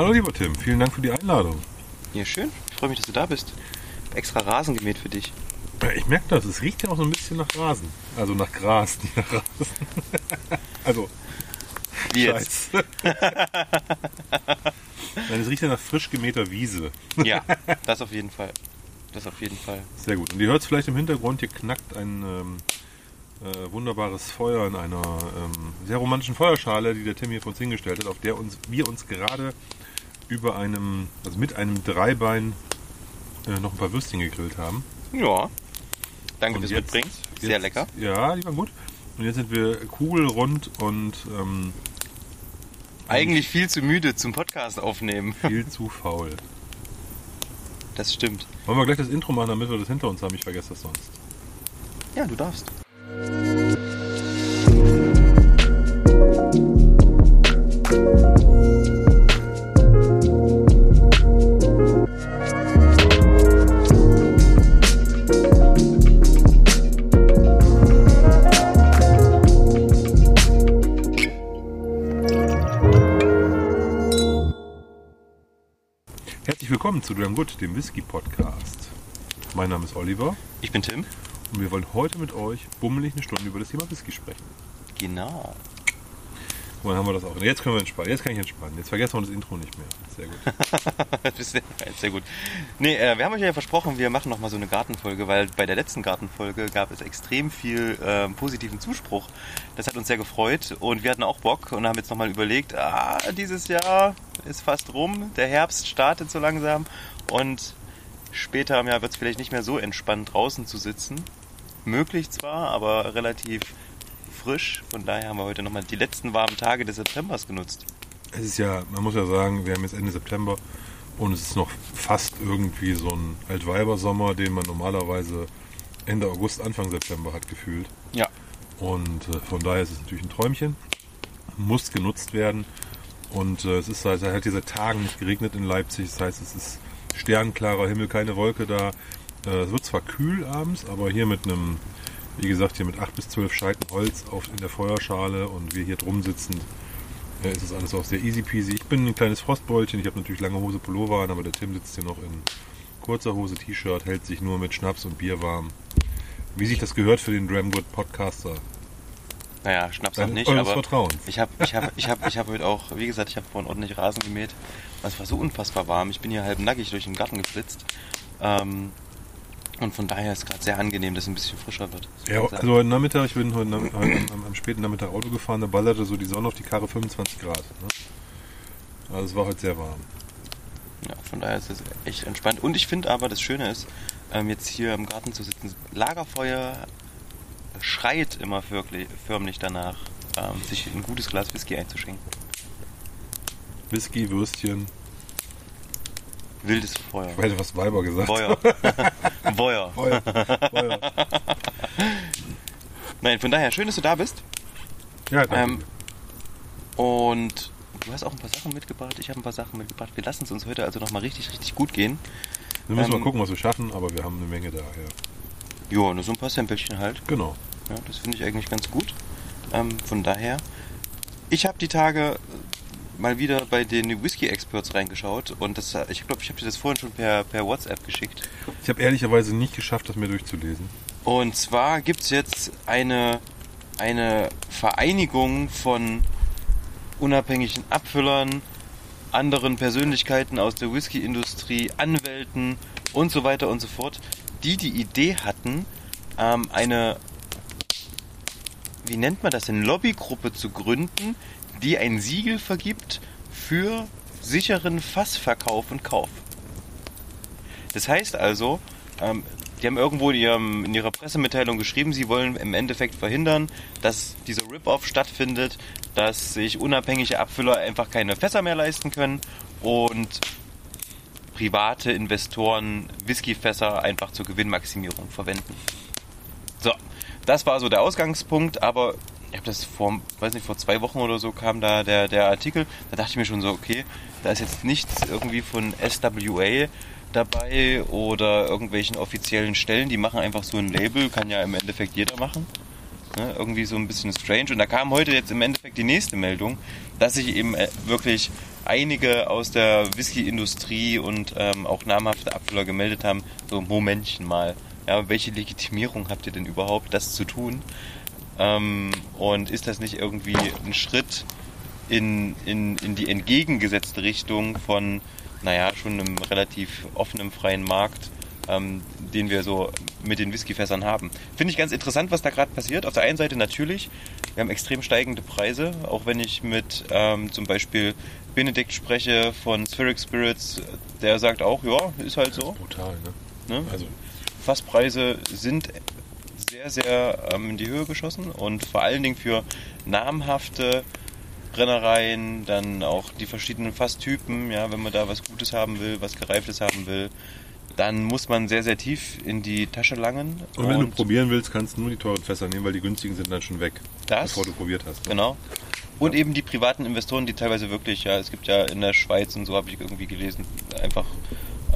Hallo lieber Tim, vielen Dank für die Einladung. Ja, schön. Ich freue mich, dass du da bist. Extra Rasen gemäht für dich. Ja, Ich merke das, es riecht ja auch so ein bisschen nach Rasen. Also nach Gras, nicht nach Rasen. also, Wie jetzt? Nein, es riecht ja nach frisch gemähter Wiese. Ja, das auf jeden Fall. Das auf jeden Fall. Sehr gut. Und ihr hört es vielleicht im Hintergrund, hier knackt ein ähm, äh, wunderbares Feuer in einer ähm, sehr romantischen Feuerschale, die der Tim hier vor uns hingestellt hat, auf der uns, wir uns gerade über einem, also mit einem Dreibein äh, noch ein paar Würstchen gegrillt haben. Ja. Danke Und fürs jetzt- Mitbringen. Sehr jetzt- lecker. Ja, die waren gut. Und jetzt sind wir kugelrund und ähm, Eigentlich viel zu müde zum Podcast aufnehmen. viel zu faul. Das stimmt. Wollen wir gleich das Intro machen, damit wir das hinter uns haben? Ich vergesse das sonst. Ja, du darfst. Willkommen zu Dram Good, dem Whisky Podcast. Mein Name ist Oliver Ich bin Tim. und wir wollen heute mit euch bummelig eine Stunde über das Thema Whisky sprechen. Genau. Und dann haben wir das auch. Jetzt können wir entspannen. Jetzt kann ich entspannen. Jetzt vergessen wir das Intro nicht mehr. Sehr gut. Sehr, gut. Nee, äh, wir haben euch ja versprochen, wir machen nochmal so eine Gartenfolge, weil bei der letzten Gartenfolge gab es extrem viel ähm, positiven Zuspruch. Das hat uns sehr gefreut und wir hatten auch Bock und haben jetzt nochmal überlegt, ah, dieses Jahr ist fast rum, der Herbst startet so langsam und später im Jahr wird es vielleicht nicht mehr so entspannt draußen zu sitzen. Möglich zwar, aber relativ frisch. Von daher haben wir heute nochmal die letzten warmen Tage des Septembers genutzt. Es ist ja, man muss ja sagen, wir haben jetzt Ende September und es ist noch fast irgendwie so ein Altweibersommer, den man normalerweise Ende August, Anfang September hat gefühlt. Ja. Und äh, von daher ist es natürlich ein Träumchen. Muss genutzt werden. Und äh, es ist halt, es hat diese Tagen nicht geregnet in Leipzig. Das heißt, es ist sternklarer Himmel, keine Wolke da. Äh, es wird zwar kühl abends, aber hier mit einem, wie gesagt, hier mit 8 bis 12 Scheiten Holz auf, in der Feuerschale und wir hier drum sitzend, äh, ist es alles auch sehr easy peasy. Ich bin ein kleines Frostbeulchen. Ich habe natürlich lange Hose, Pullover an, aber der Tim sitzt hier noch in kurzer Hose, T-Shirt, hält sich nur mit Schnaps und Bier warm. Wie sich das gehört für den Dramgood Podcaster. Naja, Schnaps noch Dein- nicht, aber Vertrauens. ich habe ich hab, ich hab, ich hab heute auch, wie gesagt, ich habe vorhin ordentlich Rasen gemäht. Es war so unfassbar warm. Ich bin hier halb nackig durch den Garten geflitzt. Ähm, und von daher ist es gerade sehr angenehm, dass es ein bisschen frischer wird. Ja, also heute Nachmittag, ich bin heute, heute am, am späten Nachmittag Auto gefahren, da ballerte so die Sonne auf die Karre 25 Grad. Ne? Also es war heute sehr warm. ja, von daher ist es echt entspannt. Und ich finde aber, das Schöne ist, ähm, jetzt hier im Garten zu sitzen, Lagerfeuer schreit immer wirklich, förmlich danach, ähm, sich ein gutes Glas Whisky einzuschenken. Whisky, Würstchen, Wildes Feuer. ich hätte was Weiber gesagt. Feuer. Feuer. Feuer. Feuer. Nein, von daher, schön, dass du da bist. Ja, danke. Ähm, und du hast auch ein paar Sachen mitgebracht, ich habe ein paar Sachen mitgebracht. Wir lassen es uns heute also nochmal richtig, richtig gut gehen. wir müssen ähm, mal gucken, was wir schaffen, aber wir haben eine Menge daher. Jo, nur so ein paar Samplechen halt. Genau. Ja, das finde ich eigentlich ganz gut. Ähm, von daher, ich habe die Tage mal wieder bei den Whisky Experts reingeschaut und das, ich glaube, ich habe dir das vorhin schon per, per WhatsApp geschickt. Ich habe ehrlicherweise nicht geschafft, das mir durchzulesen. Und zwar gibt es jetzt eine, eine Vereinigung von unabhängigen Abfüllern, anderen Persönlichkeiten aus der Whisky-Industrie, Anwälten und so weiter und so fort, die die Idee hatten, ähm, eine, wie nennt man das, eine Lobbygruppe zu gründen, die ein Siegel vergibt für sicheren Fassverkauf und Kauf. Das heißt also, ähm, die haben irgendwo in, ihrem, in ihrer Pressemitteilung geschrieben, sie wollen im Endeffekt verhindern, dass dieser Rip-Off stattfindet, dass sich unabhängige Abfüller einfach keine Fässer mehr leisten können und private Investoren Whiskyfässer einfach zur Gewinnmaximierung verwenden. So, das war so der Ausgangspunkt, aber ich habe das vor, weiß nicht, vor zwei Wochen oder so kam da der, der Artikel, da dachte ich mir schon so, okay, da ist jetzt nichts irgendwie von SWA dabei oder irgendwelchen offiziellen Stellen, die machen einfach so ein Label, kann ja im Endeffekt jeder machen. Ne, irgendwie so ein bisschen strange. Und da kam heute jetzt im Endeffekt die nächste Meldung, dass sich eben äh, wirklich einige aus der Whisky-Industrie und ähm, auch namhafte Abfüller gemeldet haben, so Momentchen mal, ja, welche Legitimierung habt ihr denn überhaupt, das zu tun? Ähm, und ist das nicht irgendwie ein Schritt in, in, in die entgegengesetzte Richtung von, naja, schon einem relativ offenen, freien Markt, ähm, den wir so mit den Whiskyfässern haben. Finde ich ganz interessant, was da gerade passiert. Auf der einen Seite natürlich, wir haben extrem steigende Preise, auch wenn ich mit ähm, zum Beispiel Benedikt spreche von Spheric Spirits, der sagt auch, ja, ist halt so. Brutal, ne? Ne? Also. Fasspreise sind sehr, sehr ähm, in die Höhe geschossen und vor allen Dingen für namhafte Brennereien, dann auch die verschiedenen Fasstypen, ja, wenn man da was Gutes haben will, was Gereiftes haben will, dann muss man sehr, sehr tief in die Tasche langen. Und wenn du probieren willst, kannst du nur die teuren Fässer nehmen, weil die günstigen sind dann schon weg, das, bevor du probiert hast. Ne? Genau. Und eben die privaten Investoren, die teilweise wirklich, ja, es gibt ja in der Schweiz und so habe ich irgendwie gelesen, einfach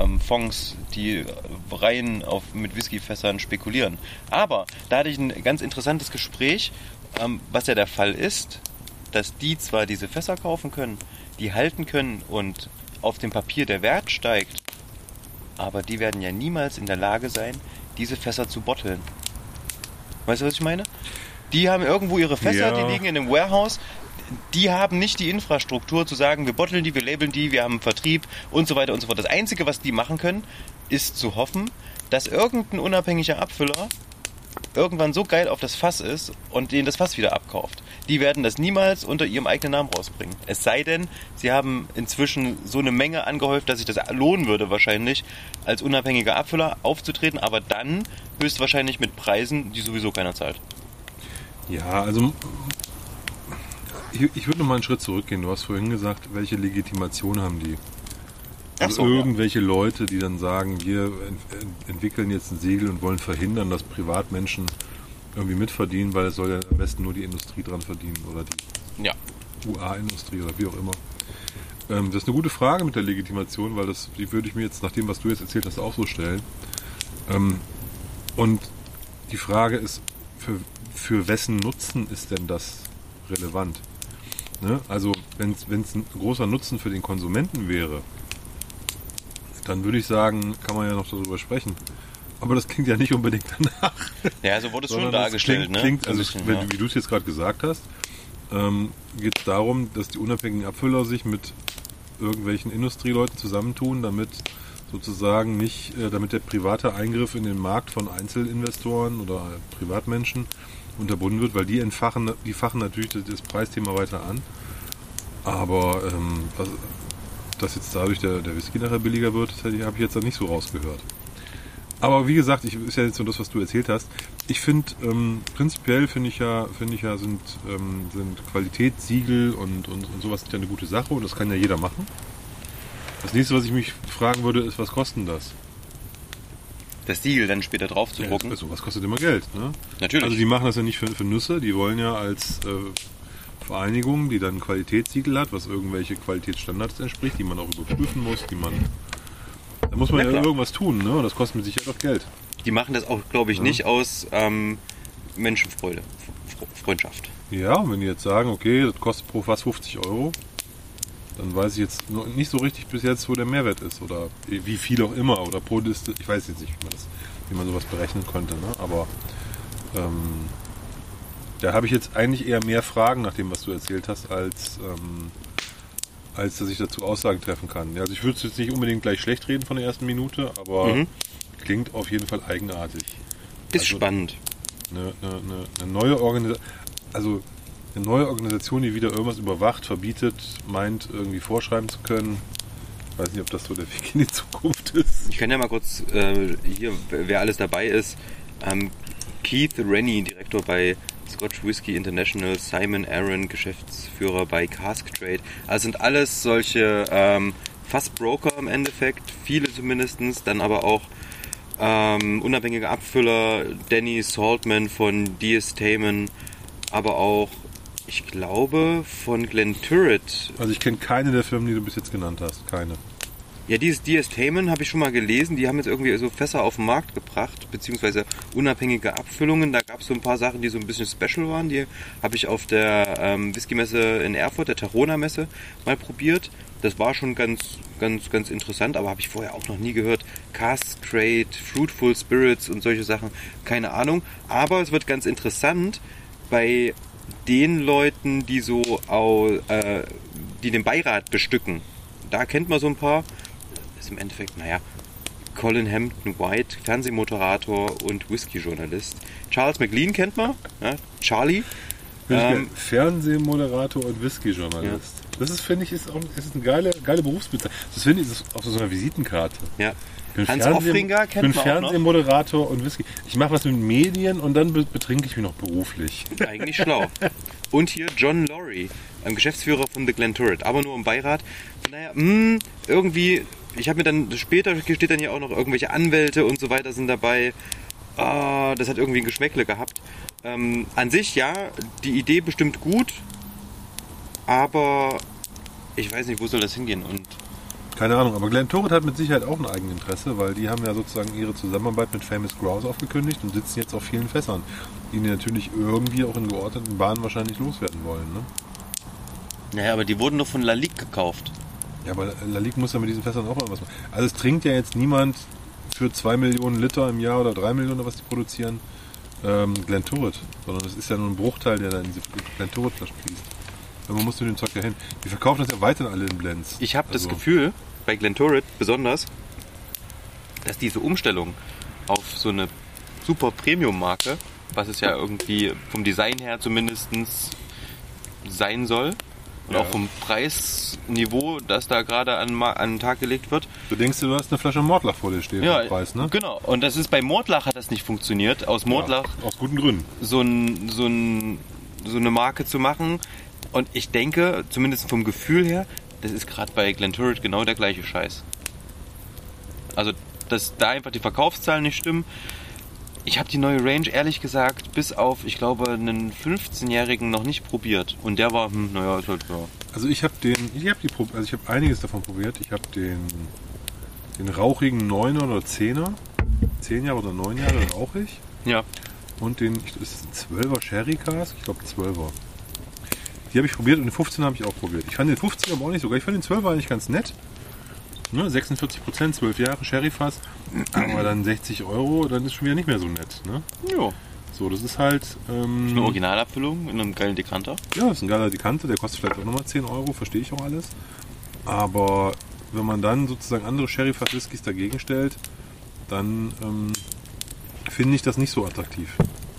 ähm, Fonds, die rein auf, mit Whiskyfässern spekulieren. Aber da hatte ich ein ganz interessantes Gespräch, ähm, was ja der Fall ist, dass die zwar diese Fässer kaufen können, die halten können und auf dem Papier der Wert steigt, aber die werden ja niemals in der Lage sein, diese Fässer zu botteln. Weißt du, was ich meine? Die haben irgendwo ihre Fässer, Ja. die liegen in einem Warehouse. Die haben nicht die Infrastruktur zu sagen, wir botteln die, wir labeln die, wir haben einen Vertrieb und so weiter und so fort. Das Einzige, was die machen können, ist zu hoffen, dass irgendein unabhängiger Abfüller irgendwann so geil auf das Fass ist und denen das Fass wieder abkauft. Die werden das niemals unter ihrem eigenen Namen rausbringen. Es sei denn, sie haben inzwischen so eine Menge angehäuft, dass sich das lohnen würde wahrscheinlich, als unabhängiger Abfüller aufzutreten, aber dann höchstwahrscheinlich mit Preisen, die sowieso keiner zahlt. Ja, also ich, ich würde noch mal einen Schritt zurückgehen. Du hast vorhin gesagt, welche Legitimation haben die? Also so, ja. irgendwelche Leute, die dann sagen, wir ent- entwickeln jetzt ein Segel und wollen verhindern, dass Privatmenschen irgendwie mitverdienen, weil es soll ja am besten nur die Industrie dran verdienen oder die Ja. UA-Industrie oder wie auch immer. Ähm, das ist eine gute Frage mit der Legitimation, weil das, die würde ich mir jetzt nach dem, was du jetzt erzählt hast, auch so stellen. Ähm, und die Frage ist, für, für wessen Nutzen ist denn das relevant? Ne? Also, wenn es ein großer Nutzen für den Konsumenten wäre, dann würde ich sagen, kann man ja noch darüber sprechen. Aber das klingt ja nicht unbedingt danach. Ja, so wurde es schon dargestellt, klingt, ne? Klingt, also bisschen, wenn, ja. wie du es jetzt gerade gesagt hast, ähm, geht es darum, dass die unabhängigen Abfüller sich mit irgendwelchen Industrieleuten zusammentun, damit sozusagen nicht, äh, damit der private Eingriff in den Markt von Einzelinvestoren oder Privatmenschen unterbunden wird, weil die entfachen, die fachen natürlich das, Preisthema weiter an. Aber ähm, was, dass jetzt dadurch der, der Whisky nachher billiger wird, habe ich jetzt da nicht so rausgehört. Aber wie gesagt, ich, ist ja jetzt nur das, was du erzählt hast. Ich finde, ähm, prinzipiell finde ich ja, finde ich ja, sind, ähm, sind Qualitätssiegel und, und, und sowas ja eine gute Sache und das kann ja jeder machen. Das nächste, was ich mich fragen würde, ist, was kosten das? Das Siegel dann später drauf zu drucken. Also, was kostet immer Geld, ne? Natürlich. Also die machen das ja nicht für, für Nüsse, die wollen ja als äh, Vereinigung, die dann ein Qualitätssiegel hat, was irgendwelche Qualitätsstandards entspricht, die man auch überprüfen muss, die man. Da muss man ja klar. irgendwas tun, ne? Und das kostet mit Sicherheit auch Geld. Die machen das auch, glaube ich, Ja. nicht aus ähm, Menschenfreude, Freundschaft. Ja, und wenn die jetzt sagen, okay, das kostet pro Fass 50 Euro, dann weiß ich jetzt noch nicht so richtig bis jetzt, wo der Mehrwert ist oder wie viel auch immer oder pro Liste. Ich weiß jetzt nicht, wie man, das, wie man sowas berechnen könnte, ne? aber ähm, da habe ich jetzt eigentlich eher mehr Fragen nach dem, was du erzählt hast, als, ähm, als dass ich dazu Aussagen treffen kann. Ja, also ich würde es jetzt nicht unbedingt gleich schlecht reden von der ersten Minute, aber Mhm. klingt auf jeden Fall eigenartig Ist Also- spannend. eine, eine, eine, eine neue Organisation, also eine neue Organisation, die wieder irgendwas überwacht, verbietet, meint irgendwie vorschreiben zu können. Ich weiß nicht, ob das so der Weg in die Zukunft ist. Ich kann ja mal kurz äh, hier, wer alles dabei ist. Ähm, Keith Rennie, Direktor bei Scotch Whisky International, Simon Aaron, Geschäftsführer bei Cask Trade. Also sind alles solche ähm, Fassbroker im Endeffekt, viele zumindestens, dann aber auch ähm, unabhängige Abfüller, Danny Saltman von DS Taman, aber auch, ich glaube, von Glen Turret Also ich kenne keine der Firmen, die du bis jetzt genannt hast. Keine. Ja, dieses DS Taman habe ich schon mal gelesen. Die haben jetzt irgendwie so Fässer auf den Markt gebracht, beziehungsweise unabhängige Abfüllungen. Da gab es so ein paar Sachen, die so ein bisschen special waren. Die habe ich auf der ähm, Whisky-Messe in Erfurt, der Tarona-Messe, mal probiert. das war schon ganz, ganz, ganz interessant, aber habe ich vorher auch noch nie gehört. Castrate, Fruitful Spirits und solche Sachen, keine Ahnung. Aber es wird ganz interessant bei den Leuten, die so, äh, die den Beirat bestücken. Da kennt man so ein paar. Ist im Endeffekt, naja, Colin Hampton White, Fernsehmoderator und Whisky-Journalist. Charles McLean kennt man, ja, Charlie. Ähm, Fernsehmoderator und Whisky-Journalist. Das ist, finde ich, ist auch ist eine geile, geile Berufsbezeichnung. Das finde ich ist auch so eine Visitenkarte. Ja. Ich bin Hans Fernseh- Hoffringer Ich kennt bin auch noch. Fernsehmoderator und Whisky. Ich mache was mit Medien und dann be- betrinke ich mich noch beruflich. Eigentlich schlau. Und hier John Laurie, Geschäftsführer von The Glen Turret, aber nur im Beirat. Von daher, mh, irgendwie, ich habe mir dann später steht dann hier auch noch irgendwelche Anwälte und so weiter sind dabei. Ah, das hat irgendwie ein Geschmäckle gehabt. Ähm, an sich ja, die Idee bestimmt gut, aber ich weiß nicht, wo soll das hingehen und Keine Ahnung, aber Glenn Torret hat mit Sicherheit auch ein Eigeninteresse, weil die haben ja sozusagen ihre Zusammenarbeit mit Famous Grouse aufgekündigt und sitzen jetzt auf vielen Fässern, die natürlich irgendwie auch in geordneten Bahnen wahrscheinlich loswerden wollen. Ne? naja, aber die wurden doch von Lalique gekauft. Ja, aber Lalique muss ja mit diesen Fässern auch irgendwas machen. Also es trinkt ja jetzt niemand für 2 Millionen Liter im Jahr oder 3 Millionen, oder was die produzieren, ähm, Glen Turret, sondern es ist ja nur ein Bruchteil, der da in diese Glen Turret Flaschen fließt. Und man muss zu dem Zeug ja hin. Die verkaufen das ja weiterhin alle in Blends. Ich habe das Also, Gefühl, bei Glentorrid besonders, dass diese Umstellung auf so eine super Premium-Marke, was es ja irgendwie vom Design her zumindest sein soll, und Ja. auch vom Preisniveau, das da gerade an, an den Tag gelegt wird. Du denkst, du hast eine Flasche Mordlach vor dir stehen Ja, im Preis, ne? genau. Und das ist bei Mordlach hat das nicht funktioniert. Aus Mordlach Ja, aus guten Gründen. so, ein, so, ein, so eine Marke zu machen. Und ich denke, zumindest vom Gefühl her, das ist gerade bei Glenturret genau der gleiche Scheiß. Also, dass da einfach die Verkaufszahlen nicht stimmen. Ich habe die neue Range ehrlich gesagt bis auf, ich glaube, einen 15-Jährigen noch nicht probiert. Und der war, hm, naja, ist halt, ja. Also ich habe den, ich habe die, also ich habe einiges davon probiert. Ich habe den, den rauchigen 9er oder 10er, 10 Jahre oder 9 Jahre rauchig Ja, und den, ich- das ist ein 12er Sherry Cask, ich glaube 12er. Die habe ich probiert und den 15er habe ich auch probiert. Ich fand den 15er aber auch nicht so geil. Ich fand den 12er eigentlich ganz nett. Ne, 46 Prozent, 12 Jahre Sherry-Fass, aber dann 60 Euro, dann ist schon wieder nicht mehr so nett. Ne? jo. So, das ist halt. Ähm, Eine Originalabfüllung in einem geilen Dekanter. Ja, das ist ein geiler Dekante, der kostet vielleicht auch nochmal 10 Euro, verstehe ich auch alles. Aber wenn man dann sozusagen andere Sherry-Fass-Whiskys dagegen stellt, dann ähm, finde ich das nicht so attraktiv.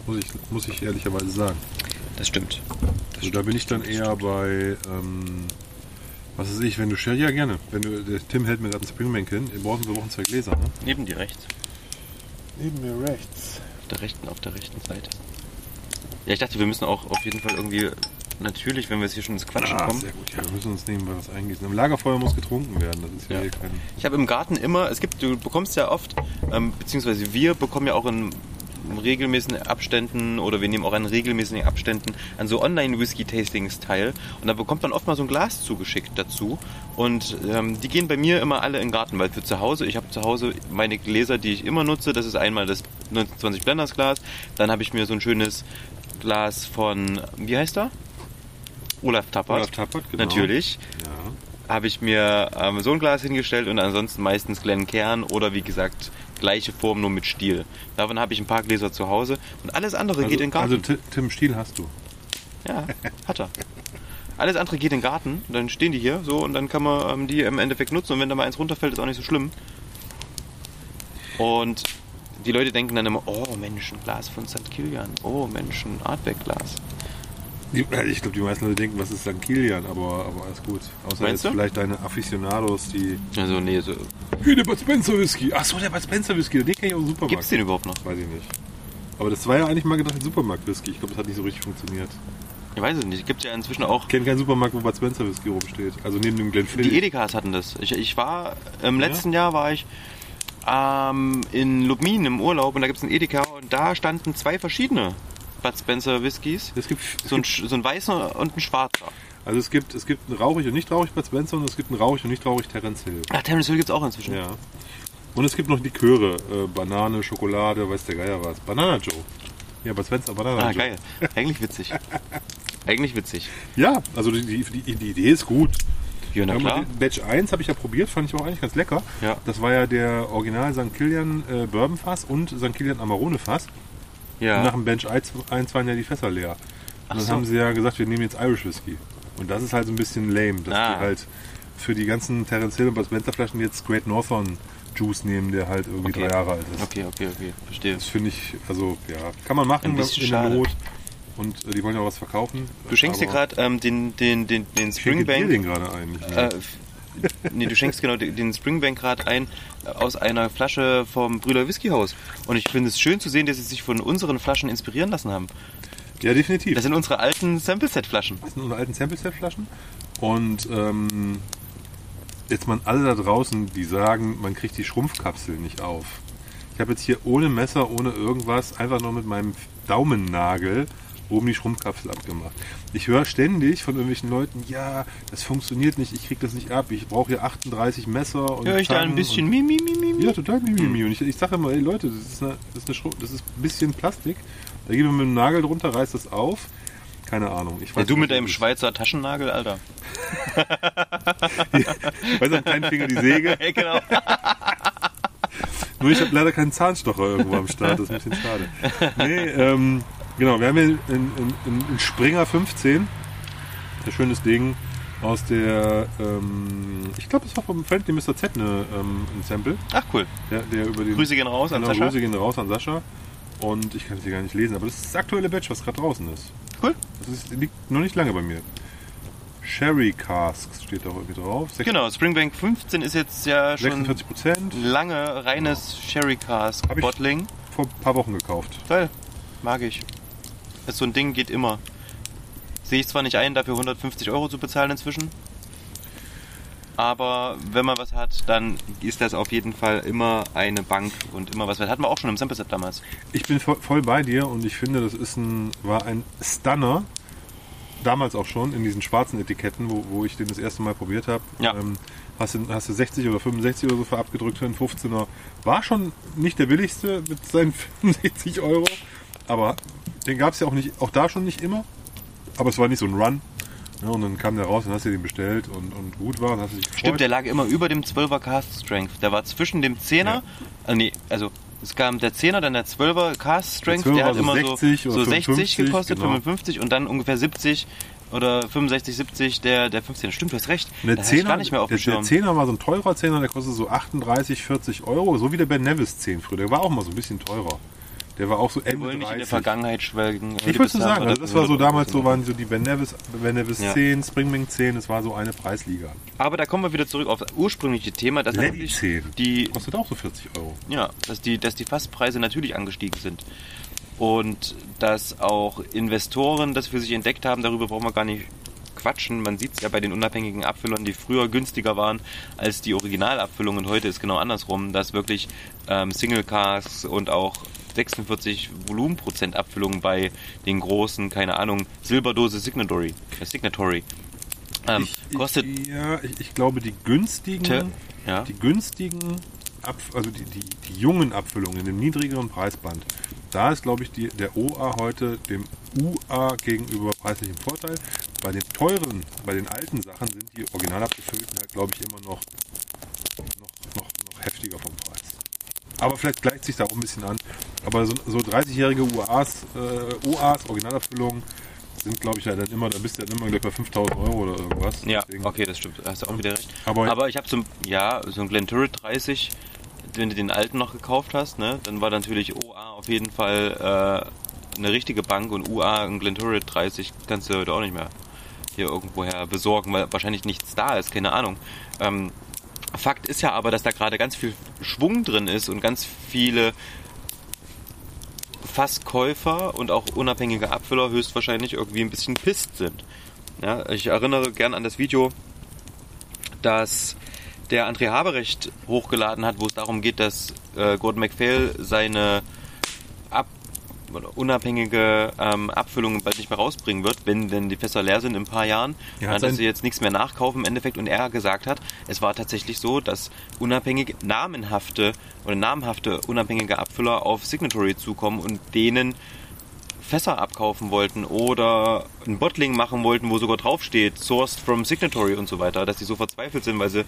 Muss ich, muss ich ehrlicherweise sagen. Das stimmt. Also da bin ich dann eher bei, ähm, was weiß ich, wenn du Sherry, ja gerne. Wenn du, der Tim hält mir gerade ein Springbank hin, wir brauchen, wir brauchen zwei Gläser, ne? Neben dir rechts. Neben mir rechts. Auf der rechten, auf der rechten Seite. Ja, ich dachte, wir müssen auch auf jeden Fall irgendwie, natürlich, wenn wir jetzt hier schon ins Quatschen Ah, kommen. sehr gut, ja, wir müssen uns nebenbei was eingießen. Am Lagerfeuer muss getrunken werden, das ist ja, Ja. hier kein... Ich habe im Garten immer, es gibt, du bekommst ja oft, ähm, beziehungsweise wir bekommen ja auch in regelmäßigen Abständen oder wir nehmen auch an regelmäßigen Abständen an so Online-Whisky-Tastings teil und da bekommt man oft mal so ein Glas zugeschickt dazu und ähm, die gehen bei mir immer alle in den Garten, weil für zu Hause, ich habe zu Hause meine Gläser, die ich immer nutze, das ist einmal das 1920 Blenders Glas, dann habe ich mir so ein schönes Glas von, wie heißt er? Olaf Tappert. Olaf Tappert, genau. Natürlich Ja. habe ich mir ähm, so ein Glas hingestellt und ansonsten meistens Glenkern oder wie gesagt gleiche Form nur mit Stiel. Davon habe ich ein paar Gläser zu Hause und alles andere Also, geht in den Garten. also Ti- Tim Stiel hast du. ja, hat er. Alles andere geht in den Garten, dann stehen die hier so und dann kann man ähm, die im Endeffekt nutzen und wenn da mal eins runterfällt, ist auch nicht so schlimm. Und die Leute denken dann immer, oh Mensch, ein Glas von St. Kilian, oh Mensch, ein Artback-Glas. Ich glaube, die meisten Leute denken, was ist St. Kilian, aber, aber alles gut. Außer Meinst jetzt du? vielleicht deine Aficionados, die. Also nee, so, Hier, der Bud Spencer Whisky. Achso, der Bud Spencer Whisky, den kenne ich aus dem Supermarkt. gibt's den überhaupt noch? Weiß ich nicht. Aber das war ja eigentlich mal gedacht ein Supermarkt-Whisky. Ich glaube, das hat nicht so richtig funktioniert. Ich weiß es nicht, gibt's ja inzwischen auch Ich kenne keinen Supermarkt, wo Bud Spencer Whisky rumsteht. Also neben dem Glenfiddich. Die Edekas hatten das. Ich, ich war, im Ja? letzten Jahr war ich ähm, in Lubmin im Urlaub und da gibt es einen Edeka und da standen zwei verschiedene Bud Spencer Whiskys. Es gibt, es So ein, gibt, sch- so ein weißer und ein schwarzer. also es gibt, es gibt einen rauchig und nicht rauchig Bud Spencer und es gibt einen rauchig und nicht rauchig Terence Hill. Ach, Terence Hill gibt's auch inzwischen. Ja. Und es gibt noch Liköre. Äh, Banane, Schokolade, weiß der Geier was. Banana Joe. Ja, Bud Spencer Banana Ah, Joe. geil. Eigentlich witzig. Eigentlich witzig. Ja, also die, die, die, Idee ist gut. Ja, na klar. Batch 1 habe ich ja probiert, fand ich auch eigentlich ganz lecker. Ja. Das war ja der Original St. Kilian äh, Bourbon Fass und St. Kilian Amarone Fass. Ja. Und nach dem Batch 1 1 waren ja die Fässer leer. Ach Und dann so. haben sie ja gesagt, wir nehmen jetzt Irish Whisky. Und das ist halt so ein bisschen lame, dass Ah. die halt für die ganzen Terence Hill und Bud Spencer Flaschen jetzt Great Northern Juice nehmen, der halt irgendwie Okay. drei Jahre alt ist. Okay, okay, okay. Verstehe. Das finde ich, also ja, kann man machen Ein bisschen in der schade. Not. Und äh, die wollen ja auch was verkaufen. Du schenkst dir gerade ähm, den, den, den, den ich schenke dir Springbank. den gerade ein. Äh, nee, du schenkst genau den Springbank gerade ein äh, aus einer Flasche vom Brüder Whiskyhaus. Und ich finde es schön zu sehen, dass sie sich von unseren Flaschen inspirieren lassen haben. ja, definitiv. Das sind unsere alten Sample-Set-Flaschen. Das sind unsere alten Sample-Set-Flaschen. Und ähm, jetzt mal alle da draußen, die sagen, man kriegt die Schrumpfkapsel nicht auf. Ich habe jetzt hier ohne Messer, ohne irgendwas, einfach nur mit meinem Daumennagel oben die Schrumpfkapsel abgemacht. Ich höre ständig von irgendwelchen Leuten, ja, das funktioniert nicht, ich krieg das nicht ab, ich brauche hier 38 Messer und Höre ich da ein Zangen bisschen mi, mi, mi, mi, mi. Ja, total Mimimi. Und ich, ich sage immer, ey Leute, das ist, eine, das, ist eine das ist ein bisschen Plastik. Da gehen wir mit dem Nagel drunter, reißt das auf. Keine Ahnung. Ich Ja, weiß du nicht, mit deinem. Schweizer Taschennagel, Alter. Weißt du, am kleinen Finger die Säge. Ja, genau. Nur ich habe leider keinen Zahnstocher irgendwo am Start, das ist ein bisschen schade. Nee, ähm, genau, wir haben hier in, in, in, in Springer 15 ein schönes Ding aus der, ähm, ich glaube, das war vom Friendly Mr. Z eine, ähm, ein Sample, Ach, cool. der, der über den... Grüße gehen raus an genau, Sascha. Grüße gehen raus an Sascha. Und ich kann es hier gar nicht lesen, aber das ist das aktuelle Batch, was gerade draußen ist. Cool. Das ist, liegt noch nicht lange bei mir. Sherry Casks steht da irgendwie drauf. Sech- Genau, Springbank 15 ist jetzt ja schon 46 Prozent. lange reines Sherry Cask Bottling. Vor ein paar Wochen gekauft. Geil. Mag ich. Das so ein Ding geht immer. Sehe ich zwar nicht ein, dafür 150 Euro zu bezahlen inzwischen. Aber wenn man was hat, dann ist das auf jeden Fall immer eine Bank und immer was. Das hatten wir auch schon im Sample Set damals. Ich bin vo- voll bei dir und ich finde, das ist ein, war ein Stunner. Damals auch schon in diesen schwarzen Etiketten, wo, wo ich den das erste Mal probiert habe. Ja. Ähm, hast, du, hast du 60 oder 65 oder so für abgedrückt für einen 15er. War schon nicht der billigste mit seinen 65 Euro. Aber den gab es ja auch nicht, auch da schon nicht immer. Aber es war nicht so ein Run. Ja, und dann kam der raus und hast du den bestellt und, und gut war und hast dich gefreut. Stimmt, der lag immer über dem 12er Cast Strength. Der war zwischen dem 10er, Ja. äh, nee, also es kam der 10er, dann der 12er Cast Strength, Der 12er der hat so immer 60 so, so 60 55, gekostet, genau. 55 und dann ungefähr 70 oder 65, 70 der, der 15. Stimmt, du hast recht. Der Da hatte ich 10er, gar nicht mehr auf der, der Schirm. 10er war so ein teurer 10er, der kostet so 38, 40 Euro, so wie der Ben Nevis 10 früher. Der war auch mal so ein bisschen teurer. Der war auch so Wir Ende wollen nicht in der 30. Vergangenheit schwelgen. Ich wollte nur sagen, also das war so damals so, war. waren so die Ben Nevis, Ben Nevis Ja. 10, Springbank 10, das war so eine Preisliga. Aber da kommen wir wieder zurück auf das ursprüngliche Thema, dass Lady natürlich 10. die, Kostet auch so 40 Euro. ja, dass die, dass die Fasspreise natürlich angestiegen sind. Und dass auch Investoren das für sich entdeckt haben, darüber brauchen wir gar nicht quatschen. Man sieht es ja bei den unabhängigen Abfüllern, die früher günstiger waren als die Originalabfüllungen. Und heute ist genau andersrum, dass wirklich ähm, Single Casks und auch 46 Volumenprozent Abfüllungen bei den großen, keine Ahnung, Silberdose Signatory, äh, Signatory ähm, ich, kostet ich, ja, ich, ich glaube, die günstigen, Te- ja. die günstigen, Ab, also die, die, die jungen Abfüllungen in dem niedrigeren Preisband, da ist, glaube ich, die, der OA heute dem UA gegenüber preislich im Vorteil. Bei den teuren, bei den alten Sachen sind die original abgefüllten halt, glaube ich, immer noch, noch, noch, noch heftiger vom Preis. Aber vielleicht gleicht sich da auch ein bisschen an. Aber so, so 30-jährige UAs, äh, OAs, Originalabfüllungen, sind, glaube ich, ja dann immer, da bist du dann immer gleich bei 5000 Euro oder irgendwas. Ja, Deswegen- okay, das stimmt. Hast du auch wieder recht. Aber- Aber, ich habe so, ein- ja, so ein Glenturret 30, wenn du den alten noch gekauft hast, ne, dann war natürlich OA auf jeden Fall äh, eine richtige Bank und UA ein Glenturret 30 kannst du heute auch nicht mehr hier irgendwoher besorgen, weil wahrscheinlich nichts da ist, keine Ahnung. Ähm, Fakt ist ja aber, dass da gerade ganz viel Schwung drin ist und ganz viele Fasskäufer und auch unabhängige Abfüller höchstwahrscheinlich irgendwie ein bisschen pisst sind. Ja, ich erinnere gern an das Video, das der André Haberecht hochgeladen hat, wo es darum geht, dass äh, Gordon MacPhail seine unabhängige ähm, Abfüllungen bald nicht mehr rausbringen wird, wenn denn die Fässer leer sind in ein paar Jahren, Ja, ja, hat dass sie jetzt nichts mehr nachkaufen im Endeffekt und er gesagt hat, es war tatsächlich so, dass unabhängige, namenhafte oder namhafte unabhängige Abfüller auf Signatory zukommen und denen Fässer abkaufen wollten oder ein Bottling machen wollten, wo sogar draufsteht, sourced from Signatory und so weiter, dass die so verzweifelt sind, weil sie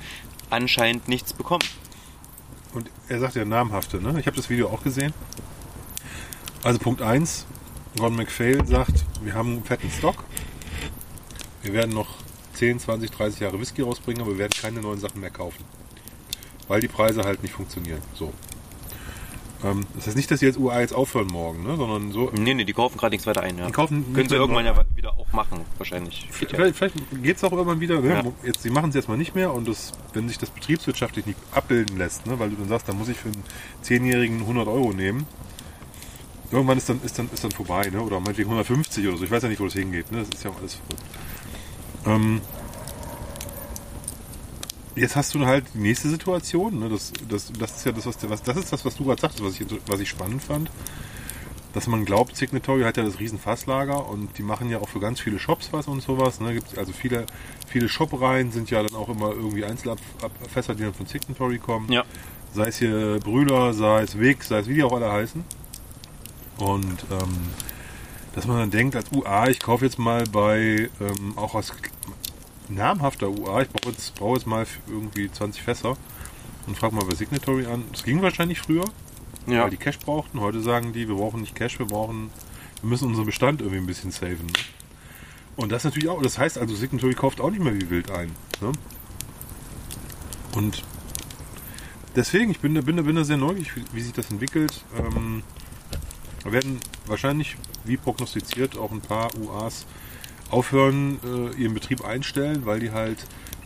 anscheinend nichts bekommen. Und er sagt ja namhafte, ne? Ich habe das Video auch gesehen. Also Punkt 1, Ron McPhail sagt, wir haben einen fetten Stock. Wir werden noch 10, 20, 30 Jahre Whisky rausbringen, aber wir werden keine neuen Sachen mehr kaufen. Weil die Preise halt nicht funktionieren. So. Ähm, das heißt nicht, dass sie jetzt UA jetzt aufhören morgen, ne? sondern so. Nee, nee, die kaufen gerade nichts weiter ein. Ja. Die kaufen Können sie irgendwann ja wieder auch machen, wahrscheinlich. Geht ja. Vielleicht, vielleicht geht es auch irgendwann wieder. Ne? Ja. Jetzt, sie machen es jetzt mal nicht mehr und das, wenn sich das betriebswirtschaftlich nicht abbilden lässt, ne? weil du dann sagst, da muss ich für einen Zehnjährigen 100 Euro nehmen. Irgendwann ist dann, ist dann, ist dann vorbei, ne? oder meinetwegen 150 oder so. Ich weiß ja nicht, wo das hingeht. Ne? Das ist ja auch alles. Ähm, jetzt hast du halt die nächste Situation. Ne? Das, das, das ist ja das, was, was das ist das, was du gerade sagtest, was ich, was ich spannend fand. Dass man glaubt, Signatory hat ja das riesen Fasslager und die machen ja auch für ganz viele Shops was und sowas. Ne? Gibt's also viele, viele Shop-Reihen sind ja dann auch immer irgendwie Einzelfässer, die dann von Signatory kommen. Ja. Sei es hier Brüder, sei es Weg, sei es wie die auch alle heißen. Und ähm, dass man dann denkt, als UA, ich kaufe jetzt mal bei ähm, auch als namhafter UA, ich brauche jetzt, brauche jetzt mal irgendwie 20 Fässer und frage mal bei Signatory an. Das ging wahrscheinlich früher, Ja. weil die Cash brauchten. Heute sagen die, wir brauchen nicht Cash, wir brauchen, wir müssen unseren Bestand irgendwie ein bisschen saven. Ne? Und das natürlich auch, das heißt also, Signatory kauft auch nicht mehr wie wild ein. Ne? Und deswegen, ich bin, da- bin, da- bin da sehr neugierig, wie, wie sich das entwickelt. Ähm, wir werden wahrscheinlich, wie prognostiziert, auch ein paar UAs aufhören, äh, ihren Betrieb einstellen, weil die halt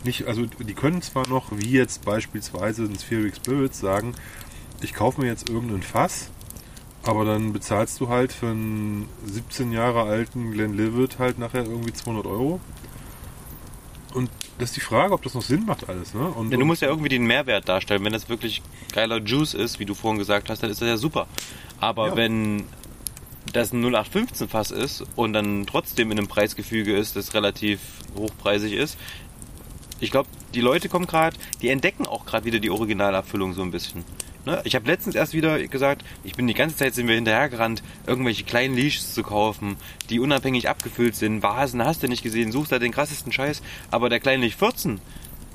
nicht, also die können zwar noch, wie jetzt beispielsweise in Spheric Spirits, sagen, ich kaufe mir jetzt irgendein Fass, aber dann bezahlst du halt für einen 17 Jahre alten Glenlivet halt nachher irgendwie 200 Euro. Und das ist die Frage, ob das noch Sinn macht alles. Ne? Und, Ja, du musst ja irgendwie den Mehrwert darstellen. Wenn das wirklich geiler Juice ist, wie du vorhin gesagt hast, dann ist das ja super. Aber Ja. wenn das ein 0815 Fass ist und dann trotzdem in einem Preisgefüge ist, das relativ hochpreisig ist, ich glaube, die Leute kommen gerade, die entdecken auch gerade wieder die Originalabfüllung so ein bisschen. Ne? Ich habe letztens erst wieder gesagt, ich bin die ganze Zeit sind wir hinterhergerannt, irgendwelche kleinen Leashes zu kaufen, die unabhängig abgefüllt sind. Vasen hast du nicht gesehen, suchst da den krassesten Scheiß. Aber der kleine Leash 14,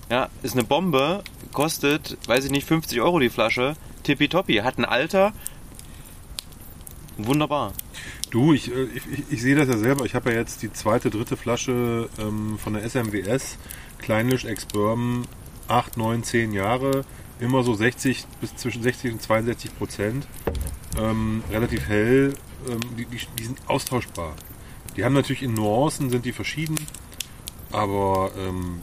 ja, ist eine Bombe, kostet, weiß ich nicht, 50 Euro die Flasche, tippitoppi, hat ein Alter, wunderbar. Du, ich, äh, ich, ich, ich sehe das ja selber. Ich habe ja jetzt die zweite, dritte Flasche ähm, von der SMWS, Kleinlisch Ex-Bourbon, 8, 9, 10 Jahre, immer so 60 bis zwischen 60 und 62 Prozent. Ähm, relativ hell, ähm, die, die, die sind austauschbar. Die haben natürlich in Nuancen, sind die verschieden, aber ähm,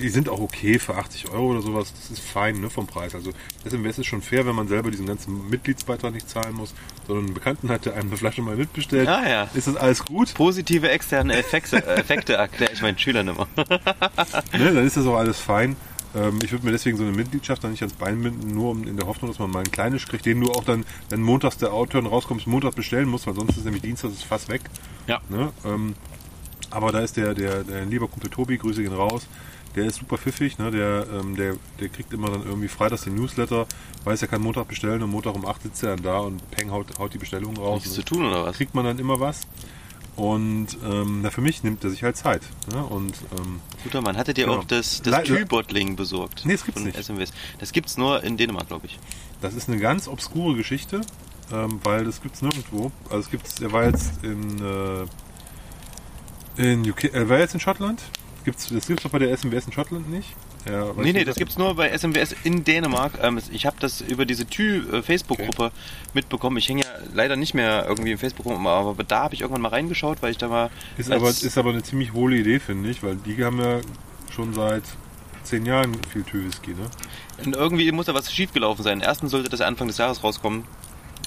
die sind auch okay für 80 Euro oder sowas. Das ist fein ne, vom Preis. Also SMWS ist schon fair, wenn man selber diesen ganzen Mitgliedsbeitrag nicht zahlen muss, sondern einen Bekannten hat, der einem eine Flasche mal mitbestellt. Ah, ja. Ist das alles gut? Positive externe Effekte, Effekte erkläre ich meinen Schülern immer. Ne, dann ist das auch alles fein. Ähm, ich würde mir deswegen so eine Mitgliedschaft dann nicht ans Bein binden, nur um in der Hoffnung, dass man mal einen kleinen kriegt, den du auch dann, wenn montags der Outturn rauskommt, Montag bestellen musst, weil sonst ist nämlich Dienstag das fast weg. Ja. Ne? Ähm, aber da ist der, der, der lieber Kumpel Tobi, Grüße gehen raus, der ist super pfiffig, ne? der, ähm, der, der kriegt immer dann irgendwie freitags den Newsletter, weiß er kann Montag bestellen und Montag um 8 sitzt er dann da und peng haut, haut die Bestellung raus. Nichts zu tun oder was? kriegt man dann immer was. Und ähm, na, für mich nimmt er sich halt Zeit. Ne? Und ähm, Guter Mann, hattet ihr Genau. auch das, das Tüllbottling besorgt? Nee, das gibt's nicht. SMWs? Das gibt's nur in Dänemark, glaube ich. das ist eine ganz obskure Geschichte, ähm, weil das gibt's nirgendwo. Also es gibt's, er war jetzt in, äh, in UK, er war jetzt in Schottland. Gibt's, das gibt's doch bei der SMBS in Schottland nicht. Ja, Nee, nee, das gibt's nur bei SMWS in Dänemark. Ähm, ich habe das über diese Tü-Facebook-Gruppe mitbekommen. Ich hänge ja leider nicht mehr irgendwie im Facebook-Gruppen, aber da habe ich irgendwann mal reingeschaut, weil ich da mal... Ist aber, ist aber eine ziemlich hohle Idee, finde ich, weil die haben ja schon seit zehn Jahren viel Tü-Whisky, ne? Und irgendwie muss da was schiefgelaufen sein. Erstens sollte das Anfang des Jahres rauskommen.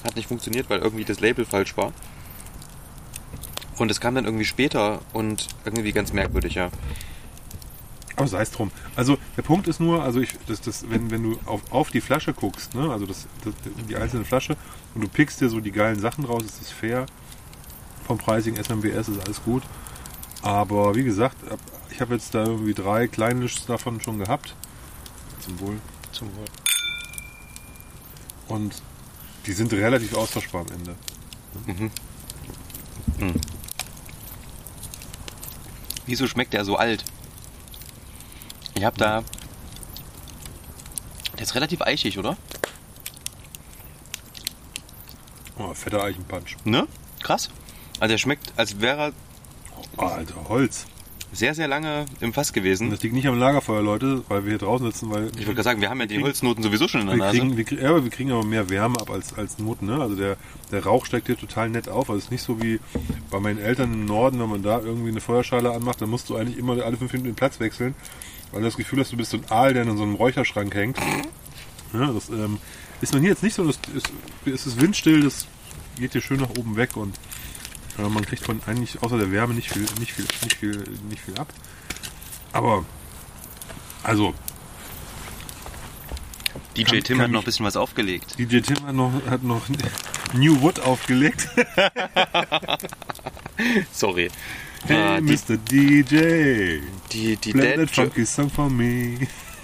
Hat nicht funktioniert, weil irgendwie das Label falsch war. Und es kam dann irgendwie später und irgendwie ganz merkwürdig, ja. Aber sei es drum. Also der Punkt ist nur, also ich, das, das, wenn, wenn du auf, auf die Flasche guckst, ne, also das, das, die einzelne Flasche und du pickst dir so die geilen Sachen raus, ist das fair. Vom Pricing SMBS ist alles gut. Aber wie gesagt, ich habe jetzt da irgendwie drei Kleinlischs davon schon gehabt. Zum Wohl. Zum Wohl. Und die sind relativ austauschbar am Ende. Mhm. Wieso schmeckt der so alt? Ich hab da. Der ist relativ eichig, oder? Oh, fetter Eichenpunch. Ne? Krass. Also der schmeckt, als wäre er Oh, Alter, Holz. sehr, sehr lange im Fass Und gewesen. das liegt nicht am Lagerfeuer, Leute, weil wir hier draußen sitzen, weil Ich wollte gerade sagen, wir haben ja die Holznoten sowieso schon in der wir Nase. kriegen, wir, ja, aber wir kriegen aber mehr Wärme ab als, als Noten. Ne? Also der, der Rauch steigt hier total nett auf. Also es ist nicht so wie bei meinen Eltern im Norden, wenn man da irgendwie eine Feuerschale anmacht, dann musst du eigentlich immer alle fünf Minuten den Platz wechseln, weil du das Gefühl hast, du bist so ein Aal, der in so einem Räucherschrank hängt. Ja, das ähm, ist man hier jetzt nicht so. Das ist, es ist windstill, das geht hier schön nach oben weg und äh, man kriegt von eigentlich außer der Wärme nicht viel, nicht viel, nicht viel, nicht viel ab. Aber also DJ kann- Tim kann hat noch ein bisschen was aufgelegt. DJ Tim hat noch, hat noch New Wood aufgelegt. Sorry. Hey, Äh, die, Mr. DJ, die, die, play that funky song for me.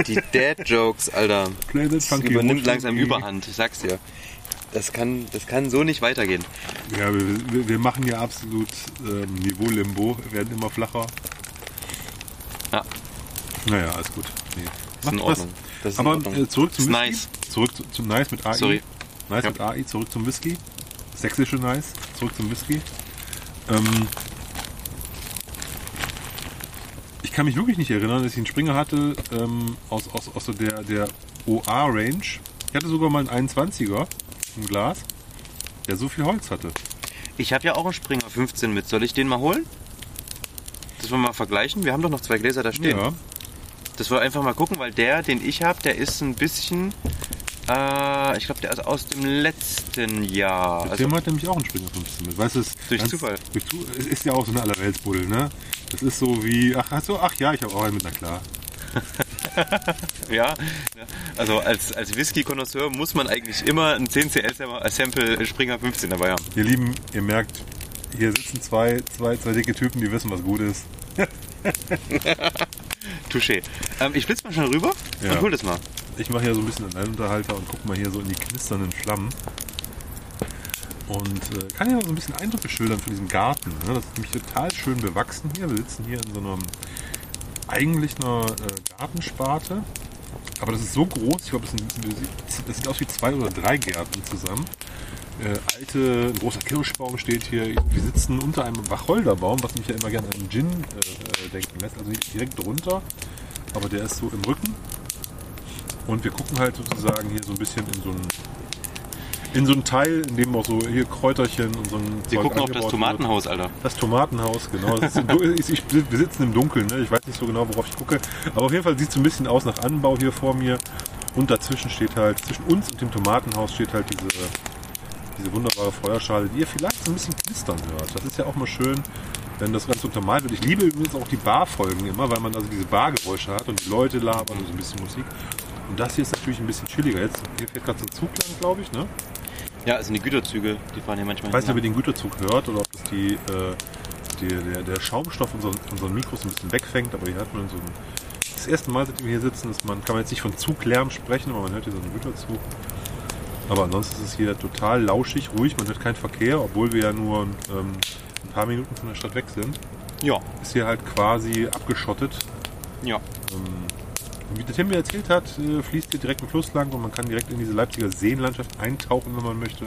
die Dad-Jokes, Alter. Play that Das funky übernimmt one for langsam. Überhand, ich sag's dir. Das kann, das kann so nicht weitergehen. Ja, wir, wir, machen ja absolut ähm, Niveau-Limbo, werden immer flacher. Ja, Naja, alles gut. Nee. ist in Ordnung. Das ist Aber Ordnung. äh, zurück zum Whisky. nice. Zurück zu, zum Nice mit AI. Sorry. Nice Ja. mit AI, zurück zum Whisky. Sächsische Nice, zurück zum Whisky. Ähm, ich kann mich wirklich nicht erinnern, dass ich einen Springer hatte ähm, aus, aus, aus der, der OA-Range. Ich hatte sogar mal einen 21er im Glas, der so viel Holz hatte. Ich habe ja auch einen Springer 15 mit. Soll ich den mal holen? Das wollen wir mal vergleichen. Wir haben doch noch zwei Gläser da stehen. Ja, Das wollen wir einfach mal gucken, weil der, den ich habe, der ist ein bisschen. Äh, ich glaube, der ist aus dem letzten Jahr. der Also, Tim hat nämlich auch einen Springer 15 mit. Weißt du, Durch ganz- Zufall. Durch ist ja auch so eine Allerweltsbuddel, ne? Das ist so wie, ach, ach so, ach ja, ich habe auch einen mit, na klar. ja. Also als, als Whisky-Konnoisseur muss man eigentlich immer ein 10CL-Sample Springer 15 dabei haben. Ihr Lieben, ihr merkt, hier sitzen zwei, zwei, zwei dicke Typen, die wissen, was gut ist. Touché. Ähm, ich blitz mal schnell rüber Ja. und hol das mal. Ich mache hier so ein bisschen einen Allunterhalter und guck mal hier so in die knisternden Flammen. Und äh, kann ja so ein bisschen Eindrücke schildern von diesem Garten. Ne? Das ist nämlich total schön bewachsen hier. Wir sitzen hier in so einem eigentlich einer äh, Gartensparte. Aber das ist so groß, ich glaube, das, das sieht aus wie zwei oder drei Gärten zusammen. Äh, alte, ein großer Kirschbaum steht hier. Wir sitzen unter einem Wacholderbaum, was mich ja immer gerne an Gin äh, äh, denken lässt. Also nicht direkt drunter, aber der ist so im Rücken. Und wir gucken halt sozusagen hier so ein bisschen in so einen in so einen Teil, in dem auch so hier Kräuterchen und so ein Wir Zeug gucken auf das Tomatenhaus, Alter. wird. Das Tomatenhaus, genau. Das ist ich, wir sitzen im Dunkeln, ne? ich weiß nicht so genau, worauf ich gucke. Aber auf jeden Fall sieht es so ein bisschen aus nach Anbau hier vor mir. Und dazwischen steht halt, zwischen uns und dem Tomatenhaus steht halt diese, diese wunderbare Feuerschale, die ihr vielleicht so ein bisschen knistern hört. Das ist ja auch mal schön, wenn das Ganze untermalt wird. Ich liebe übrigens auch die Barfolgen immer, weil man also diese Bargeräusche hat und die Leute labern und so ein bisschen Musik. Und das hier ist natürlich ein bisschen chilliger. Jetzt, hier fährt gerade so ein Zug lang, glaube ich, ne? Ja, es sind die Güterzüge, die fahren hier manchmal Ich weiß nicht, ob ihr den Güterzug hört oder ob das die, äh, die, der, der Schaumstoff unseren, unseren Mikros ein bisschen wegfängt, aber hier hat man so ein. Das erste Mal, seitdem wir hier sitzen, ist man, kann man jetzt nicht von Zuglärm sprechen, aber man hört hier so einen Güterzug. Aber ansonsten ist es hier total lauschig, ruhig, man hört keinen Verkehr, obwohl wir ja nur ähm, ein paar Minuten von der Stadt weg sind. Ja, Ist hier halt quasi abgeschottet. ja. Ähm, wie der Tim mir erzählt hat, äh, fließt hier direkt ein Fluss lang und man kann direkt in diese Leipziger Seenlandschaft eintauchen, wenn man möchte.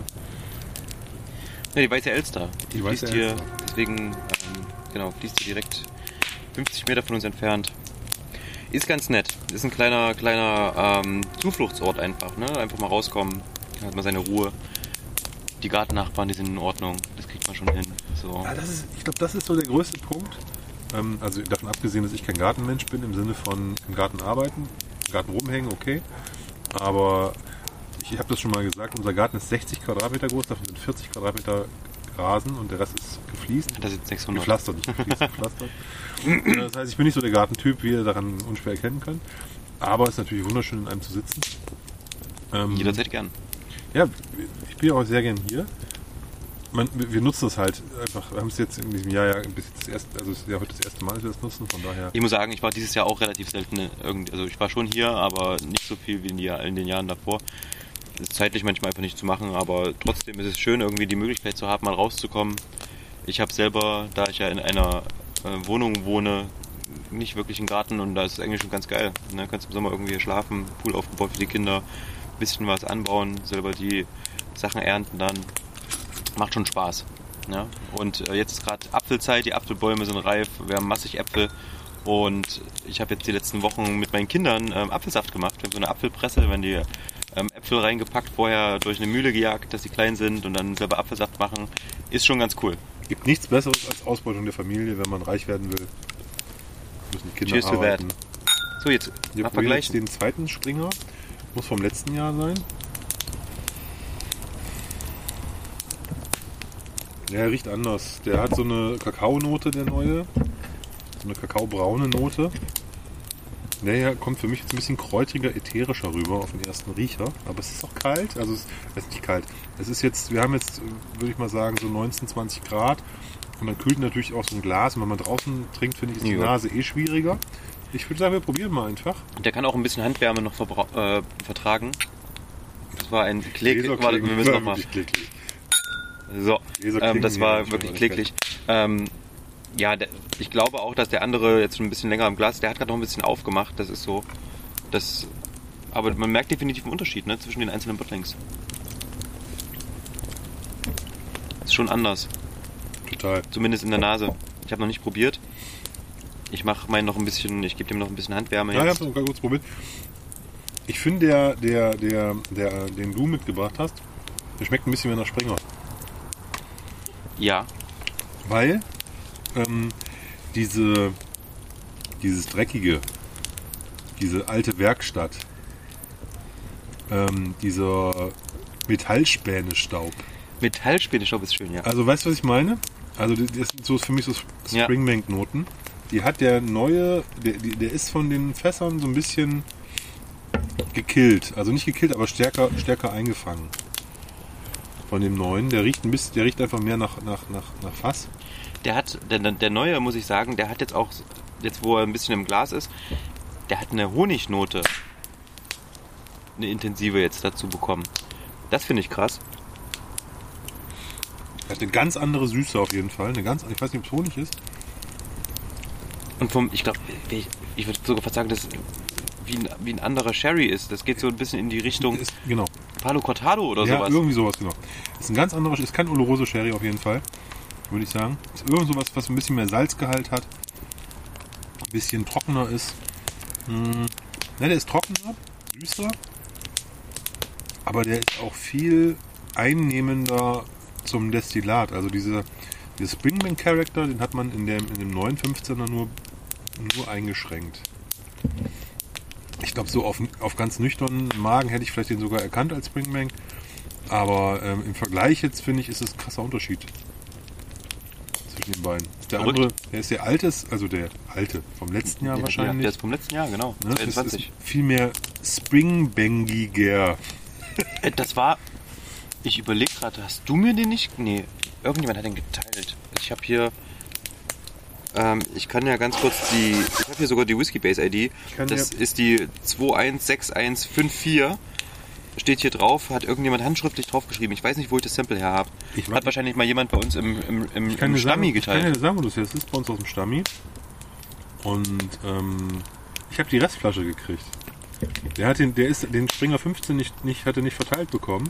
Ja, die Weiße Elster. Die, Die Weiße fließt hier, Elster. deswegen, ähm, genau, fließt hier direkt 50 Meter von uns entfernt. Ist ganz nett. Ist ein kleiner, kleiner ähm, Zufluchtsort einfach, ne? Einfach mal rauskommen, dann hat man seine Ruhe. Die Gartennachbarn, die sind in Ordnung. Das kriegt man schon hin. So. Ja, das ist, ich glaube, das ist so der größte Punkt. Ähm, also davon abgesehen, dass ich kein Gartenmensch bin, im Sinne von im Garten arbeiten, im Garten rumhängen, okay. Aber ich habe das schon mal gesagt, unser Garten ist 60 Quadratmeter groß, davon sind 40 Quadratmeter Rasen und der Rest ist gefliest. Das sind 600. Gepflastert, nicht gefliest, gepflastert. Das heißt, ich bin nicht so der Gartentyp, wie ihr daran unschwer erkennen könnt. Aber es ist natürlich wunderschön, in einem zu sitzen. Ähm, Jederzeit gern. ja, ich bin auch sehr gern hier. Man, wir nutzen das halt einfach. Wir haben es jetzt in diesem Jahr ja bis jetzt das erste, also es ist ja heute das erste Mal, dass wir das nutzen, von daher. Ich muss sagen, ich war dieses Jahr auch relativ selten. Irgendwie, also ich war schon hier, aber nicht so viel wie in, die, in den Jahren davor. Zeitlich manchmal einfach nicht zu machen, aber trotzdem ist es schön, irgendwie die Möglichkeit zu haben, mal rauszukommen. Ich habe selber, da ich ja in einer äh, Wohnung wohne, nicht wirklich einen Garten und da ist es eigentlich schon ganz geil. Ne? Kannst im Sommer irgendwie schlafen, Pool aufgebaut für die Kinder, bisschen was anbauen, selber die Sachen ernten dann. Macht schon Spaß. Ne? Und äh, jetzt ist gerade Apfelzeit, die Apfelbäume sind reif, wir haben massig Äpfel und ich habe jetzt die letzten Wochen mit meinen Kindern ähm, Apfelsaft gemacht. Wir haben so eine Apfelpresse, wenn die ähm, Äpfel reingepackt, vorher durch eine Mühle gejagt, dass sie klein sind und dann selber Apfelsaft machen. Ist schon ganz cool. Gibt nichts Besseres als Ausbeutung der Familie, wenn man reich werden will. Müssen die Kinder Cheers to that. arbeiten. So, jetzt Wir mal vergleichen. den zweiten Springer. Muss vom letzten Jahr sein. Der riecht anders. Der hat so eine Kakaonote, der neue. So eine kakaobraune Note. Der hier kommt für mich jetzt ein bisschen kräutriger, ätherischer rüber auf den ersten Riecher. Aber es ist auch kalt. Also es ist nicht kalt. Es ist jetzt, wir haben jetzt, würde ich mal sagen, so 19, 20 Grad. Und dann kühlt natürlich auch so ein Glas. Und wenn man draußen trinkt, finde ich, ist die Ja. Nase eh schwieriger. Ich würde sagen, wir probieren mal einfach. Der kann auch ein bisschen Handwärme noch äh, vertragen. Das war ein Klick. Warte, wir müssen noch mal. Wirklich kläglich. So, ähm, das war wirklich kläglich. Ähm, ja, der, ich glaube auch, dass der andere jetzt schon ein bisschen länger im Glas, der hat gerade noch ein bisschen aufgemacht. Das ist so. Das, aber man merkt definitiv einen Unterschied ne, zwischen den einzelnen Bottlings. Ist schon anders, Total. zumindest in der Nase. Ich habe noch nicht probiert. Ich mache meinen noch ein bisschen, ich gebe dem noch ein bisschen Handwärme Ja, ich jetzt. habe es kurz probiert. Ich finde, der, der, der, der, den du mitgebracht hast, der schmeckt ein bisschen mehr nach Springer. Ja, Weil ähm, diese, dieses Dreckige, diese alte Werkstatt, ähm, dieser Metallspäne-Staub. Metallspäne-Staub ist schön, ja. Also weißt du, was ich meine? Also das sind so für mich so Ja. Springbank-Noten. Die hat der neue, der, der ist von den Fässern so ein bisschen gekillt. Also nicht gekillt, aber stärker, stärker eingefangen. Von dem neuen. Der riecht ein bisschen, der riecht einfach mehr nach, nach, nach, nach Fass. Der hat, der, der neue, muss ich sagen, der hat jetzt auch, jetzt wo er ein bisschen im Glas ist, der hat eine Honignote. Eine intensive jetzt dazu bekommen. Das finde ich krass. Hat eine ganz andere Süße auf jeden Fall. Eine ganz, ich weiß nicht, ob es Honig ist. Und vom, ich glaube, ich, ich würde sogar fast sagen, dass wie ein, wie ein anderer Sherry ist. Das geht so ein bisschen in die Richtung Ist, genau. Palo Cortado oder ja, sowas. irgendwie sowas, genau. Ist ein ganz anderer, ist kein Oloroso Sherry auf jeden Fall. Würde ich sagen. Ist irgend sowas, was ein bisschen mehr Salzgehalt hat. Ein bisschen trockener ist. Hm, ne, der ist trockener, süßer. Aber der ist auch viel einnehmender zum Destillat. Also diese, dieser Springman Character, den hat man in dem, in dem neuen 15er nur, nur eingeschränkt. Ich glaube, so auf, auf ganz nüchternen Magen hätte ich vielleicht den sogar erkannt als Springbank. Aber ähm, im Vergleich jetzt finde ich, ist es ein krasser Unterschied zwischen den beiden. Der Verrückt. andere, der ist der altes, also der alte vom letzten Jahr Ja, wahrscheinlich. der ist vom letzten Jahr, genau. ne? Das ist 22. viel mehr Springbangiger. Äh, Das war. Ich überlege gerade, hast du mir den nicht. Nee, irgendjemand hat den geteilt. Ich habe hier. Ähm, ich kann ja ganz kurz die. Ich habe hier sogar die Whiskey Base ID. Das ja- ist die 216154. Steht hier drauf, hat irgendjemand handschriftlich draufgeschrieben. Ich weiß nicht, wo ich das Sample her habe. Hat wahrscheinlich mal jemand bei uns im, im, im, Ich im Stammi sagen, ich kann geteilt. dir sagen, wo das jetzt ist. Bei uns aus dem Stammi. Und ähm, ich habe die Restflasche gekriegt. Der hat den, der ist den Springer 15 nicht, nicht, hatte nicht verteilt bekommen.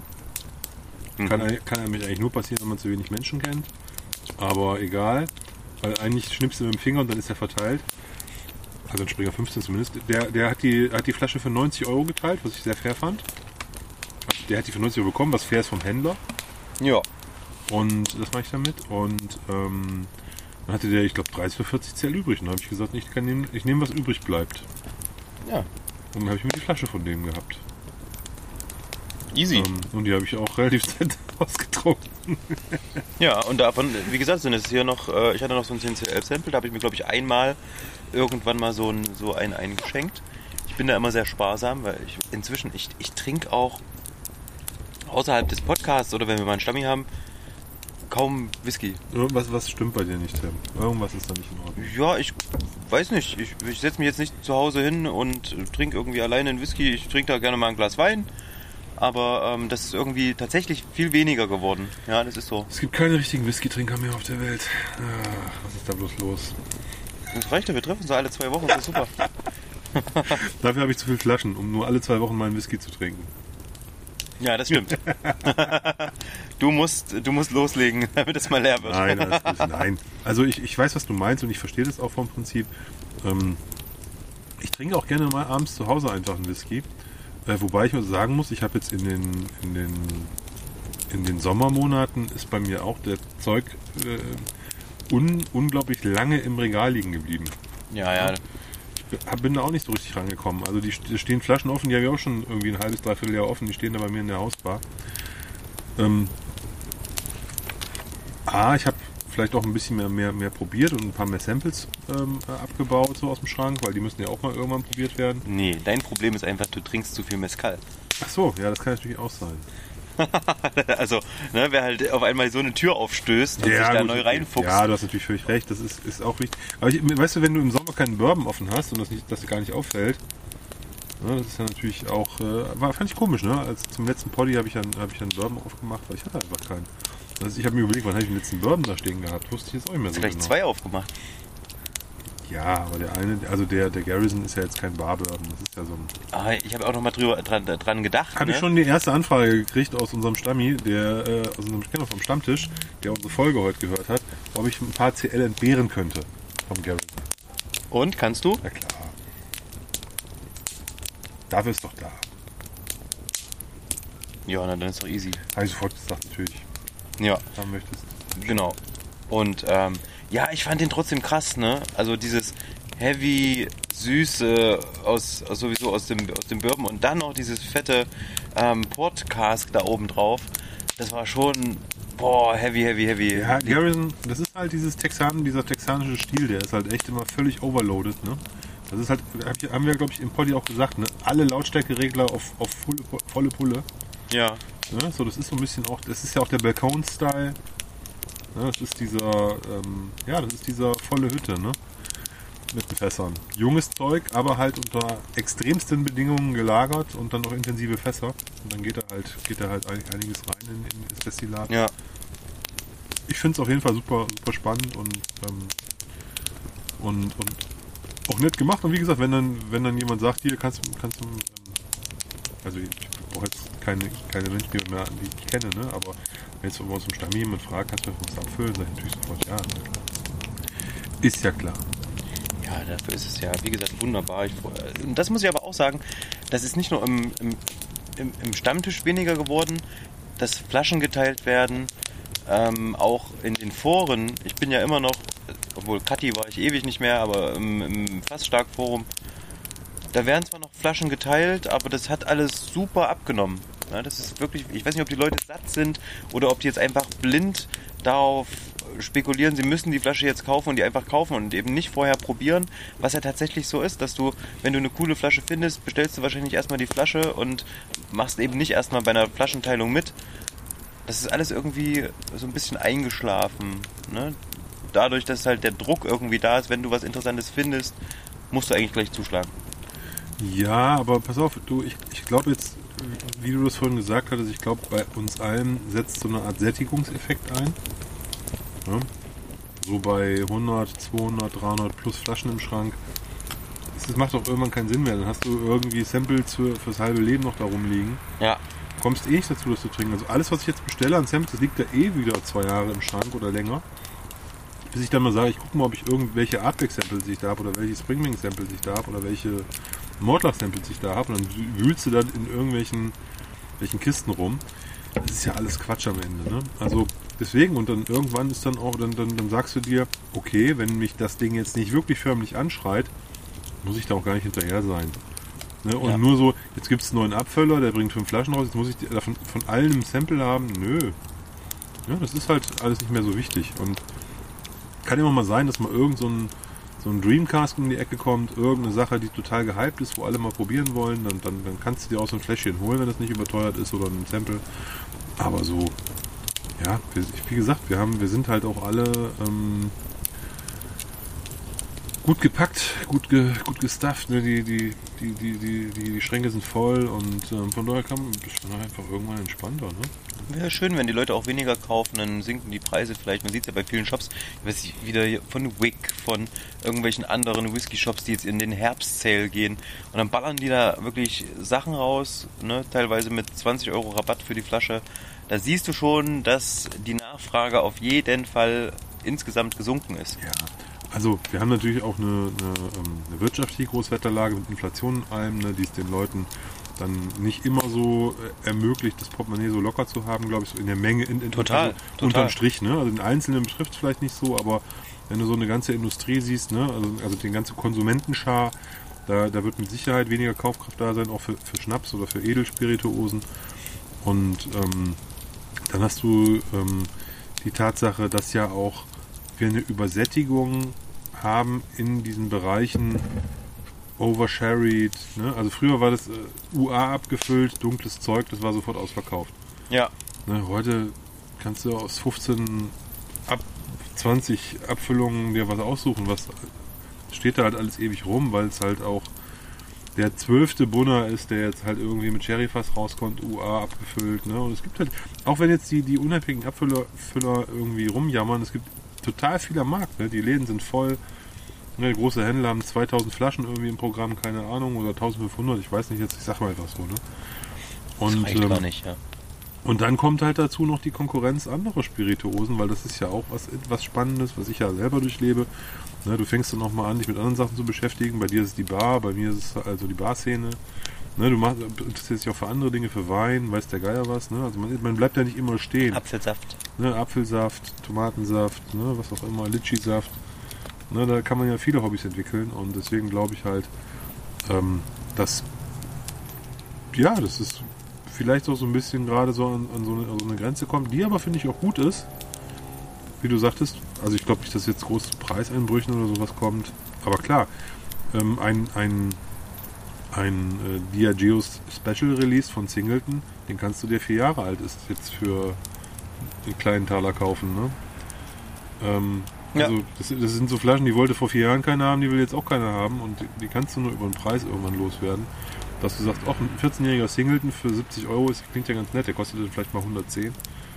Mhm. Kann, kann nämlich eigentlich nur passieren, wenn man zu wenig Menschen kennt. Aber egal, weil eigentlich schnippst du mit dem Finger und dann ist er verteilt. Also ein Springer 15 zumindest. Der, der hat, die, hat die Flasche für 90 Euro geteilt, was ich sehr fair fand. Also der hat die für 90 Euro bekommen, was fair ist vom Händler. Ja. Und das mache ich damit. Und ähm, dann hatte der, ich glaube, 30 für 40 Zell übrig. Und dann habe ich gesagt, ich, kann nehmen, ich nehme, was übrig bleibt. Ja. Und dann habe ich mir die Flasche von dem gehabt. Easy. Ähm, und die habe ich auch relativ ausgetrunken. Ja, und davon, wie gesagt, sind es hier noch, äh, ich hatte noch so ein 10CL-Sample, da habe ich mir, glaube ich, einmal irgendwann mal so ein, so einen eingeschenkt. Ich bin da immer sehr sparsam, weil ich inzwischen, ich, ich trinke auch außerhalb des Podcasts oder wenn wir mal einen Stammi haben, kaum Whisky. Irgendwas was stimmt bei dir nicht, Tim. Irgendwas ist da nicht in Ordnung. Ja, ich weiß nicht. Ich, ich setze mich jetzt nicht zu Hause hin und trinke irgendwie alleine einen Whisky. Ich trinke da gerne mal ein Glas Wein. Aber ähm, das ist irgendwie tatsächlich viel weniger geworden. Ja, das ist so. Es gibt keine richtigen Whisky-Trinker mehr auf der Welt. Ah, was ist da bloß los? Das reicht ja, wir treffen uns alle zwei Wochen, das ist super. Dafür habe ich zu viele Flaschen, um nur alle zwei Wochen mal einen Whisky zu trinken. Ja, das stimmt. du, musst, du musst loslegen, damit es mal leer wird. Nein, alles nein. Also ich, ich weiß, was du meinst und ich verstehe das auch vom Prinzip. Ähm, ich trinke auch gerne mal abends zu Hause einfach einen Whisky. Äh, wobei ich sagen muss, ich habe jetzt in den, in den in den Sommermonaten ist bei mir auch der Zeug äh, un, unglaublich lange im Regal liegen geblieben. Ja, ja. Ich bin da auch nicht so richtig rangekommen. Also die, die stehen Flaschen offen, die habe ich auch schon irgendwie ein halbes, dreiviertel Jahr offen, die stehen da bei mir in der Hausbar. Ähm, A, ich habe vielleicht auch ein bisschen mehr, mehr, mehr probiert und ein paar mehr Samples ähm, abgebaut so aus dem Schrank, weil die müssen ja auch mal irgendwann probiert werden. Nee, dein Problem ist einfach, du trinkst zu viel Mezcal. Ach so, ja, das kann natürlich auch sein. also, ne, wer halt auf einmal so eine Tür aufstößt und Ja, sich da gut, neu reinfuchst. Ja, du hast natürlich völlig recht, das ist, ist auch richtig. Aber ich, weißt du, wenn du im Sommer keinen Bourbon offen hast und das, nicht, das gar nicht auffällt, ne, das ist ja natürlich auch, äh, war, fand ich komisch, ne? Als zum letzten Poddy habe ich, dann- hab ich einen Bourbon aufgemacht, weil ich hatte einfach keinen. Also ich habe mir überlegt, wann habe ich den letzten Bourbon da stehen gehabt? Wusste ich jetzt auch nicht mehr so gleich genau. zwei aufgemacht. Ja, aber der eine, also der, der Garrison ist ja jetzt kein Bar-Bourbon, das ist ja so ein... Ah, ich habe auch noch mal drüber, dran, dran gedacht. Habe ne? ich schon die erste Anfrage gekriegt aus unserem Stammi, der, äh, aus unserem Kenner vom Stammtisch, der unsere Folge heute gehört hat, ob ich ein paar CL entbehren könnte vom Garrison. Und, kannst du? Na klar. Dafür ist doch da. Ja, na, dann ist doch easy. Habe ich sofort gesagt, natürlich. Ja, Haben möchtest. genau. Und ähm, ja, ich fand den trotzdem krass, ne? Also dieses heavy, süße aus, aus sowieso aus dem, aus dem Bourbon und dann noch dieses fette ähm, Port Cask da oben drauf. Das war schon, boah, heavy, heavy, heavy. Ja, Garrison, das ist halt dieses Texan, dieser texanische Stil, der ist halt echt immer völlig overloaded, ne? Das ist halt, haben wir, glaube ich, im Poddy auch gesagt, ne? Alle Lautstärkeregler auf, auf volle, volle Pulle. ja. Ne? So, das ist so ein bisschen auch, das ist ja auch der Balkon-Style. Ne? Das ist dieser, ähm, ja, das ist dieser volle Hütte, ne? Mit den Fässern. Junges Zeug, aber halt unter extremsten Bedingungen gelagert und dann noch intensive Fässer. Und dann geht da halt, geht da halt ein- einiges rein in, in das Destillat. Ja. Ich finde es auf jeden Fall super, super spannend und, ähm, und, und auch nett gemacht. Und wie gesagt, wenn dann, wenn dann jemand sagt, hier kannst du, kannst du, ähm, also ich brauche jetzt keine, keine Menschen mehr, die ich kenne, ne? aber wenn jetzt bei uns im Stamm jemand fragt, kannst du mir was abfüllen, sag ich natürlich sofort, ja. Ist ja klar. Ja, dafür ist es ja, wie gesagt, wunderbar. Ich, das muss ich aber auch sagen, das ist nicht nur im, im, im, im Stammtisch weniger geworden, dass Flaschen geteilt werden, ähm, auch in den Foren. Ich bin ja immer noch, obwohl Kathi war ich ewig nicht mehr, aber im, im Fassstark-Forum, da werden zwar noch Flaschen geteilt, aber das hat alles super abgenommen. Ja, das ist wirklich, ich weiß nicht, ob die Leute satt sind oder ob die jetzt einfach blind darauf spekulieren, sie müssen die Flasche jetzt kaufen und die einfach kaufen und eben nicht vorher probieren, was ja tatsächlich so ist, dass du, wenn du eine coole Flasche findest, bestellst du wahrscheinlich erstmal die Flasche und machst eben nicht erstmal bei einer Flaschenteilung mit. Das ist alles irgendwie so ein bisschen eingeschlafen. Ne? Dadurch, dass halt der Druck irgendwie da ist, wenn du was Interessantes findest, musst du eigentlich gleich zuschlagen. Ja, aber pass auf, du, ich, ich glaube jetzt, wie du das vorhin gesagt hattest, ich glaube, bei uns allen setzt so eine Art Sättigungseffekt ein. Ja? So bei 100, 200, 300 plus Flaschen im Schrank. Das macht doch irgendwann keinen Sinn mehr. Dann hast du irgendwie Samples für, fürs halbe Leben noch da rumliegen. Ja, Kommst eh nicht dazu, das zu trinken. Also alles, was ich jetzt bestelle an Samples, das liegt da eh wieder zwei Jahre im Schrank oder länger. Bis ich dann mal sage, ich gucke mal, ob ich irgendwelche Artback-Samples ich da habe oder welche Springwing-Samples ich da habe oder welche Mordlach-Samples ich da habe. Und dann wühlst du dann in irgendwelchen welchen Kisten rum. Das ist ja alles Quatsch am Ende. Ne? Also deswegen und dann irgendwann ist dann auch, dann, dann, dann sagst du dir, okay, wenn mich das Ding jetzt nicht wirklich förmlich anschreit, muss ich da auch gar nicht hinterher sein. Ne? Und Ja. nur so, jetzt gibt es einen neuen Abfüller, der bringt fünf Flaschen raus, jetzt muss ich davon von allen ein Sample haben. Nö. Ja, das ist halt alles nicht mehr so wichtig. Und kann immer mal sein, dass mal irgend so ein, so ein Dreamcast um die Ecke kommt, irgendeine Sache, die total gehypt ist, wo alle mal probieren wollen, dann, dann, dann kannst du dir auch so ein Fläschchen holen, wenn das nicht überteuert ist oder ein Sample. Aber so, ja, wie gesagt, wir haben, wir sind halt auch alle, ähm, gut gepackt, gut, ge, gut gestufft. Ne? Die, die, die, die, die, die Schränke sind voll und ähm, von daher man ist man einfach irgendwann entspannter. Ne? Wäre schön, wenn die Leute auch weniger kaufen, dann sinken die Preise vielleicht. Man sieht es ja bei vielen Shops, ich weiß nicht, wieder von Wick, von irgendwelchen anderen Whisky-Shops, die jetzt in den Herbst-Sale gehen. Und dann ballern die da wirklich Sachen raus, ne? teilweise mit 20 Euro Rabatt für die Flasche. Da siehst du schon, dass die Nachfrage auf jeden Fall insgesamt gesunken ist. Ja, also wir haben natürlich auch eine, eine, ähm, eine wirtschaftliche Großwetterlage mit Inflation und allem, ne, die es den Leuten dann nicht immer so äh, ermöglicht, das Portemonnaie so locker zu haben, glaube ich, so in der Menge, in, in, Total, also total. unterm Strich. Ne? Also den Einzelnen betrifft es vielleicht nicht so, aber wenn du so eine ganze Industrie siehst, ne? also, also den ganzen Konsumentenschar, da, da wird mit Sicherheit weniger Kaufkraft da sein, auch für, für Schnaps oder für Edelspirituosen. Und ähm, dann hast du ähm, die Tatsache, dass ja auch wir eine Übersättigung haben in diesen Bereichen oversharried. Ne? Also früher war das äh, UA abgefüllt, dunkles Zeug, das war sofort ausverkauft. Ja, Ne? Heute kannst du aus 15 ab 20 Abfüllungen dir was aussuchen, was steht da halt alles ewig rum, weil es halt auch der zwölfte Bunner ist, der jetzt halt irgendwie mit Sherryfass rauskommt, UA abgefüllt. Ne? Und es gibt halt, auch wenn jetzt die, die unabhängigen Abfüller Füller irgendwie rumjammern, es gibt total viel am Markt. Ne? Die Läden sind voll. Ne, große Händler haben 2000 Flaschen irgendwie im Programm, keine Ahnung, oder 1500, ich weiß nicht jetzt, ich sag mal einfach so. Ne? das Und, reicht ähm, nicht, ja. und dann kommt halt dazu noch die Konkurrenz anderer Spirituosen, weil das ist ja auch was, was Spannendes, was ich ja selber durchlebe. Ne, du fängst dann nochmal an, dich mit anderen Sachen zu beschäftigen. Bei dir ist es die Bar, bei mir ist es also die Barszene. Ne, du machst, interessierst dich auch für andere Dinge, für Wein, weiß der Geier was. Ne? Also man, man bleibt ja nicht immer stehen. Apfelsaft. Ne, Apfelsaft, Tomatensaft, ne, was auch immer, Litschi-Saft. Ne, da kann man ja viele Hobbys entwickeln und deswegen glaube ich halt, ähm, dass ja, das ist vielleicht auch so ein bisschen gerade so an, an, so eine, an so eine Grenze kommt, die aber finde ich auch gut ist. Wie du sagtest, also ich glaube nicht, dass jetzt groß zu Preiseinbrüchen oder sowas kommt. Aber klar, ähm, ein, ein, ein äh, Diageo Special Release von Singleton, den kannst du, der vier Jahre alt ist, jetzt für den kleinen Taler kaufen. Ne? Ähm, Ja. Also das, das sind so Flaschen, die wollte vor vier Jahren keiner haben, die will jetzt auch keiner haben und die, die kannst du nur über den Preis irgendwann loswerden. Dass du sagst, auch ein 14-jähriger Singleton für 70 Euro, das klingt ja ganz nett, der kostet dann vielleicht mal 110.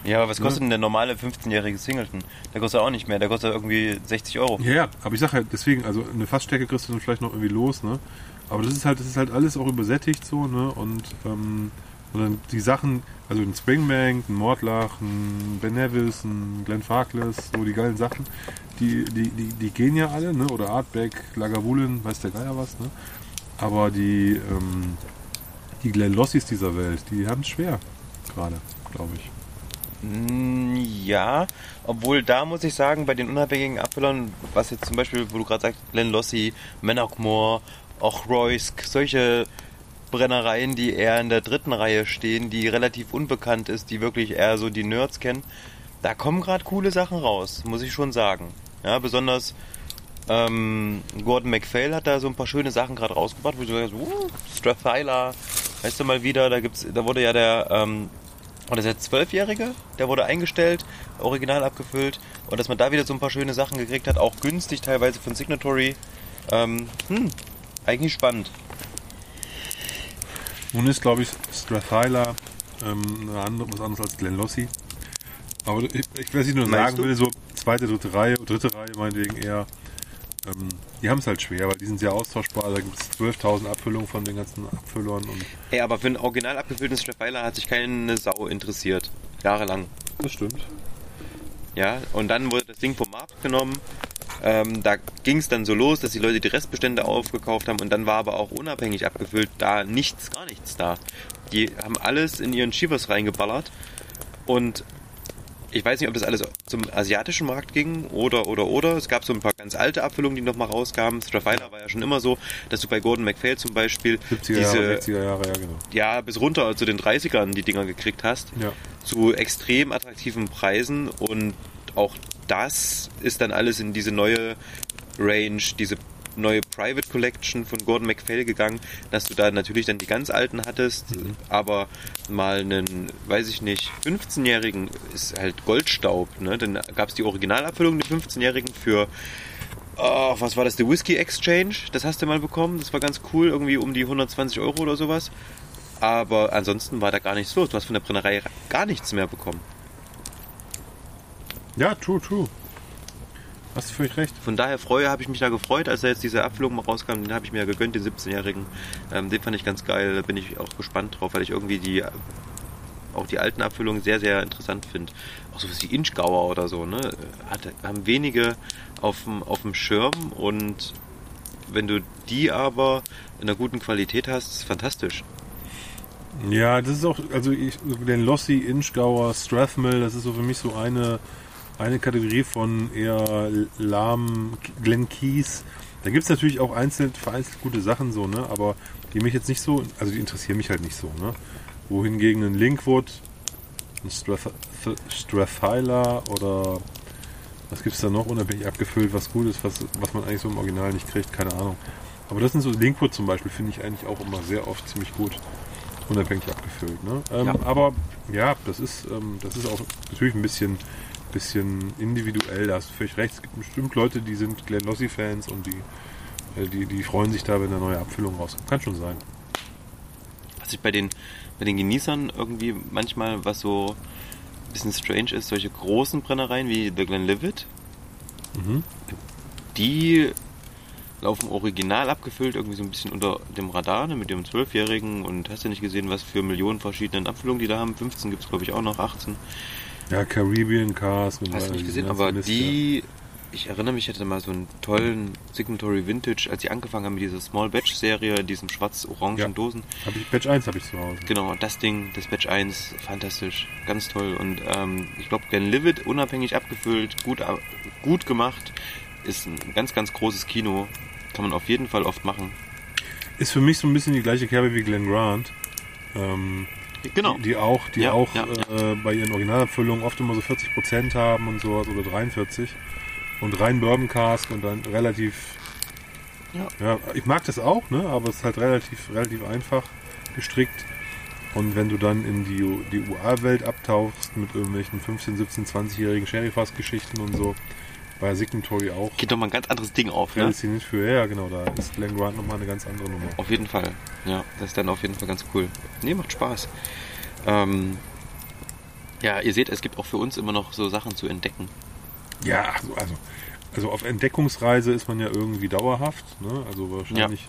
Ja, aber was Ne? kostet denn der normale 15-jährige Singleton? Der kostet auch nicht mehr, der kostet irgendwie 60 Euro. Ja, ja, aber ich sag halt deswegen, also eine Fassstärke kriegst du dann vielleicht noch irgendwie los, ne? Aber das ist halt, das ist halt alles auch übersättigt so, ne? Und, ähm, und dann die Sachen, also ein Springbank, ein Mordlach, ein Ben Nevis, ein Glenn Farkless, so die geilen Sachen, die, die, die, die gehen ja alle, ne? Oder Artback, Lagavulin, weiß der Geier was, ne? Aber die, ähm, die Glenn Lossis dieser Welt, die haben es schwer gerade, glaube ich. Mm, Ja, obwohl da muss ich sagen, bei den unabhängigen Abfüllern, was jetzt zum Beispiel, wo du gerade sagst, Glen Lossi, Menachmore, auch Roysk, solche Brennereien, die eher in der dritten Reihe stehen, die relativ unbekannt ist, die wirklich eher so die Nerds kennen, da kommen gerade coole Sachen raus, muss ich schon sagen. Ja, besonders ähm, Gordon MacPhail hat da so ein paar schöne Sachen gerade rausgebracht, wo du sagst, uh, Strathyla, weißt du mal wieder, da gibt's, da wurde ja der ähm, ist der Zwölfjährige, der wurde eingestellt, original abgefüllt. Und dass man da wieder so ein paar schöne Sachen gekriegt hat, auch günstig teilweise von Signatory. Ähm, hm, eigentlich spannend. Nun ist, glaube ich, Strathyla ähm, andere, was anderes als Glen Lossi. Aber ich, ich weiß nicht nur sagen du? will, so zweite, dritte Reihe, dritte Reihe meinetwegen eher. Ähm, die haben es halt schwer, weil die sind sehr austauschbar. Da gibt es 12.000 Abfüllungen von den ganzen Abfüllern. Und Ey, aber für ein original abgefülltes Strathyla hat sich keine Sau interessiert. Jahrelang. das stimmt. Ja, und dann wurde das Ding vom Markt genommen. Ähm, da ging es dann so los, dass die Leute die Restbestände aufgekauft haben und dann war aber auch unabhängig abgefüllt da nichts, gar nichts da. Die haben alles in ihren Shivers reingeballert und ich weiß nicht, ob das alles zum asiatischen Markt ging oder, oder, oder. Es gab so ein paar ganz alte Abfüllungen, die nochmal rauskamen. Strathyla war ja schon immer so, dass du bei Gordon MacPhail zum Beispiel 70er diese, Jahre, 60er Jahre, ja genau. ja, bis runter zu den 30ern die Dinger gekriegt hast Ja. zu extrem attraktiven Preisen und auch das ist dann alles in diese neue Range, diese neue Private Collection von Gordon MacPhail gegangen, dass du da natürlich dann die ganz alten hattest, aber mal einen, weiß ich nicht, 15-Jährigen ist halt Goldstaub, ne? Dann gab es die Originalabfüllung, die 15-Jährigen für oh, was war das? The Whiskey Exchange. Das hast du mal bekommen. Das war ganz cool. Irgendwie um die 120 Euro oder sowas. Aber ansonsten war da gar nichts los. Du hast von der Brennerei gar nichts mehr bekommen. Ja, true, true. Hast du völlig recht. Von daher freue, habe ich mich da gefreut, als da jetzt diese Abfüllung mal rauskam. Den habe ich mir ja gegönnt, den 17-Jährigen. Ähm, den fand ich ganz geil. Da bin ich auch gespannt drauf, weil ich irgendwie die auch die alten Abfüllungen sehr, sehr interessant finde. Auch so wie Inchgauer oder so, ne? Hat, haben wenige auf dem, auf dem Schirm und wenn du die aber in einer guten Qualität hast, ist fantastisch. Ja, das ist auch, also ich, den Lossi, Inchgauer, Strathmill, das ist so für mich so eine, eine Kategorie von eher lahm Glen Keys. Da gibt es natürlich auch einzeln, vereinzelt gute Sachen so, ne? Aber die mich jetzt nicht so, also die interessieren mich halt nicht so, ne? Wohingegen ein Linkwood, ein Strathyla oder was gibt es da noch unabhängig abgefüllt, was gut ist, was, was man eigentlich so im Original nicht kriegt, keine Ahnung. Aber das sind so Linkwood zum Beispiel, finde ich eigentlich auch immer sehr oft ziemlich gut unabhängig abgefüllt. Ne? Ähm, ja. Aber ja, das ist, ähm, das ist auch natürlich ein bisschen, bisschen individuell, da hast du völlig recht. Es gibt bestimmt Leute, die sind Glenn Lossi-Fans und die, äh, die, die freuen sich da, wenn eine neue Abfüllung rauskommt. Kann schon sein. Was ich bei den, bei den Genießern irgendwie manchmal, was so ein bisschen strange ist, solche großen Brennereien wie The Glenlivet, mhm. die laufen original abgefüllt, irgendwie so ein bisschen unter dem Radar, ne, mit dem Zwölfjährigen und hast ja nicht gesehen, was für Millionen verschiedenen Abfüllungen die da haben. 15 gibt es glaube ich auch noch, 18. Ja, Caribbean Cars. Hast du nicht gesehen, aber die, ich erinnere mich, ich hatte mal so einen tollen Signatory Vintage, als sie angefangen haben mit dieser Small Batch Serie, in diesen schwarz-orangen ja. Dosen. Hab ich, Batch 1 habe ich zu Hause. Genau, das Ding, das Batch 1, fantastisch, ganz toll. Und ähm, ich glaube, Livid, unabhängig abgefüllt, gut, gut gemacht, ist ein ganz, ganz großes Kino. Kann man auf jeden Fall oft machen. Ist für mich so ein bisschen die gleiche Kerbe wie Glenn Grant. Ähm, genau. Die, die auch, die ja, auch ja, äh, bei ihren Originalabfüllungen oft immer so 40% haben und sowas oder 43. Und rein Bourbon Cask und dann relativ. Ja. ja. Ich mag das auch, ne? Aber es ist halt relativ, relativ einfach gestrickt. Und wenn du dann in die, die UA-Welt abtauchst mit irgendwelchen 15, 17, 20-jährigen Sherry-Fass-Geschichten und so, bei Signatory auch. Geht doch mal ein ganz anderes Ding auf, ne? nicht für, ja, genau, da ist Glenn Grant nochmal eine ganz andere Nummer. Auf jeden Fall, ja, das ist dann auf jeden Fall ganz cool. Nee, macht Spaß. Ähm, ja, ihr seht, es gibt auch für uns immer noch so Sachen zu entdecken. Ja, also, also, also auf Entdeckungsreise ist man ja irgendwie dauerhaft, ne? Also wahrscheinlich, ja.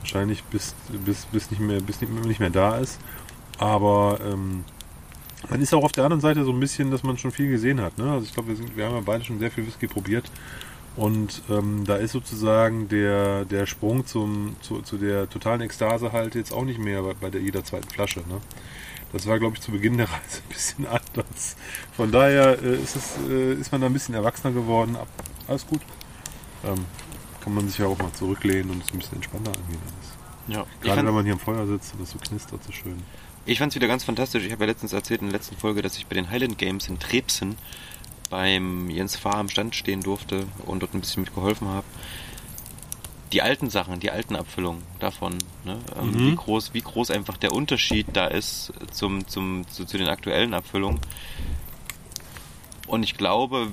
wahrscheinlich bis, bis, bis nicht mehr, bis nicht mehr da ist. Aber ähm, man ist auch auf der anderen Seite so ein bisschen, dass man schon viel gesehen hat. Ne? Also ich glaube, wir, wir haben ja beide schon sehr viel Whisky probiert. Und ähm, da ist sozusagen der, der Sprung zum, zu, zu der totalen Ekstase halt jetzt auch nicht mehr bei, bei der jeder zweiten Flasche. Ne? Das war, glaube ich, zu Beginn der Reise ein bisschen anders. Von daher äh, ist, es, äh, ist man da ein bisschen erwachsener geworden. Ab, alles gut. Ähm, kann man sich ja auch mal zurücklehnen und es ein bisschen entspannter angehen. Alles. Ja, Gerade wenn man hier am Feuer sitzt und das so knistert, so schön. Ich fand es wieder ganz fantastisch. Ich habe ja letztens erzählt in der letzten Folge, dass ich bei den Highland Games in Trebsen beim Jens Fahr am Stand stehen durfte und dort ein bisschen mitgeholfen habe. Die alten Sachen, die alten Abfüllungen davon, ne? ähm, mhm. wie, groß, wie groß einfach der Unterschied da ist zum, zum, zu, zu den aktuellen Abfüllungen. Und ich glaube,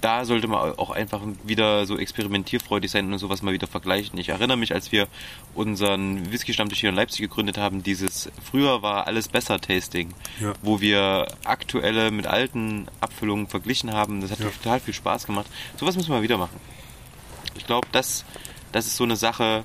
da sollte man auch einfach wieder so experimentierfreudig sein und sowas mal wieder vergleichen. Ich erinnere mich, als wir unseren Whisky-Stammtisch hier in Leipzig gegründet haben, dieses früher war alles besser Tasting, ja. wo wir aktuelle mit alten Abfüllungen verglichen haben. Das hat ja. total viel Spaß gemacht. Sowas müssen wir wieder machen. Ich glaube, das, das ist so eine Sache,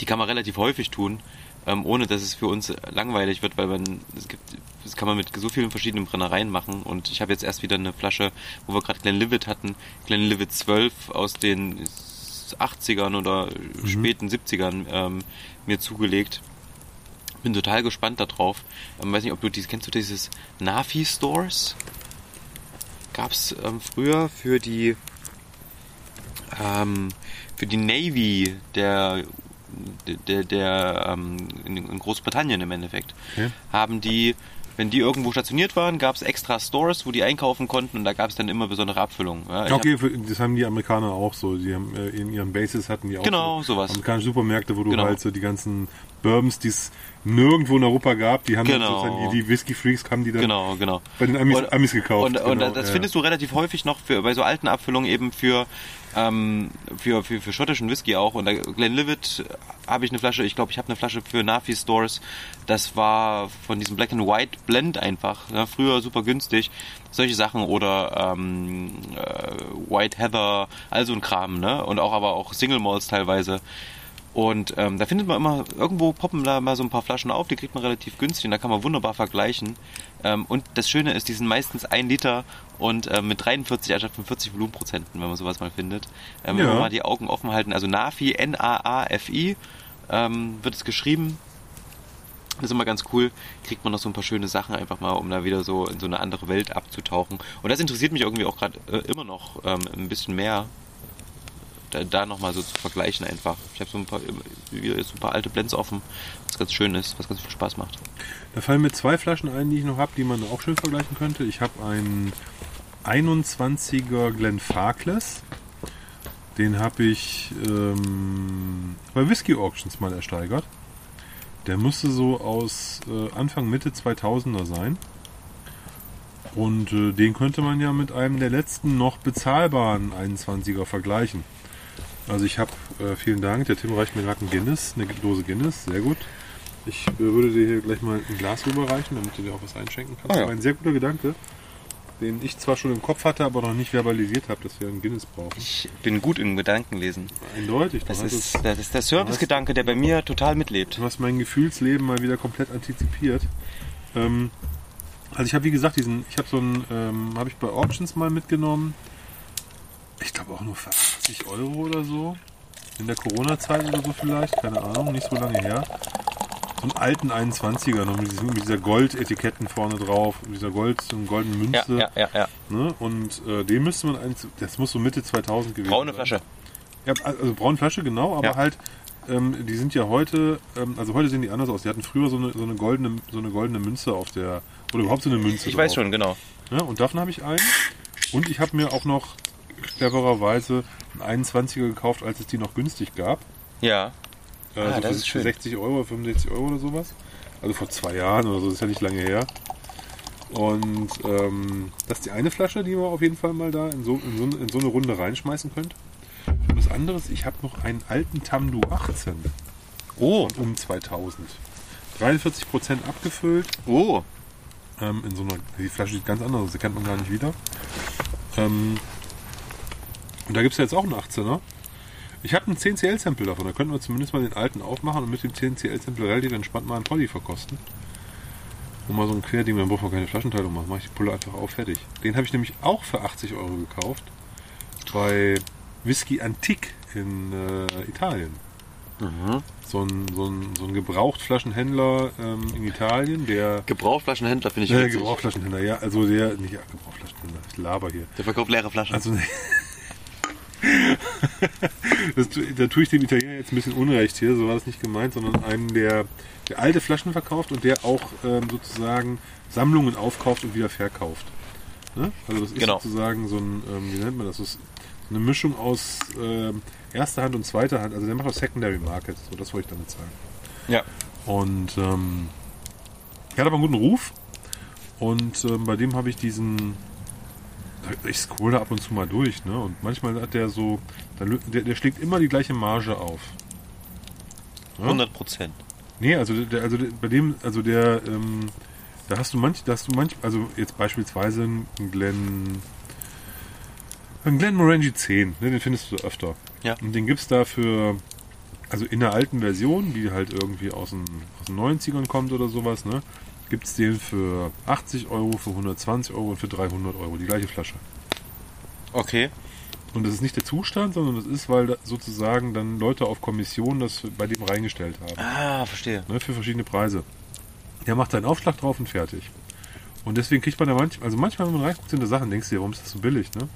die kann man relativ häufig tun ähm, ohne dass es für uns langweilig wird, weil man es gibt, das kann man mit so vielen verschiedenen Brennereien machen. Und ich habe jetzt erst wieder eine Flasche, wo wir gerade Glenlivet hatten, Glenlivet 12 aus den 80ern oder mhm. späten 70ern ähm, mir zugelegt. Bin total gespannt darauf. Ähm, weiß nicht, ob du dieses, kennst du dieses Nafi Stores? Gab es ähm, früher für die ähm, für die Navy der der, der ähm, in, Großbritannien im Endeffekt, okay. haben die, wenn die irgendwo stationiert waren, gab es extra Stores, wo die einkaufen konnten und da gab es dann immer besondere Abfüllungen. Ja, okay, hab, das haben die Amerikaner auch so. Die haben äh, in ihren Bases hatten die auch genau, so sowas. amerikanische Supermärkte, wo du genau. halt so die ganzen Bourbons, die es nirgendwo in Europa gab. Die haben dann Genau. sozusagen die, die Whisky Freaks haben die dann Genau, genau. bei den Amis, Und- Amis gekauft. Und, und genau, das ja. findest du relativ häufig noch für, bei so alten Abfüllungen eben für, ähm, für, für, für schottischen Whisky auch. Und da Glenlivet habe ich eine Flasche, ich glaube, ich habe eine Flasche für Nafi Stores. Das war von diesem Black and White Blend einfach. Ja, früher super günstig. Solche Sachen oder ähm, äh, White Heather, all so ein Kram, ne? Und auch aber auch Single Malls teilweise. Und ähm, da findet man immer, irgendwo poppen da mal so ein paar Flaschen auf, die kriegt man relativ günstig und da kann man wunderbar vergleichen. Ähm, und das Schöne ist, die sind meistens ein Liter und ähm, mit 43 anstatt 45 Volumenprozenten, wenn man sowas mal findet. Ähm, Wenn Ja. wir mal die Augen offen halten, also Nafi, N-A-A-F-I, ähm, wird es geschrieben. Das ist immer ganz cool, kriegt man noch so ein paar schöne Sachen einfach mal, um da wieder so in so eine andere Welt abzutauchen. Und das interessiert mich irgendwie auch gerade äh, immer noch ähm, ein bisschen mehr, da, da nochmal so zu vergleichen einfach. Ich habe so ein paar, wieder so ein paar alte Blends offen, was ganz schön ist, was ganz viel Spaß macht. Da fallen mir zwei Flaschen ein, die ich noch habe, die man auch schön vergleichen könnte. Ich habe einen 21er Glenfarclas. Den habe ich ähm, bei Whisky Auctions mal ersteigert. Der müsste so aus äh, Anfang, Mitte 2000er sein. Und äh, den könnte man ja mit einem der letzten noch bezahlbaren 21er vergleichen. Also ich habe, äh, vielen Dank, der Tim reicht mir gerade ein Guinness, eine Dose Guinness, sehr gut. Ich äh, würde dir hier gleich mal ein Glas rüberreichen, damit du dir auch was einschenken kannst. Ah, ja. Das war ein sehr guter Gedanke, den ich zwar schon im Kopf hatte, aber noch nicht verbalisiert habe, dass wir einen Guinness brauchen. Ich bin gut im Gedankenlesen. Eindeutig. Das ist, das ist der Servicegedanke, der bei mir total mitlebt. du hast mein Gefühlsleben mal wieder komplett antizipiert. Ähm, also ich habe wie gesagt diesen, ich habe so einen, ähm, habe ich bei Auctions mal mitgenommen. Ich glaube auch nur für 80 Euro oder so. In der Corona-Zeit oder so vielleicht, keine Ahnung, nicht so lange her. Einen alten 21er, noch mit, mit dieser Goldetiketten vorne drauf, mit dieser Gold, so goldenen Ja, Münze. ja, ja, ja. Ne? Und äh, den müsste man, eigentlich- das muss so Mitte 2000 gewesen Braune sein. Flasche. Ja, also braune Flasche, genau, aber Ja. halt, ähm, die sind ja heute, ähm, also heute sehen die anders aus. Die hatten früher so eine, so eine goldene, so eine goldene Münze auf der, oder überhaupt so eine Münze. Ich weiß drauf. schon, genau. Ja, und davon habe ich einen. Und ich habe mir auch noch clevererweise einen 21er gekauft, als es die noch günstig gab. Ja. Äh, Ah, so das ist schön. 60 Euro, 65 Euro oder sowas. Also vor zwei Jahren oder so, das ist ja nicht lange her. Und ähm, das ist die eine Flasche, die wir auf jeden Fall mal da in so, in so, in so eine Runde reinschmeißen könnt. Und das andere ist, ich habe noch einen alten Tamdu 18 Oh, um 2000. 43% abgefüllt. oh. Ähm, in so einer, die Flasche sieht ganz anders aus, die kennt man gar nicht wieder. Ähm, und da gibt es ja jetzt auch einen 18er. Ich habe einen 10CL-Sample davon, da könnten wir zumindest mal den alten aufmachen und mit dem 10CL-Sample relativ entspannt mal einen Poddy verkosten. Und mal so ein Querding, dann braucht man keine Flaschenteilung machen, mache ich die Pulle einfach auf, fertig. Den habe ich nämlich auch für 80 Euro gekauft. Bei Whisky Antique in äh, Italien. Mhm. So ein, so ein, so ein Gebrauchtflaschenhändler ähm, in Italien, der Gebrauchflaschenhändler finde ich äh, witzig. Gebrauchflaschenhändler, ja, also der, nicht ja, Gebrauchflaschenhändler, ich laber hier. Der verkauft leere Flaschen. Also, das, da tue ich dem Italiener jetzt ein bisschen Unrecht hier, so war das nicht gemeint, sondern einem, der, der alte Flaschen verkauft und der auch ähm, sozusagen Sammlungen aufkauft und wieder verkauft. Ne? Also das ist Genau. sozusagen so ein, ähm, wie nennt man das, so eine Mischung aus ähm, erster Hand und zweiter Hand, also der macht auch Secondary Market, so das wollte ich damit sagen. ja. Und ähm, er hat aber einen guten Ruf. Und ähm, bei dem habe ich diesen. Ich scroll da ab und zu mal durch, ne? Und manchmal hat der so. Der, der, schlägt immer die gleiche Marge auf. Ja? 100 Prozent. Nee, also der, also der, bei dem, also der, ähm, da hast du manch, da hast du manch, also jetzt beispielsweise ein Glen, ein Glen Morangi 10, ne, den findest du öfter. Ja. Und den gibt's da für, also in der alten Version, die halt irgendwie aus den, aus den 90ern kommt oder sowas, ne, gibt's den für 80 Euro, für 120 Euro und für 300 Euro, die gleiche Flasche. Okay. Und das ist nicht der Zustand, sondern das ist, weil da sozusagen dann Leute auf Kommission das bei dem reingestellt haben. Ah, verstehe. ne, für verschiedene Preise. Der macht seinen Aufschlag drauf und fertig. Und deswegen kriegt man da manchmal, also manchmal, wenn man reinguckt in die Sachen, denkst du dir, warum ist das so billig, ne?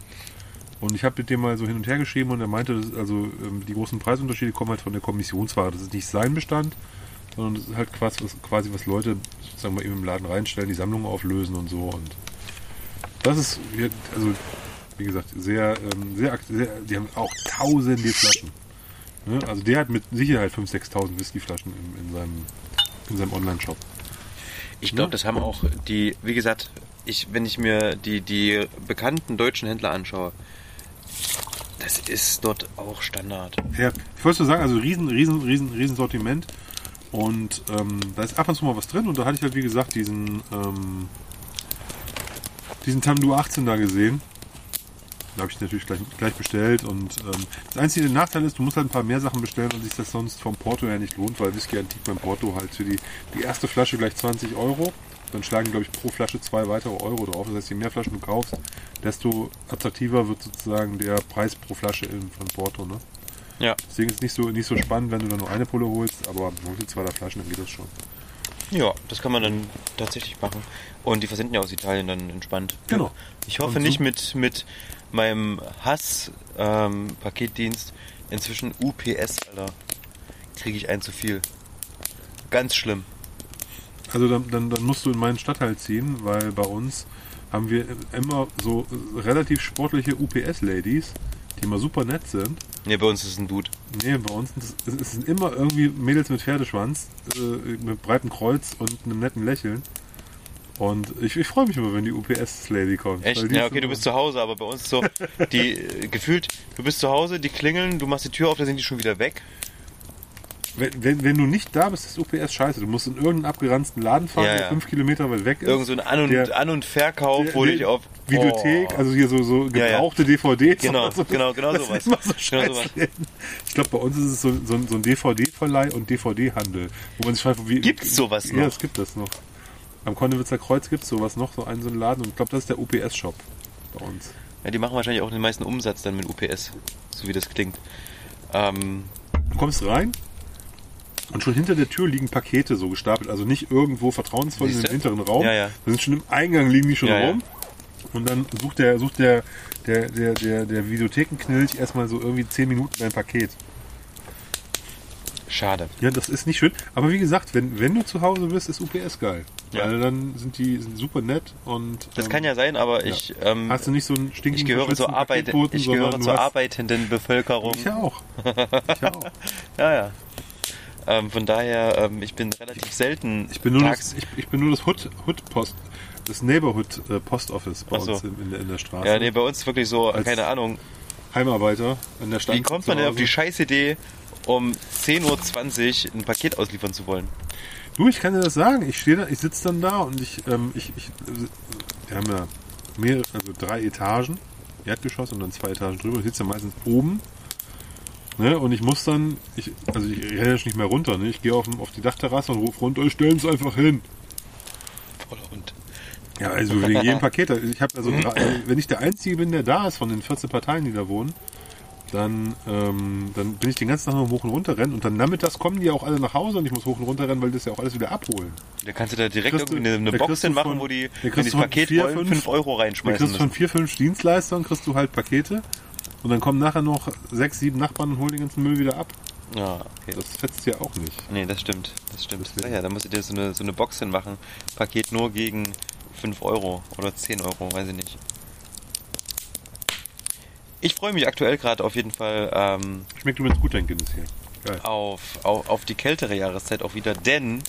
Und ich habe mit dem mal so hin und her geschrieben und er meinte, das ist also ähm, die großen Preisunterschiede kommen halt von der Kommissionsware. Das ist nicht sein Bestand, sondern das ist halt quasi was, quasi was Leute sozusagen mal eben im Laden reinstellen, die Sammlung auflösen und so. Und das ist, also wie gesagt, sehr, ähm, sehr, sehr, die haben auch tausende Flaschen. Ne? Also der hat mit Sicherheit 5.000, 6.000 Whiskyflaschen in, in seinem, in seinem Online-Shop. Ich glaube, das haben auch die, wie gesagt, ich, wenn ich mir die, die bekannten deutschen Händler anschaue, das ist dort auch Standard. Ja, ich wollte nur sagen, also riesen, riesen, riesen, riesen Sortiment. Und ähm, da ist ab und zu mal was drin. Und da hatte ich halt, wie gesagt, diesen, ähm, diesen Tamdu 18 da gesehen. Da habe ich natürlich gleich, gleich bestellt. Und ähm, das einzige Nachteil ist, du musst halt ein paar mehr Sachen bestellen und sich das sonst vom Porto her nicht lohnt, weil Whisky Antik beim Porto halt für die, die erste Flasche gleich 20 Euro. Dann schlagen, glaube ich, pro Flasche zwei weitere Euro drauf. Das heißt, je mehr Flaschen du kaufst, desto attraktiver wird sozusagen der Preis pro Flasche in, von Porto. Ne? Ja. Deswegen ist es nicht so, nicht so spannend, wenn du dann nur eine Pulle holst, aber holst du zwei der Flaschen, dann geht das schon. Ja, das kann man dann tatsächlich machen. Und die versenden ja aus Italien dann entspannt. Genau. Ich hoffe so- nicht mit, mit meinem Hass-Paketdienst inzwischen UPS, Alter. Kriege ich ein zu viel. Ganz schlimm. Also dann, dann, dann musst du in meinen Stadtteil ziehen, weil bei uns haben wir immer so relativ sportliche UPS-Ladies, die immer super nett sind. Ne, bei uns ist es ein Dude. Nee, bei uns sind es, es sind immer irgendwie Mädels mit Pferdeschwanz, äh, mit breitem Kreuz und einem netten Lächeln. Und ich, ich freue mich immer, wenn die UPS-Lady kommt. Echt? Ja, okay, du bist zu Hause, aber bei uns ist so, die äh, gefühlt, du bist zu Hause, die klingeln, du machst die Tür auf, da sind die schon wieder weg. Wenn, wenn, wenn du nicht da bist, ist UPS scheiße. Du musst in irgendeinen abgeranzten Laden fahren, Ja, der ja. fünf Kilometer weit weg ist. Irgend so ein An- und, Der- An und Verkauf, Der- wo du der dich auf. Videothek, Oh. also hier so, so Ja, ja. gebrauchte DVDs. Genau, so. genau, genau sowas. So Genau sowas. Ich glaube, bei uns ist es so, so, ein- so ein DVD-Verleih und DVD-Handel. Wo man sich fragt, wie. Gibt's sowas Ja, noch? es gibt das noch. Am Konnewitzer Kreuz gibt es sowas noch, so einen, so einen Laden. Und ich glaube, das ist der UPS-Shop bei uns. Ja, die machen wahrscheinlich auch den meisten Umsatz dann mit UPS, so wie das klingt. Ähm, Du kommst rein und schon hinter der Tür liegen Pakete so gestapelt. Also nicht irgendwo vertrauensvoll in Siehste? dem hinteren Raum. Ja, ja. Da sind schon im Eingang liegen die schon ja. rum. Und dann sucht der, sucht der, der, der, der, der Videothekenknilch erstmal so irgendwie 10 Minuten dein Paket. schade. Ja, das ist nicht schön. Aber wie gesagt, wenn, wenn du zu Hause bist, ist UPS geil. Ja. Weil dann sind die sind super nett und Das ähm, kann ja sein, aber ich, ähm, hast du nicht so einen stinkigen ich gehöre zur, Arbeit, ich gehöre zur arbeitenden Bevölkerung. Ich auch. Ich auch. Ja, ja. Ähm, von daher, ähm, ich bin relativ selten Ich bin nur tags. das, ich, ich bin nur das Hood, Hood Post, das Neighborhood äh, Post Office bei so. uns in, in, der, in der Straße. Ja, nee, bei uns wirklich so, Als- keine Ahnung. Heimarbeiter in der Stadt. Wie kommt man denn auf die scheiß Idee, um 10.20 Uhr ein Paket ausliefern zu wollen? Du, ich kann dir das sagen. Ich stehe da, ich sitze dann da und ich, ähm, ich, ich, wir haben ja mehrere, also drei Etagen, Erdgeschoss und dann zwei Etagen drüber. Ich sitze ja meistens oben. Ne, und ich muss dann, ich, also ich renne jetzt nicht mehr runter, ne? Ich gehe auf, auf die Dachterrasse und rufe runter, stellen es einfach hin. Voller Hund. Ja, also wegen jedem Paket. Ich habe also, drei, wenn ich der Einzige bin, der da ist von den 14 Parteien, die da wohnen, dann, ähm, dann bin ich den ganzen Tag nur hoch und runter rennen und dann nachmittags kommen die auch alle nach Hause und ich muss hoch und runter rennen, weil das ja auch alles wieder abholen. Da kannst du da direkt Kriegst irgendwie eine, eine da Box kriegst hinmachen, von- wo die, da kriegst du das von Paket vier, wollen, fünf- 5 Euro Du reinschmeißen kriegst von müssen. vier, fünf Dienstleistern kriegst du halt Pakete und dann kommen nachher noch sechs, sieben Nachbarn und holen den ganzen Müll wieder ab. Ja, okay. Das fetzt ja auch nicht. Nee, das stimmt. Das stimmt. Deswegen. Ja, ja, da musst du dir so eine, so eine Box hinmachen. Paket nur gegen 5 Euro oder 10 Euro, weiß ich nicht. Ich freue mich aktuell gerade auf jeden Fall ähm, Schmeckt übrigens gut, dein Guinness hier. Geil. auf, auf, auf die kältere Jahreszeit auch wieder, denn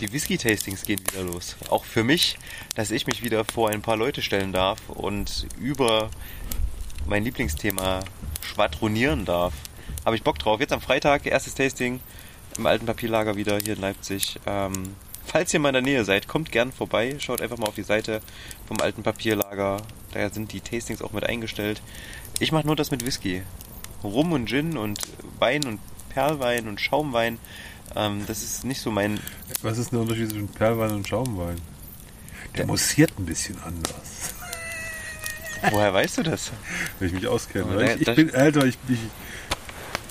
die Whisky-Tastings gehen wieder los. Auch für mich, dass ich mich wieder vor ein paar Leute stellen darf und über mein Lieblingsthema schwadronieren darf. Habe ich Bock drauf. Jetzt am Freitag, erstes Tasting im alten Papierlager wieder hier in Leipzig. Ähm, falls ihr mal in der Nähe seid, kommt gern vorbei. Schaut einfach mal auf die Seite vom alten Papierlager. Da sind die Tastings auch mit eingestellt. Ich mache nur das mit Whisky. Rum und Gin und Wein und Perlwein und Schaumwein. Ähm, das ist nicht so mein. Was ist der Unterschied zwischen Perlwein und Schaumwein? Der Der- mussiert ein bisschen anders, Woher weißt du das? wenn ich mich auskenne. Da- ich, ich bin älter, ich, ich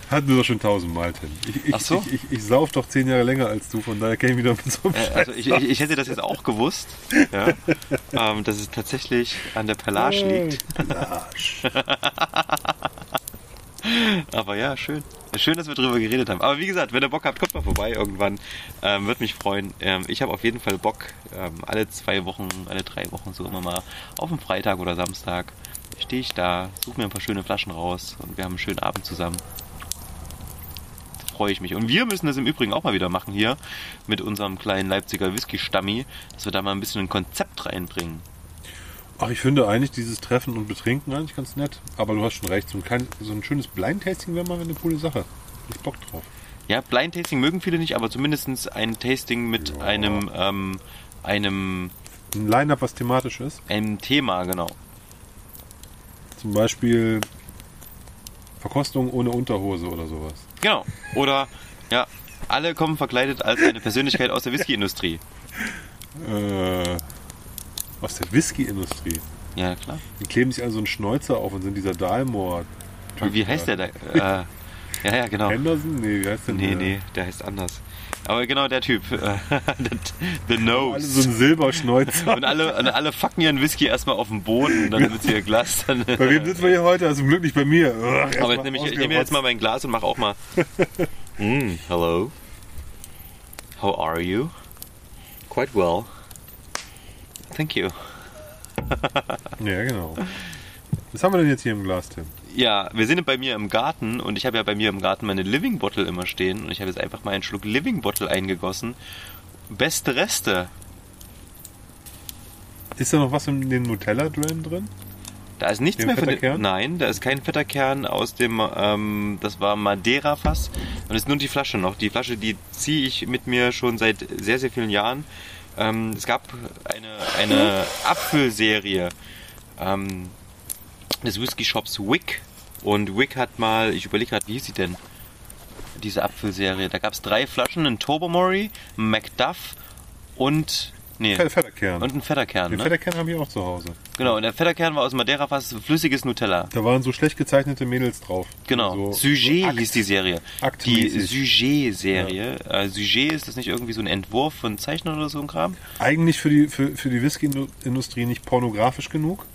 hatten wir doch schon tausendmal, Tim. Ich, ich, Ach so. ich, ich, ich sauf doch zehn Jahre länger als du, von daher kenne ich doch mit so einem Äh, also ich, ich, ich hätte das jetzt auch gewusst, ja, ähm, dass es tatsächlich an der Perlage liegt. Pelage. Aber ja, schön. Schön, dass wir drüber geredet haben. Aber wie gesagt, wenn ihr Bock habt, kommt mal vorbei irgendwann. Ähm, Würde mich freuen. Ähm, ich habe auf jeden Fall Bock, ähm, alle zwei Wochen, alle drei Wochen so immer mal auf dem Freitag oder Samstag stehe ich da, suche mir ein paar schöne Flaschen raus und wir haben einen schönen Abend zusammen. Freue ich mich. Und wir müssen das im Übrigen auch mal wieder machen hier mit unserem kleinen Leipziger Whisky-Stammi, dass wir da mal ein bisschen ein Konzept reinbringen. Ach, ich finde eigentlich dieses Treffen und Betrinken eigentlich ganz nett. Aber du hast schon recht, so ein, kleines, so ein schönes Blind-Tasting wäre mal eine coole Sache. Ich Bock drauf. Ja, Blind Tasting mögen viele nicht, aber zumindest ein Tasting mit Ja. einem, ähm, einem, Ein Line-Up, was thematisch ist. einem Thema, genau. Zum Beispiel Verkostung ohne Unterhose oder sowas. Genau. Oder, ja, alle kommen verkleidet als eine Persönlichkeit aus der Whisky-Industrie. Äh, aus der Whisky-Industrie. Ja, klar. Die kleben sich also einen Schnäuzer auf und sind dieser Dalmor. Wie heißt der da? Äh, ja, ja, genau. Henderson? Nee, wie heißt der Nee, nee, der heißt anders. Aber genau der Typ. The Alle Nose. so ein Silberschnäuzer. Und alle, und alle fucken ihren Whisky erstmal auf den Boden, dann wird sie ihr Glas dann. bei wem sitzen wir hier heute? Also zum Glück nicht bei mir. Erst Aber jetzt nehme ich, ich nehme jetzt mal mein Glas und mache auch mal. Mm, hello. How are you? Quite well. Thank you. Ja, genau. Was haben wir denn jetzt hier im Glas, Tim? Ja, wir sind bei mir im Garten und ich habe ja bei mir im Garten meine Living Bottle immer stehen und ich habe jetzt einfach mal einen Schluck Living Bottle eingegossen. Beste Reste. Ist da noch was in den Nutella drin drin? Da ist nichts Den mehr von. Kern? Nein, da ist kein fetter Kern aus dem. Ähm, das war Madeira-Fass und es ist nur die Flasche noch. Die Flasche, die ziehe ich mit mir schon seit sehr, sehr vielen Jahren. Ähm, es gab eine, eine Apfelserie ähm, des Whisky-Shops Wick. Und Wick hat mal, ich überlege gerade, wie hieß sie denn? Diese Apfelserie. Da gab es drei Flaschen: einen Tobermory, einen Macduff und. Nee, Fe- Fetterkern. und einen Fetterkern. den Ne? Fetterkern habe ich auch zu Hause. Genau, und der Fetterkern war aus Madeira-Fass flüssiges Nutella. Da waren so schlecht gezeichnete Mädels drauf. Genau. So, Sujet so Akt. hieß die Serie. Die Aktmäßig. Sujet-Serie. Äh, Sujet ist das nicht irgendwie so ein Entwurf von Zeichnern oder so ein Kram? Eigentlich für die, für, für die Whisky-Industrie nicht pornografisch genug.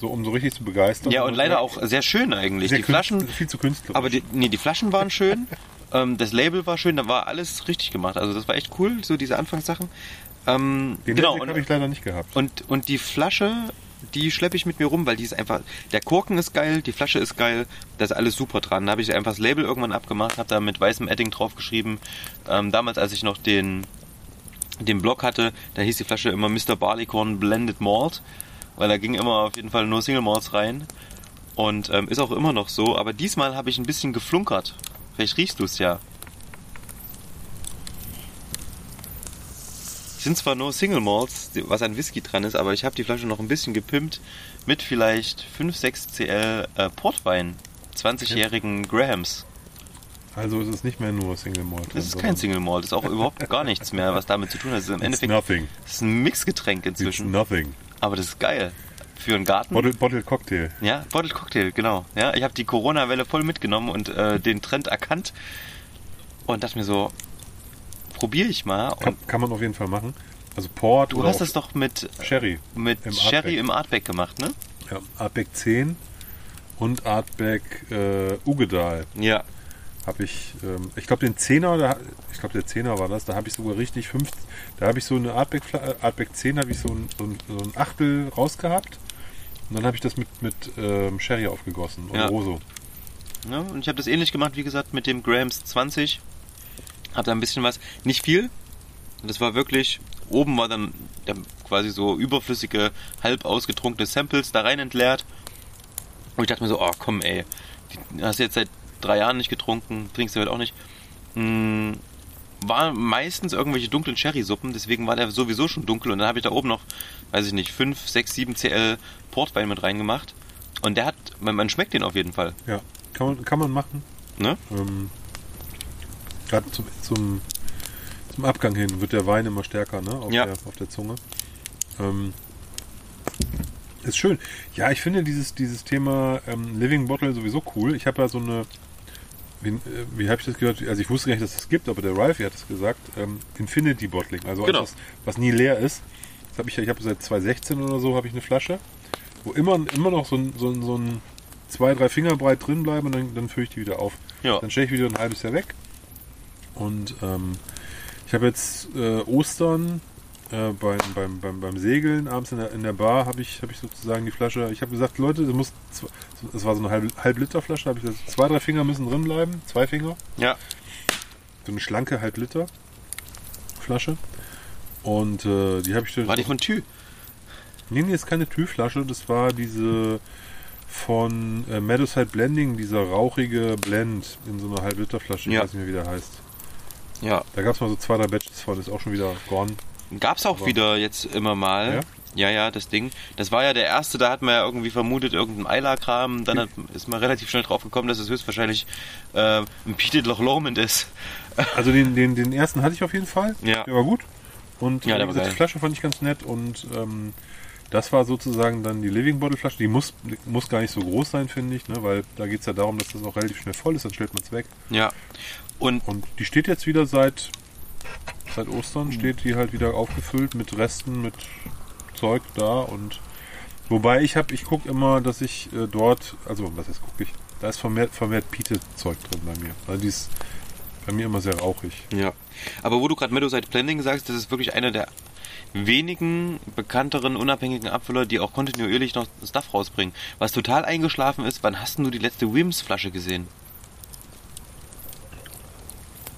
So, um so richtig zu begeistern. Ja, und leider auch sehr schön eigentlich. Sehr die Flaschen, Viel zu künstlerisch. aber die, nee, die Flaschen waren schön. ähm, das Label war schön, da war alles richtig gemacht. Also das war echt cool, so diese Anfangssachen. Ähm, den genau. habe ich leider nicht gehabt. und, und die Flasche, die schleppe ich mit mir rum, weil die ist einfach. Der Korken ist geil, die Flasche ist geil, da ist alles super dran. Da habe ich einfach das Label irgendwann abgemacht, habe da mit weißem Edding draufgeschrieben. Ähm, damals, als ich noch den, den Blog hatte, da hieß die Flasche immer Mr. Barleycorn Blended Malt, weil da ging immer auf jeden Fall nur Single Malts rein. Und ähm, ist auch immer noch so, aber diesmal habe ich ein bisschen geflunkert. Vielleicht riechst du es ja. sind zwar nur Single Malts, was an Whisky dran ist, aber ich habe die Flasche noch ein bisschen gepimpt mit vielleicht 5, 6 CL äh, Portwein. 20-jährigen Grahams. Also es ist nicht mehr nur Single Malt. Das ist kein Single Malt, das ist auch überhaupt gar nichts mehr, was damit zu tun hat. Das ist im It's Endeffekt nothing. ist ein Mixgetränk It's inzwischen. nothing. Aber das ist geil. Für einen Garten. Bottle, Bottle Cocktail. Ja, Bottled Cocktail, genau. Ja, ich habe die Corona-Welle voll mitgenommen und äh, den Trend erkannt und dachte mir so, probiere ich mal. Kann, kann man auf jeden Fall machen. Also Port du oder hast auch es doch mit, Sherry. mit im Sherry Artback. im Artback gemacht, ne? Ja, Artback 10 und Artback äh, Ugedal Ja. Habe ich, ähm, ich glaube den 10er, da, ich glaube der 10er war das, da habe ich sogar richtig 5, da habe ich so eine Artback, äh, Artback 10 habe ich so ein, so, ein, so ein Achtel rausgehabt und dann habe ich das mit, mit ähm, Sherry aufgegossen und Ja. Roso. Ja, und ich habe das ähnlich gemacht, wie gesagt, mit dem Grams 20. Hab da ein bisschen was, nicht viel. Das war wirklich, oben war dann der quasi so überflüssige, halb ausgetrunkene Samples da rein entleert. Und ich dachte mir so, oh komm ey, die hast du jetzt seit drei Jahren nicht getrunken, trinkst du heute auch nicht. Mm, war meistens irgendwelche dunklen Sherry-Suppen, deswegen war der sowieso schon dunkel. Und dann habe ich da oben noch, weiß ich nicht, 5, 6, 7 CL Portwein mit reingemacht. Und der hat, man, man schmeckt den auf jeden Fall. Ja, kann man, kann man machen. Ne? Ähm, Gerade zum, zum, zum Abgang hin wird der Wein immer stärker ne? auf, Ja. der, auf der Zunge. Ähm, ist schön. Ja, ich finde dieses, dieses Thema ähm, Living Bottle sowieso cool. Ich habe ja so eine, wie, äh, wie habe ich das gehört? Also ich wusste gar nicht, dass es das gibt, aber der Ralphie hat es gesagt. Ähm, Infinity Bottling, also Genau. etwas, was nie leer ist. Das habe ich, ja- ich habe seit 2016 oder so habe ich eine Flasche, wo immer, immer noch so ein, so ein, so ein zwei, drei Finger breit drin bleiben und dann, dann fülle ich die wieder auf. Ja. Dann stelle ich wieder ein halbes Jahr weg. Und ähm, ich habe jetzt äh, Ostern äh, beim, beim, beim, beim Segeln abends in der, in der Bar habe ich, hab ich sozusagen die Flasche. Ich habe gesagt, Leute, das muss, das war so eine halb, halb Liter Flasche, habe ich gesagt, zwei, drei Finger müssen drin bleiben, zwei Finger. Ja. so eine schlanke Halb-Liter Flasche. Und äh, die habe ich dann. War die von Thü? Nee, nee, ist keine Tüflasche. Das war diese von äh, Meadowside Blending, dieser rauchige Blend in so einer Halb-Liter-Flasche. Ich Ja. weiß nicht mehr, wie der heißt. Ja. Da gab es mal so zwei, drei Batches von, ist auch schon wieder gone. Gab's auch Aber- wieder jetzt immer mal. Ja? Ja, ja, das Ding. Das war ja der erste, da hat man ja irgendwie vermutet, irgendein Eiler-Kram. Dann hat, ist man relativ schnell drauf gekommen, dass es höchstwahrscheinlich äh, ein Peated Loch Lomond ist. Also den, den, den ersten hatte ich auf jeden Fall. Ja. Der war gut. Und Ja, gesagt, die Flasche fand ich ganz nett und ähm, das war sozusagen dann die Living Bottle Flasche. Die muss, muss gar nicht so groß sein, finde ich, ne? weil da geht es ja darum, dass das auch relativ schnell voll ist, dann stellt man es weg. Ja. Und Und die steht jetzt wieder seit, seit Ostern, steht die halt wieder aufgefüllt mit Resten, mit Zeug da und wobei ich habe, ich gucke immer, dass ich äh, dort, also was heißt gucke ich, da ist vermehrt, vermehrt Piete-Zeug drin bei mir. Also die ist bei mir immer sehr rauchig. Ja. Aber wo du gerade Meadowside Blending sagst, das ist wirklich einer der wenigen bekannteren unabhängigen Abfüller, die auch kontinuierlich noch Stuff rausbringen. Was total eingeschlafen ist, wann hast du die letzte Wims Flasche gesehen?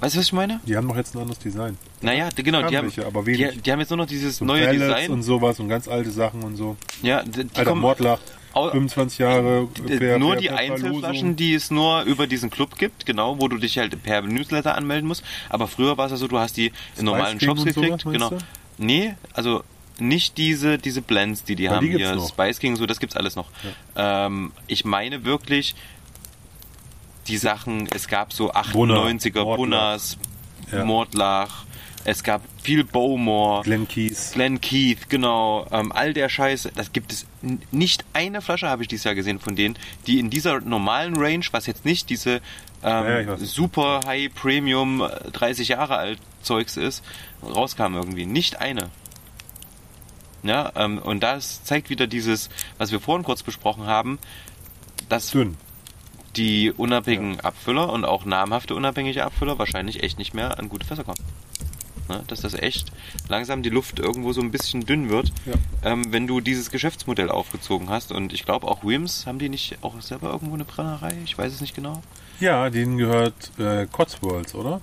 Weißt du, was ich meine? Die haben doch jetzt ein anderes Design. Naja, die, genau, die haben, welche, aber die, wenig. die haben jetzt nur noch dieses So neue Pellets Design. und sowas und ganz alte Sachen und so. ja, die, die Alter kommen, Mordlach, Au- 25 Jahre. äh, per- nur per- die per Einzelflaschen, die es nur über diesen Club gibt, genau, wo du dich halt per Newsletter anmelden musst. Aber früher war es ja so, du hast die in normalen Shops und gekriegt. meinst genau. du? Nee, also nicht diese, diese Blends, die die Weil haben die hier, noch. Spice King, so, das gibt's alles noch. Ähm, ich meine wirklich die Sachen, es gab so 98er Mordlach. Bunnas, Ja. Mordlach, es gab viel Bowmore. Glen Keys. Glenn Keith, genau, ähm, all der Scheiß, das gibt es nicht eine Flasche habe ich dieses Jahr gesehen von denen, die in dieser normalen Range, was jetzt nicht diese Ja, ähm, weiß. super High Premium äh, 30 Jahre alt Zeugs ist, rauskam irgendwie. Nicht eine. Ja, ähm, und das zeigt wieder dieses, was wir vorhin kurz besprochen haben, dass Dünn. Die unabhängigen Abfüller und auch namhafte unabhängige Abfüller wahrscheinlich echt nicht mehr an gute Fässer kommen. Ne? Dass das echt langsam die Luft irgendwo so ein bisschen dünn wird, Ja. ähm, wenn du dieses Geschäftsmodell aufgezogen hast. Und ich glaube auch Wims, haben die nicht auch selber irgendwo eine Brennerei? Ich weiß es nicht genau. Ja, denen gehört äh, Cotswolds, oder?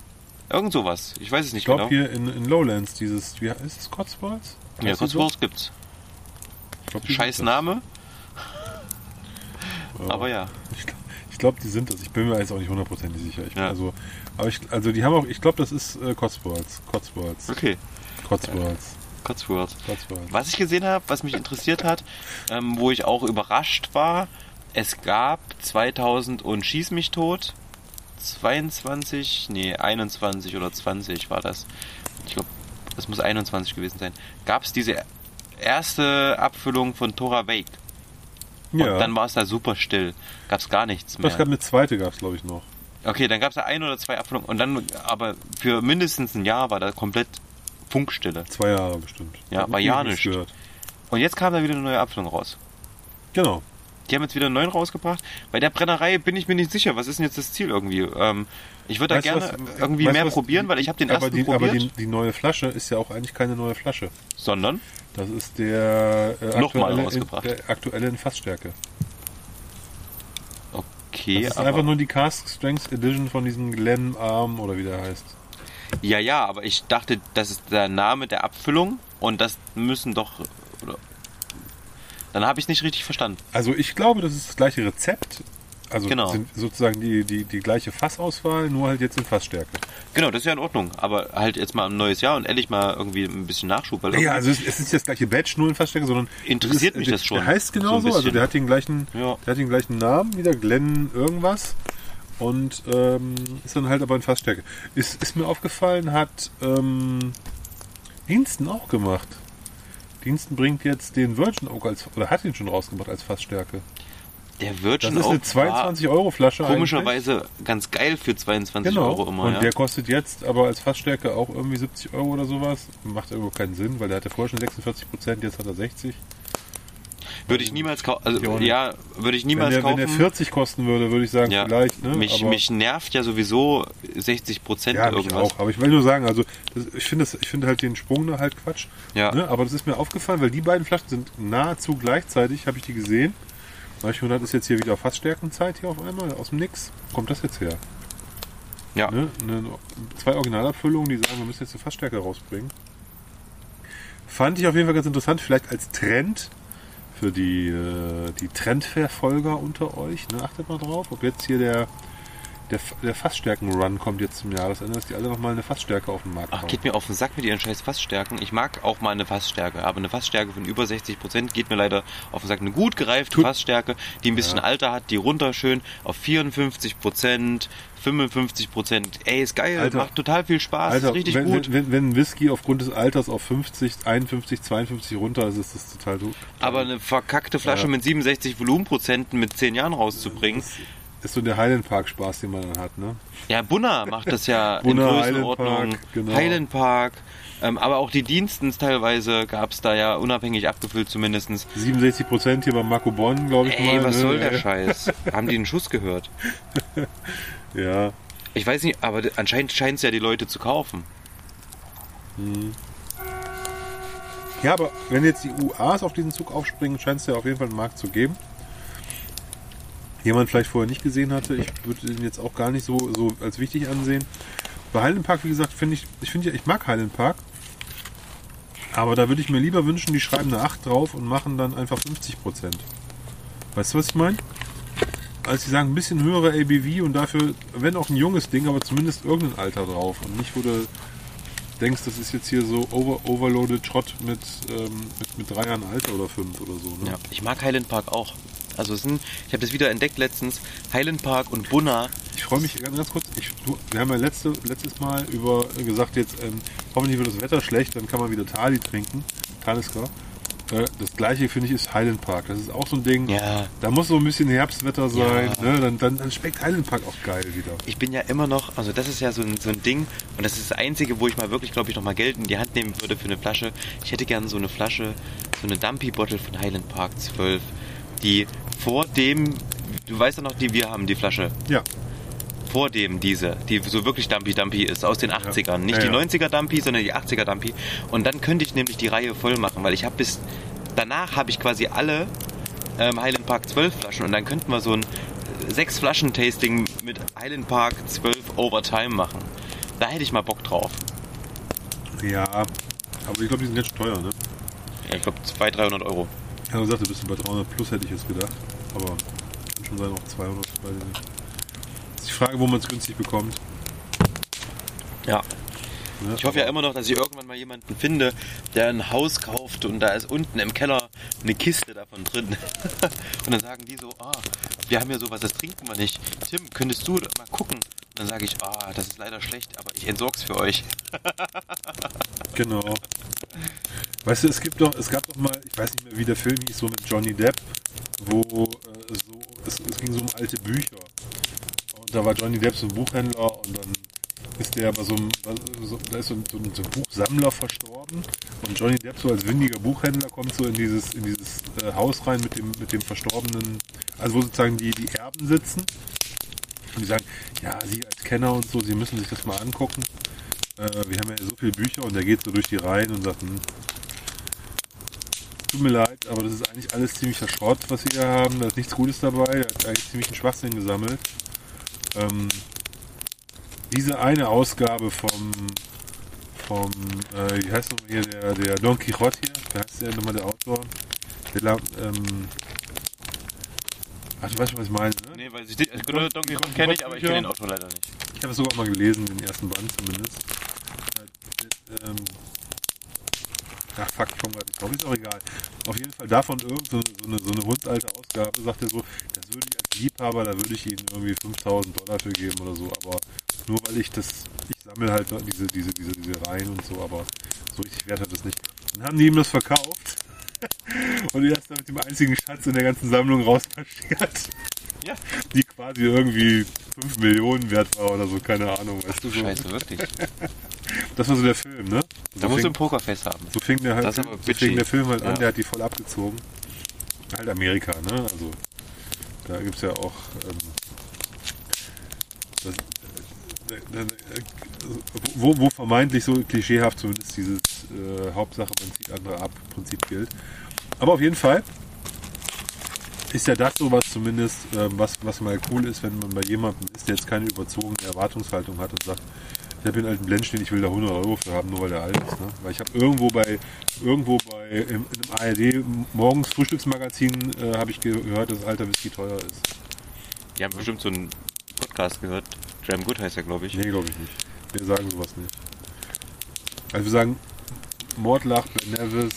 Irgend sowas. Ich weiß es nicht Ich glaube genau. hier in, in Lowlands dieses, wie ist es Cotswolds? ja, Heißt die so? Cotswolds gibt's. Ich glaub, Scheiß. Name, aber ja. Ich, gl- ich glaube, die sind das. Ich bin mir jetzt auch nicht hundertprozentig sicher. Ich, Ja. Also, aber ich, also die haben auch, ich glaube, das ist äh, Cotswolds. Cotswolds. Okay, Cotswolds. Cotswolds. Cotswolds. Was ich gesehen habe, was mich interessiert hat, ähm, wo ich auch überrascht war, es gab 2000 und Schieß mich tot, 22, nee, 21 oder 20 war das. Ich glaube, das muss 21 gewesen sein. Gab es diese erste Abfüllung von Tora Wake. Und Ja. dann war es da super still. Gab es gar nichts mehr. es gab eine zweite, gab es glaube ich noch. Okay, dann gab es da ein oder zwei Abfüllungen und dann, aber für mindestens ein Jahr war da komplett Funkstille. Zwei Jahre bestimmt. Ja, war ja nicht. Und jetzt kam da wieder eine neue Abfüllung raus. Genau. Die haben jetzt wieder einen neuen rausgebracht. Bei der Brennerei bin ich mir nicht sicher. Was ist denn jetzt das Ziel irgendwie? Ähm, ich würde da gerne was- irgendwie weißt mehr was- probieren, weil ich habe den aber ersten die, probiert. Aber die, die neue Flasche ist ja auch eigentlich keine neue Flasche. sondern? Das ist der äh, Nochmal aktuelle, in, rausgebracht. der aktuelle in Fassstärke. Okay, Das ist einfach nur die Cask Strength Edition von diesem Glen Arm oder wie der heißt. ja, ja, aber ich dachte, das ist der Name der Abfüllung und das müssen doch. Oder, dann habe ich nicht richtig verstanden. Also ich glaube, das ist das gleiche Rezept. Also Genau. sind sozusagen die, die, die gleiche Fassauswahl, nur halt jetzt in Fassstärke. Genau, das ist ja in Ordnung. Aber halt jetzt mal ein neues Jahr und ehrlich mal irgendwie ein bisschen Nachschub. Weil Ja, also es, es ist nicht das gleiche Batch, nur in Fassstärke, sondern Interessiert es mich der, das schon. Der heißt So genauso, also bisschen. der hat den gleichen, Ja. der hat den gleichen Namen, wieder Glenn irgendwas und ähm, ist dann halt aber in Fassstärke. Ist, ist mir aufgefallen, hat ähm, Diensten auch gemacht. Diensten bringt jetzt den Virgin Oak als oder hat ihn schon rausgebracht als Fassstärke. der Das Virgin ist eine Oak 22 Euro Flasche. war komischerweise ganz geil für 22 Genau. Euro immer. und ja. der kostet jetzt aber als Fassstärke auch irgendwie 70 Euro oder sowas. Macht irgendwo keinen Sinn, weil der hatte vorher schon 46 Prozent, jetzt hat er 60. Würde ich niemals kaufen. Also, ja, würde ich Wenn niemals der, wenn kaufen. der 40 kosten würde, würde ich sagen, ja. vielleicht. Ne? mich, aber, mich nervt ja sowieso 60 Prozent ja, mich irgendwas. auch. Aber ich will nur sagen, also das, ich finde finde halt den Sprung da halt Quatsch. Ja. Ne? Aber das ist mir aufgefallen, weil die beiden Flaschen sind nahezu gleichzeitig, habe ich die gesehen. Da habe ich mir gedacht, ist jetzt hier wieder Fassstärkenzeit hier auf einmal, aus dem Nix. Wo kommt das jetzt her? Ja. Ne? Ne, zwei Originalabfüllungen, die sagen, wir müssen jetzt eine Fassstärke rausbringen. Fand ich auf jeden Fall ganz interessant, vielleicht als Trend für die, äh, die Trendverfolger unter euch. Ne? Achtet mal drauf, ob jetzt hier der, der, der Fassstärken-Run kommt jetzt zum Jahresende, dass die alle nochmal eine Fassstärke auf den Markt Ach, geht mir auf den Sack mit ihren scheiß Fassstärken. Ich mag auch mal eine Fassstärke, aber eine Fassstärke von über 60% geht mir leider auf den Sack. Eine gut gereifte Tut- Fassstärke, die ein bisschen Ja. Alter hat, die runter schön auf 54%, 55%. Ey, ist geil, Alter. macht total viel Spaß, Alter, ist richtig wenn, gut. Wenn, wenn, Whisky aufgrund des Alters auf 50, 51, 52 runter ist, ist das total doof. aber eine verkackte Flasche Ja. mit 67 Volumenprozenten mit 10 Jahren rauszubringen. Ist so der Highland Park Spaß, den man dann hat, ne? Ja, Bunna macht das ja in Bunna, Größenordnung. Highland Park, genau. Highland Park. Ähm, aber auch die Dienstens teilweise gab es da ja unabhängig abgefüllt zumindestens. 67 Prozent hier beim Marco Bonn, glaube ich Ey, mal. was ne? soll der Scheiß? Haben die einen Schuss gehört? Ja, Ich weiß nicht, aber anscheinend scheint es ja die Leute zu kaufen. Ja, aber wenn jetzt die UAs auf diesen Zug aufspringen, scheint es ja auf jeden Fall einen Markt zu geben. Jemand vielleicht vorher nicht gesehen hatte, ich würde den jetzt auch gar nicht so, so als wichtig ansehen. Bei Highland Park, wie gesagt, finde ich, ich finde ja, ich mag Highland Park. Aber da würde ich mir lieber wünschen, die schreiben eine 8 drauf und machen dann einfach 50 Prozent. Weißt du, was ich meine? Als sie sagen, ein bisschen höhere ABV und dafür, wenn auch ein junges Ding, aber zumindest irgendein Alter drauf und nicht, wo du denkst, das ist jetzt hier so over, overloaded Schrott mit, ähm, mit, mit drei Jahren Alter oder fünf oder so. Ne? Ja, ich mag Highland Park auch. Also es sind, ich habe das wieder entdeckt letztens, Highland Park und Bunna. Ich freue mich ganz, ganz kurz. Ich, du, wir haben ja letzte, letztes Mal über gesagt, jetzt ähm, hoffentlich wird das Wetter schlecht, dann kann man wieder Tali trinken. Talisker. Äh, das gleiche finde ich ist Highland Park. Das ist auch so ein Ding. Ja, Da muss so ein bisschen Herbstwetter sein. Ja. Ne? Dann, dann, dann schmeckt Highland Park auch geil wieder. ich bin ja immer noch, also das ist ja so ein, so ein Ding und das ist das Einzige, wo ich mal wirklich, glaube ich, noch mal Geld in die Hand nehmen würde für eine Flasche. Ich hätte gerne so eine Flasche, so eine Dumpy-Bottle von Highland Park 12, die vor dem, du weißt ja noch, die wir haben, die Flasche, Ja. vor dem diese, die so wirklich Dumpy Dumpy ist, aus den 80ern. Nicht Ja, die ja. 90er Dumpy, sondern die 80er Dumpy. Und dann könnte ich nämlich die Reihe voll machen, weil ich habe bis, danach habe ich quasi alle ähm, Highland Park 12 Flaschen und dann könnten wir so ein äh, sechs Flaschen Tasting mit Highland Park 12 Overtime machen. Da hätte ich mal Bock drauf. Ja. Aber ich glaube, die sind schön teuer, ne? Ja, ich glaube 200, 300 Euro. Ich habe gesagt, du bist bei 300 plus, hätte ich jetzt gedacht. Aber kann schon sein, auch 200, weiß ich nicht. Ist die Frage, wo man es günstig bekommt. Ja. Ne? Ich hoffe ja immer noch, dass ich irgendwann mal jemanden finde, der ein Haus kauft und da ist unten im Keller eine Kiste davon drin. und dann sagen die so, ah, wir haben ja sowas, das trinken wir nicht. Tim, könntest du mal gucken? Und dann sage ich, ah, das ist leider schlecht, aber ich entsorg's für euch. Genau. Weißt du, es gibt doch, es gab doch mal, ich weiß nicht mehr, wie der Film hieß, so mit Johnny Depp, wo äh, so, es, es ging so um alte Bücher. Und da war Johnny Depp so ein Buchhändler und dann ist der bei so einem, da ist so ein, so ein Buchsammler verstorben und Johnny Depp so als windiger Buchhändler kommt so in dieses, in dieses äh, Haus rein mit dem, mit dem verstorbenen, also wo sozusagen die, die Erben sitzen und die sagen, ja, Sie als Kenner und so, Sie müssen sich das mal angucken. Äh, wir haben ja so viele Bücher und der geht so durch die Reihen und sagt, hm, tut mir leid, aber das ist eigentlich alles ziemlicher Schrott, was wir hier haben. Da ist nichts Gutes dabei. Er hat eigentlich ziemlich einen Schwachsinn gesammelt. Ähm, diese eine Ausgabe vom, vom äh, wie heißt nochmal hier, der, der Don Quixote hier, wie heißt der nochmal der Autor? Der, La- ähm, ach, du weißt schon, was ich meine, ne? Nee, weil ich, ich Don, Don Quixote kenne ich, aber ich kenne den Autor leider nicht. Ich habe es sogar mal gelesen, den ersten Band zumindest. Äh, ähm, ach fuck, ich komme gerade nicht drauf, ist auch egal. Auf jeden Fall davon irgend so, so, eine, so eine hundsalte Ausgabe, sagt er so, das würde ich als Liebhaber, da würde ich ihnen irgendwie 5000 Dollar für geben oder so, aber nur weil ich das, ich sammle halt diese, diese, diese, diese Reihen und so, aber so richtig wert hat das nicht. Dann haben die ihm das verkauft und er ist dann mit dem einzigen Schatz in der ganzen Sammlung rausmarschiert Ja. die quasi irgendwie 5 Millionen wert war oder so, keine Ahnung, weißt du so. Scheiße, wirklich. Das war so der Film, ne? Da So musst du ein Pokerfest haben. so fing der halt, so fing der Film halt an, Ja. der hat die voll abgezogen. Halt Amerika, ne? Also da gibt's ja auch ähm, das, äh, äh, äh, wo, wo vermeintlich so klischeehaft zumindest dieses äh, Hauptsache man zieht andere ab Prinzip gilt. Aber auf jeden Fall ist ja das sowas zumindest, ähm, was, was mal cool ist, wenn man bei jemandem ist, der jetzt keine überzogene Erwartungshaltung hat und sagt, ich habe einen alten Blend stehen, ich will da 100 Euro für haben, nur weil der alt ist. Ne? Weil ich habe irgendwo bei, irgendwo bei im, einem ARD morgens Frühstücksmagazin äh, habe ich ge gehört, dass alter Whisky teuer ist. Die haben bestimmt so einen Podcast gehört. Dram Good heißt er, glaube ich. Nee, glaube ich nicht. Wir sagen sowas nicht. Also wir sagen Mordlach, Ben Nevis.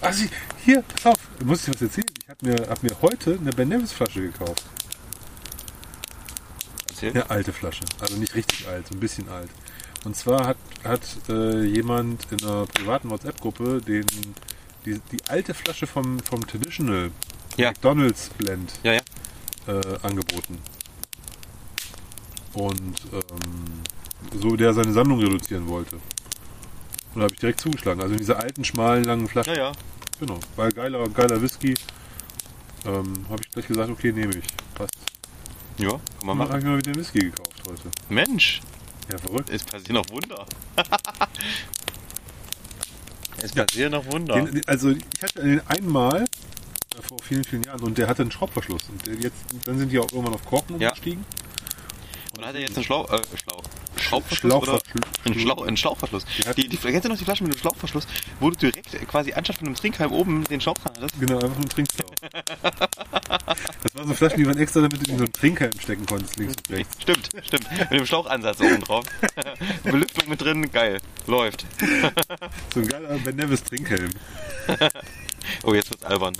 Ach, sie, hier, pass auf, muss ich was erzählen. Ich habe mir, hab mir heute eine Ben Nevis Flasche gekauft. Erzähl. Eine alte Flasche. Also nicht richtig alt, so ein bisschen alt. Und zwar hat, hat äh, jemand in einer privaten WhatsApp-Gruppe den, die, die alte Flasche vom, vom Traditional Ja. McDonalds Blend Ja, ja. äh, angeboten. Und ähm, so der seine Sammlung reduzieren wollte. Und da habe ich direkt zugeschlagen. Also in diese alten, schmalen, langen Flaschen. Ja, ja. Genau. Weil geiler, geiler Whisky. Ähm, habe ich gleich gesagt, okay, nehme ich. Passt. Ja, kann man Und dann habe machen. ich mir wieder Whisky gekauft heute. Mensch, Ja, verrückt. es passieren noch Wunder. es passieren noch Wunder. Den, also ich hatte den einmal äh, vor vielen, vielen Jahren und der hatte einen Schraubverschluss. Und der jetzt, dann sind die auch irgendwann auf Korken Ja. umgestiegen. Und hat er jetzt einen Schlauch, äh, Schlauch. Schraubverschluss oder? Schlauchverschluss. Ein, Schlauch, ein Schlauchverschluss. Ja. Die, die, kennst du noch die Flasche mit dem Schlauchverschluss, wo du direkt quasi anstatt von einem Trinkhalm oben den Schlauch dran hattest? Genau, einfach ein Trinkschlauch. das waren so Flaschen, die waren extra, damit du in so einen Trinkhalm stecken konntest, links und rechts. Stimmt, stimmt. Mit dem Schlauchansatz oben drauf. Belüftung mit drin, geil. Läuft. So ein geiler Ben Nevis Trinkhelm. Oh, jetzt wird's albern.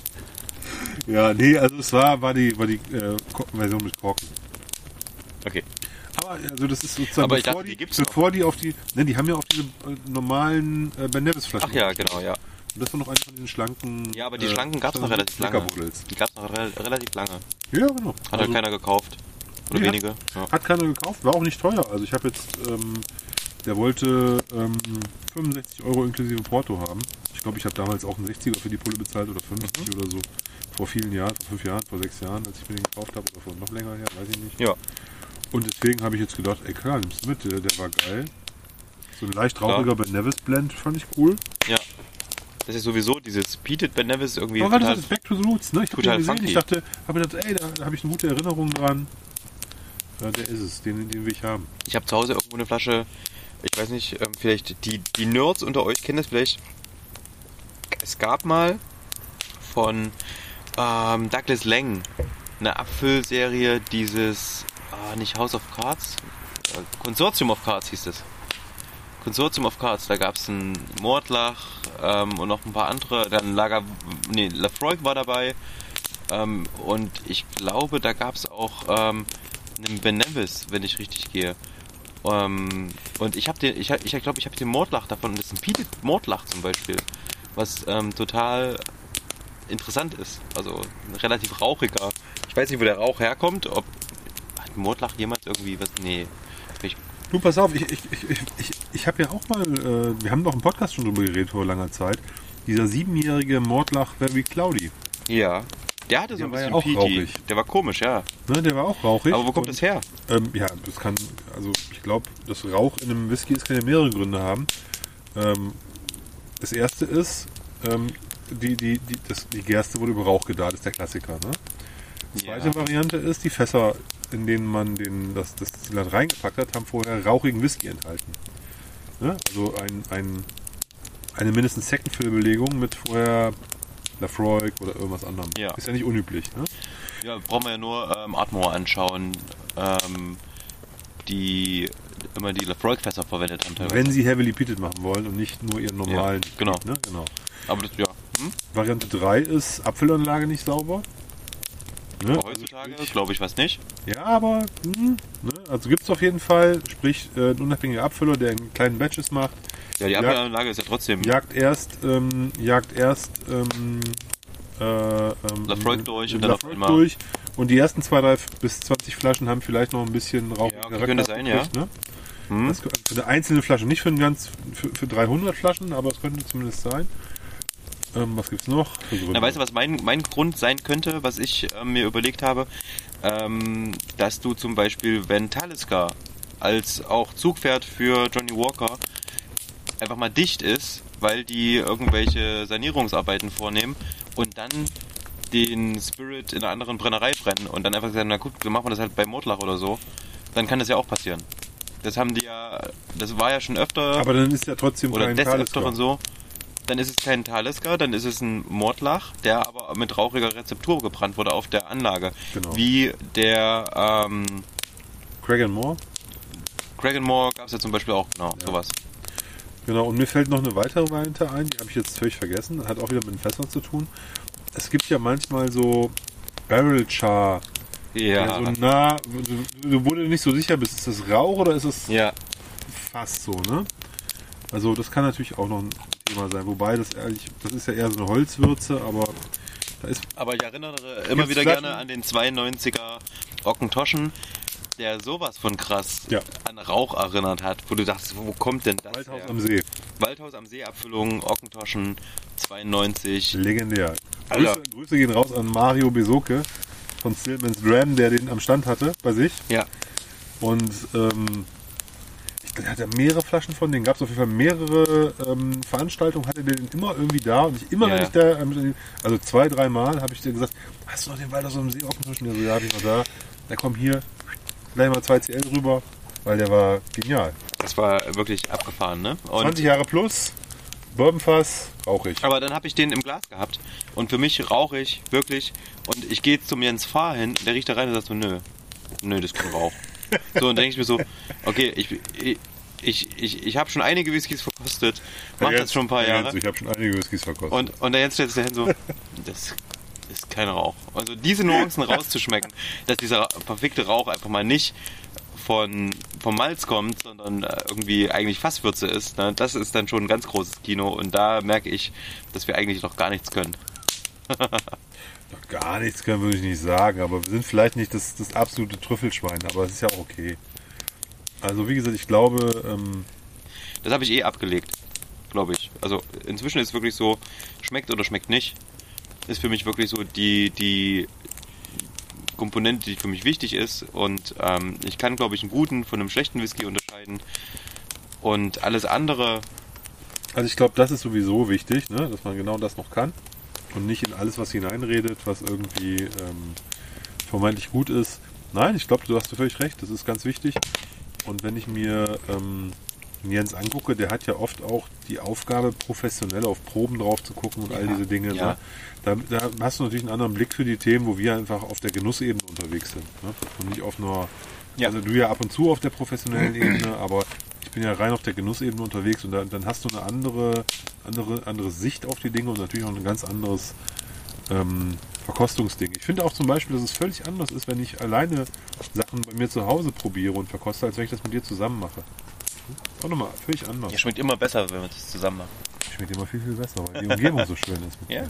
Ja, nee, also es war, war die, war die äh, Version mit Korken. Okay. Aber also das ist sozusagen, Aber bevor, dachte, die die, bevor die auf die, ne, die haben ja auch diese äh, normalen äh, Ben Nevis Flaschen. Ach ja, genau, ja. Und das war noch eine von diesen schlanken. Ja, aber die äh, schlanken gab's noch so relativ lange. Die gab's noch re relativ lange. Ja, genau. Hat halt keiner gekauft. Oder Nee, hat- wenige. Ja. Hat keiner gekauft, war auch nicht teuer. Also ich habe jetzt, ähm, der wollte ähm, 65 Euro inklusive Porto haben. Ich glaube, ich habe damals auch einen 60er für die Pulle bezahlt oder 50 Mhm. oder so. Vor vielen Jahren, vor fünf Jahren, vor sechs Jahren, als ich mir den gekauft habe oder vor noch länger her, weiß ich nicht. ja. Und deswegen habe ich jetzt gedacht, ey klar, nimmst du mit, der, der war geil. So ein leicht rauchiger Ben Nevis Blend fand ich cool. Ja. Das ist sowieso dieses Peated Ben Nevis irgendwie Aber das ist Back to the Roots, ne? Ich total gesehen, funky. ich dachte, habe gedacht, ey, da, habe ich eine gute Erinnerung dran. Ja, der ist es, den, den will ich haben. Ich habe zu Hause irgendwo eine Flasche, ich weiß nicht, ähm, vielleicht die, die Nerds unter euch kennen das vielleicht. Es gab mal von ähm, Douglas Lang eine Abfüllserie dieses, ah, nicht House of Cards, äh, Consortium of Cards hieß es. Consortium of Cards, da gab es einen Mordlach ähm, und noch ein paar andere, dann Lager, nee, Lafroig war dabei ähm, und ich glaube, da gab es auch ähm, einen Ben wenn ich richtig gehe. Ähm, und ich habe den, ich, ich glaube, ich habe den Mordlach davon. Und das ist ein Peated Mordlach zum Beispiel, was ähm, total interessant ist. Also relativ rauchiger. Ich weiß nicht, wo der Rauch herkommt. Ob hat Mordlach jemals irgendwie was? Nee. Ich, Du, pass auf, ich, ich, ich, ich, ich, habe ja auch mal, äh, wir haben doch im Podcast schon drüber geredet vor langer Zeit, dieser siebenjährige Mordlach Very Cloudy. ja. Der hatte so Der ein war ja bisschen auch rauchig. Der war komisch, ja. Ne, der war auch rauchig. Aber wo kommt Und, das her? Ähm, ja, das kann, also ich glaube, das Rauch in einem Whisky, es kann ja mehrere Gründe haben. Ähm, das erste ist, ähm, die, die, die, das, die Gerste wurde über Rauch gedarrt, ist der Klassiker. Ne? Die zweite Ja. Variante ist, die Fässer, in denen man den, das, das Destillat reingepackt hat, haben vorher rauchigen Whisky enthalten. Ne? Also ein, ein, eine mindestens Second-Fill-Belegung mit vorher Lafroig oder irgendwas anderem. Ja. Ist ja nicht unüblich. Ne? Ja, brauchen wir ja nur ähm, Atmore anschauen, ähm, die immer die Lafroig-Fässer verwendet haben teilweise. Wenn sie heavily peated machen wollen und nicht nur ihren normalen. Ja, genau. Ne? genau. Aber das, ja, hm? Variante 3 ist Abfüllanlage nicht sauber. Ne? Aber heutzutage glaube ich was nicht. Ja, aber hm, ne? also gibt es auf jeden Fall, sprich äh, ein unabhängiger Abfüller, der in kleinen Batches macht, Ja, die Ja. Abfallanlage ist ja trotzdem. jagt erst, ähm, jagt erst ähm, äh, ähm, Lafroig durch und dann auf einmal- durch und die ersten 2, 3 bis 20 Flaschen haben vielleicht noch ein bisschen Rauch. Ja, okay, könnte sein, ja. Ne? Hm? Das, für eine einzelne Flasche, nicht für, ein ganz, für, für 300 Flaschen, aber es könnte zumindest sein. Ähm, was gibt's noch? Na, weißt du, was mein, mein Grund sein könnte, was ich äh, mir überlegt habe? Ähm, dass du zum Beispiel, wenn Talisker als auch Zugpferd für Johnny Walker einfach mal dicht ist, weil die irgendwelche Sanierungsarbeiten vornehmen und dann den Spirit in einer anderen Brennerei brennen und dann einfach sagen, na gut, dann machen wir das halt bei Mordlach oder so, dann kann das ja auch passieren. Das haben die ja, das war ja schon öfter Aber dann ist ja trotzdem oder kein des Talisker. Öfteren so. Dann ist es kein Talisker, dann ist es ein Mordlach, der aber mit rauchiger Rezeptur gebrannt wurde auf der Anlage. Genau. Wie der ähm, Craig and Moore. Kragenmore gab es ja zum Beispiel auch, genau, sowas. Genau, und mir fällt noch eine weitere Variante ein, die habe ich jetzt völlig vergessen, hat auch wieder mit den Fässern zu tun. Es gibt ja manchmal so Barrel Char, Ja. so nah, du, du nicht so sicher bist, ist das Rauch oder ist es ja. fast so, ne? Also das kann natürlich auch noch ein Thema sein, wobei das ehrlich, das ist ja eher so eine Holzwürze, aber da ist Aber ich erinnere immer wieder Flaschen? gerne an den 92er Ockentoschen, der sowas von krass Ja. an Rauch erinnert hat, wo du dachtest, wo kommt denn das Waldhaus her? am See, Waldhaus am See Abfüllung, Ockentoschen 92. legendär. Grüße, Grüße gehen raus an Mario Besoke von Stillman's Dram, der den am Stand hatte bei sich. Ja. Und ähm, er hat ja mehrere Flaschen von denen. Gab es auf jeden Fall mehrere ähm, Veranstaltungen, hatte den immer irgendwie da. Und ich immer, Ja, wenn ich da, ähm, also zwei, dreimal, habe ich dir gesagt, hast du noch den Wald aus dem See Ockentuschen? Der so, ja, hab ich noch da. Der kommt hier, gleich mal 2 CL drüber, weil der war genial. Das war wirklich abgefahren, ne? Und 20 Jahre plus, Bourbonfass, rauchig. Aber dann habe ich den im Glas gehabt. Und für mich rauche ich wirklich. Und ich gehe zum Jens Fahr hin, der riecht da rein und sagt so, nö. Nö, das ist kein Rauch. So, und denke ich mir so, okay, ich, ich, ich, ich, ich habe schon einige Whiskys verkostet, mach das schon ein paar Jahre. Ich habe schon einige Whiskys verkostet. Und, und der Jens stellt sich dahin so, das ist kein Rauch. Also diese Nuancen rauszuschmecken, dass dieser verfickte Rauch einfach mal nicht von, vom Malz kommt, sondern äh, irgendwie eigentlich Fasswürze ist, ne? das ist dann schon ein ganz großes Kino. Und da merke ich, dass wir eigentlich noch gar nichts können. Gar nichts können würde ich nicht sagen, aber wir sind vielleicht nicht das, das absolute Trüffelschwein, aber es ist ja auch okay. Also wie gesagt, ich glaube, ähm, Das habe ich eh abgelegt, glaube ich. Also inzwischen ist es wirklich so, schmeckt oder schmeckt nicht. Ist für mich wirklich so die, die Komponente, die für mich wichtig ist. Und ähm, ich kann, glaube ich, einen guten von einem schlechten Whisky unterscheiden. Und alles andere, also ich glaube, das ist sowieso wichtig, ne, dass man genau das noch kann und nicht in alles was hineinredet, was irgendwie ähm, vermeintlich gut ist. Nein, ich glaube, du hast völlig recht, das ist ganz wichtig. Und wenn ich mir ähm, Jens angucke, der hat ja oft auch die Aufgabe, professionell auf Proben drauf zu gucken und all Ja, diese Dinge. ja. Ne? Da, da hast du natürlich einen anderen Blick für die Themen, wo wir einfach auf der Genussebene unterwegs sind. Ne? Und nicht auf nur, Ja. also du ja ab und zu auf der professionellen Ebene, aber ich bin ja rein auf der Genussebene unterwegs und da, dann hast du eine andere, andere, andere Sicht auf die Dinge und natürlich auch ein ganz anderes ähm, Verkostungsding. Ich finde auch zum Beispiel, dass es völlig anders ist, wenn ich alleine Sachen bei mir zu Hause probiere und verkoste, als wenn ich das mit dir zusammen mache. Auch nochmal völlig anders. ja, schmeckt immer besser, wenn wir das zusammen machen. Schmeckt immer viel, viel besser, weil die Umgebung so schön ist. mit Ja. dir.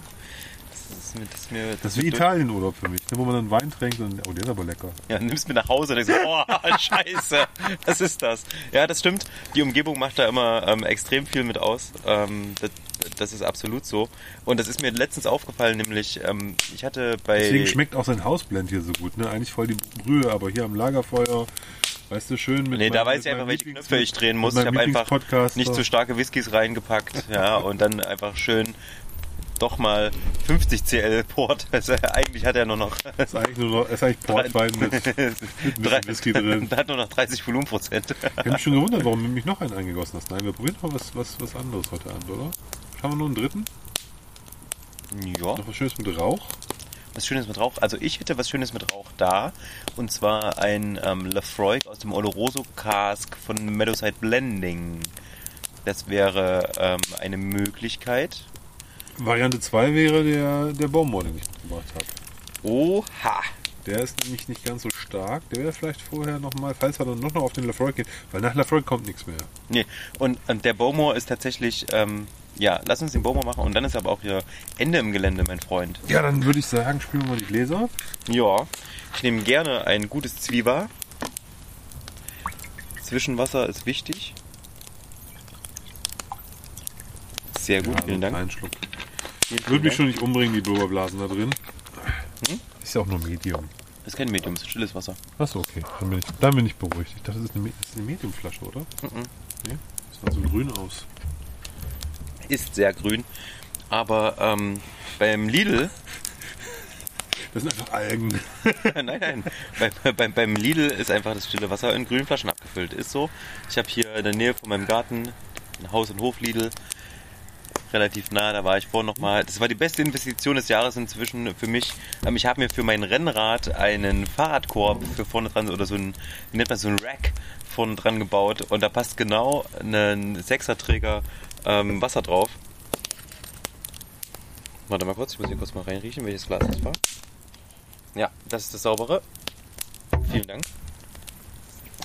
Das ist mir, das ist mir, Das ist wie Italienurlaub für mich, ne, wo man dann Wein trinkt und oh, der ist aber lecker. Ja, nimmst mit nach Hause und denkst, oh, scheiße, was ist das? Ja, das stimmt. Die Umgebung macht da immer ähm, extrem viel mit aus. Ähm, das, das ist absolut so. Und das ist mir letztens aufgefallen, nämlich, ähm, ich hatte bei... Deswegen schmeckt auch sein Hausblend hier so gut, ne? Eigentlich voll die Brühe, aber hier am Lagerfeuer, weißt du, schön mit Nee, da meinem- weiß mit ich einfach, welche Knöpfe ich drehen muss. Ich habe einfach nicht zu starke Whiskys reingepackt, ja, und dann einfach schön doch mal 50 CL Port. Also eigentlich hat er nur noch ist eigentlich nur noch, ist eigentlich Portwein mit, mit bisschen Whisky drin. hat nur noch 30 Volumenprozent. Ich habe mich schon gewundert, warum du mich noch einen eingegossen hast. Nein, wir probieren mal was, was, was anderes heute Abend, oder? Haben wir nur einen dritten? Ja. Noch was Schönes mit Rauch? Was Schönes mit Rauch. Also ich hätte was Schönes mit Rauch da. Und zwar ein ähm, Lafroig aus dem Oloroso Cask von Meadowside Blending. Das wäre ähm, eine Möglichkeit. Variante 2 wäre der, der Baumwolle, den ich mitgebracht habe. Oha! Der ist nämlich nicht ganz so stark. Der wäre vielleicht vorher nochmal, falls wir dann noch, noch auf den Lafroig gehen, weil nach Lafroig kommt nichts mehr. Nee, und, und der Bowmore ist tatsächlich, ähm, ja, lass uns den Bowmore machen und dann ist aber auch hier Ende im Gelände, mein Freund. Ja, dann würde ich sagen, spielen wir mal die Gläser. Ja, ich nehme gerne ein gutes Zwieber. Zwischenwasser ist wichtig. Sehr gut, Ja, vielen so Dank. Einen Schluck. Würde mich vielen schon nicht umbringen, die Blubberblasen da drin. Hm? Ist ja auch nur Medium. Das ist kein Medium, ist stilles Wasser. Achso, okay. Dann bin, ich, dann bin ich beruhigt. Ich dachte, das ist eine, das ist eine Mediumflasche, oder? Mhm. Nee? Sieht dann so grün aus. Ist sehr grün. Aber ähm, beim Lidl Das sind einfach Algen. nein, nein. Bei, bei, beim Lidl ist einfach das stille Wasser in grünen Flaschen abgefüllt. Ist so. Ich habe hier in der Nähe von meinem Garten ein Haus- und Hof-Lidl. Relativ nah, da war ich vorhin nochmal. Das war die beste Investition des Jahres inzwischen für mich. Ähm, Ich habe mir für mein Rennrad einen Fahrradkorb für vorne dran oder so ein, wie nennt man so ein Rack vorne dran gebaut und da passt genau ein Sechserträger ähm, Wasser drauf. Warte mal kurz, ich muss hier kurz mal reinriechen, welches Glas das war. Ja, das ist das saubere. Vielen Dank.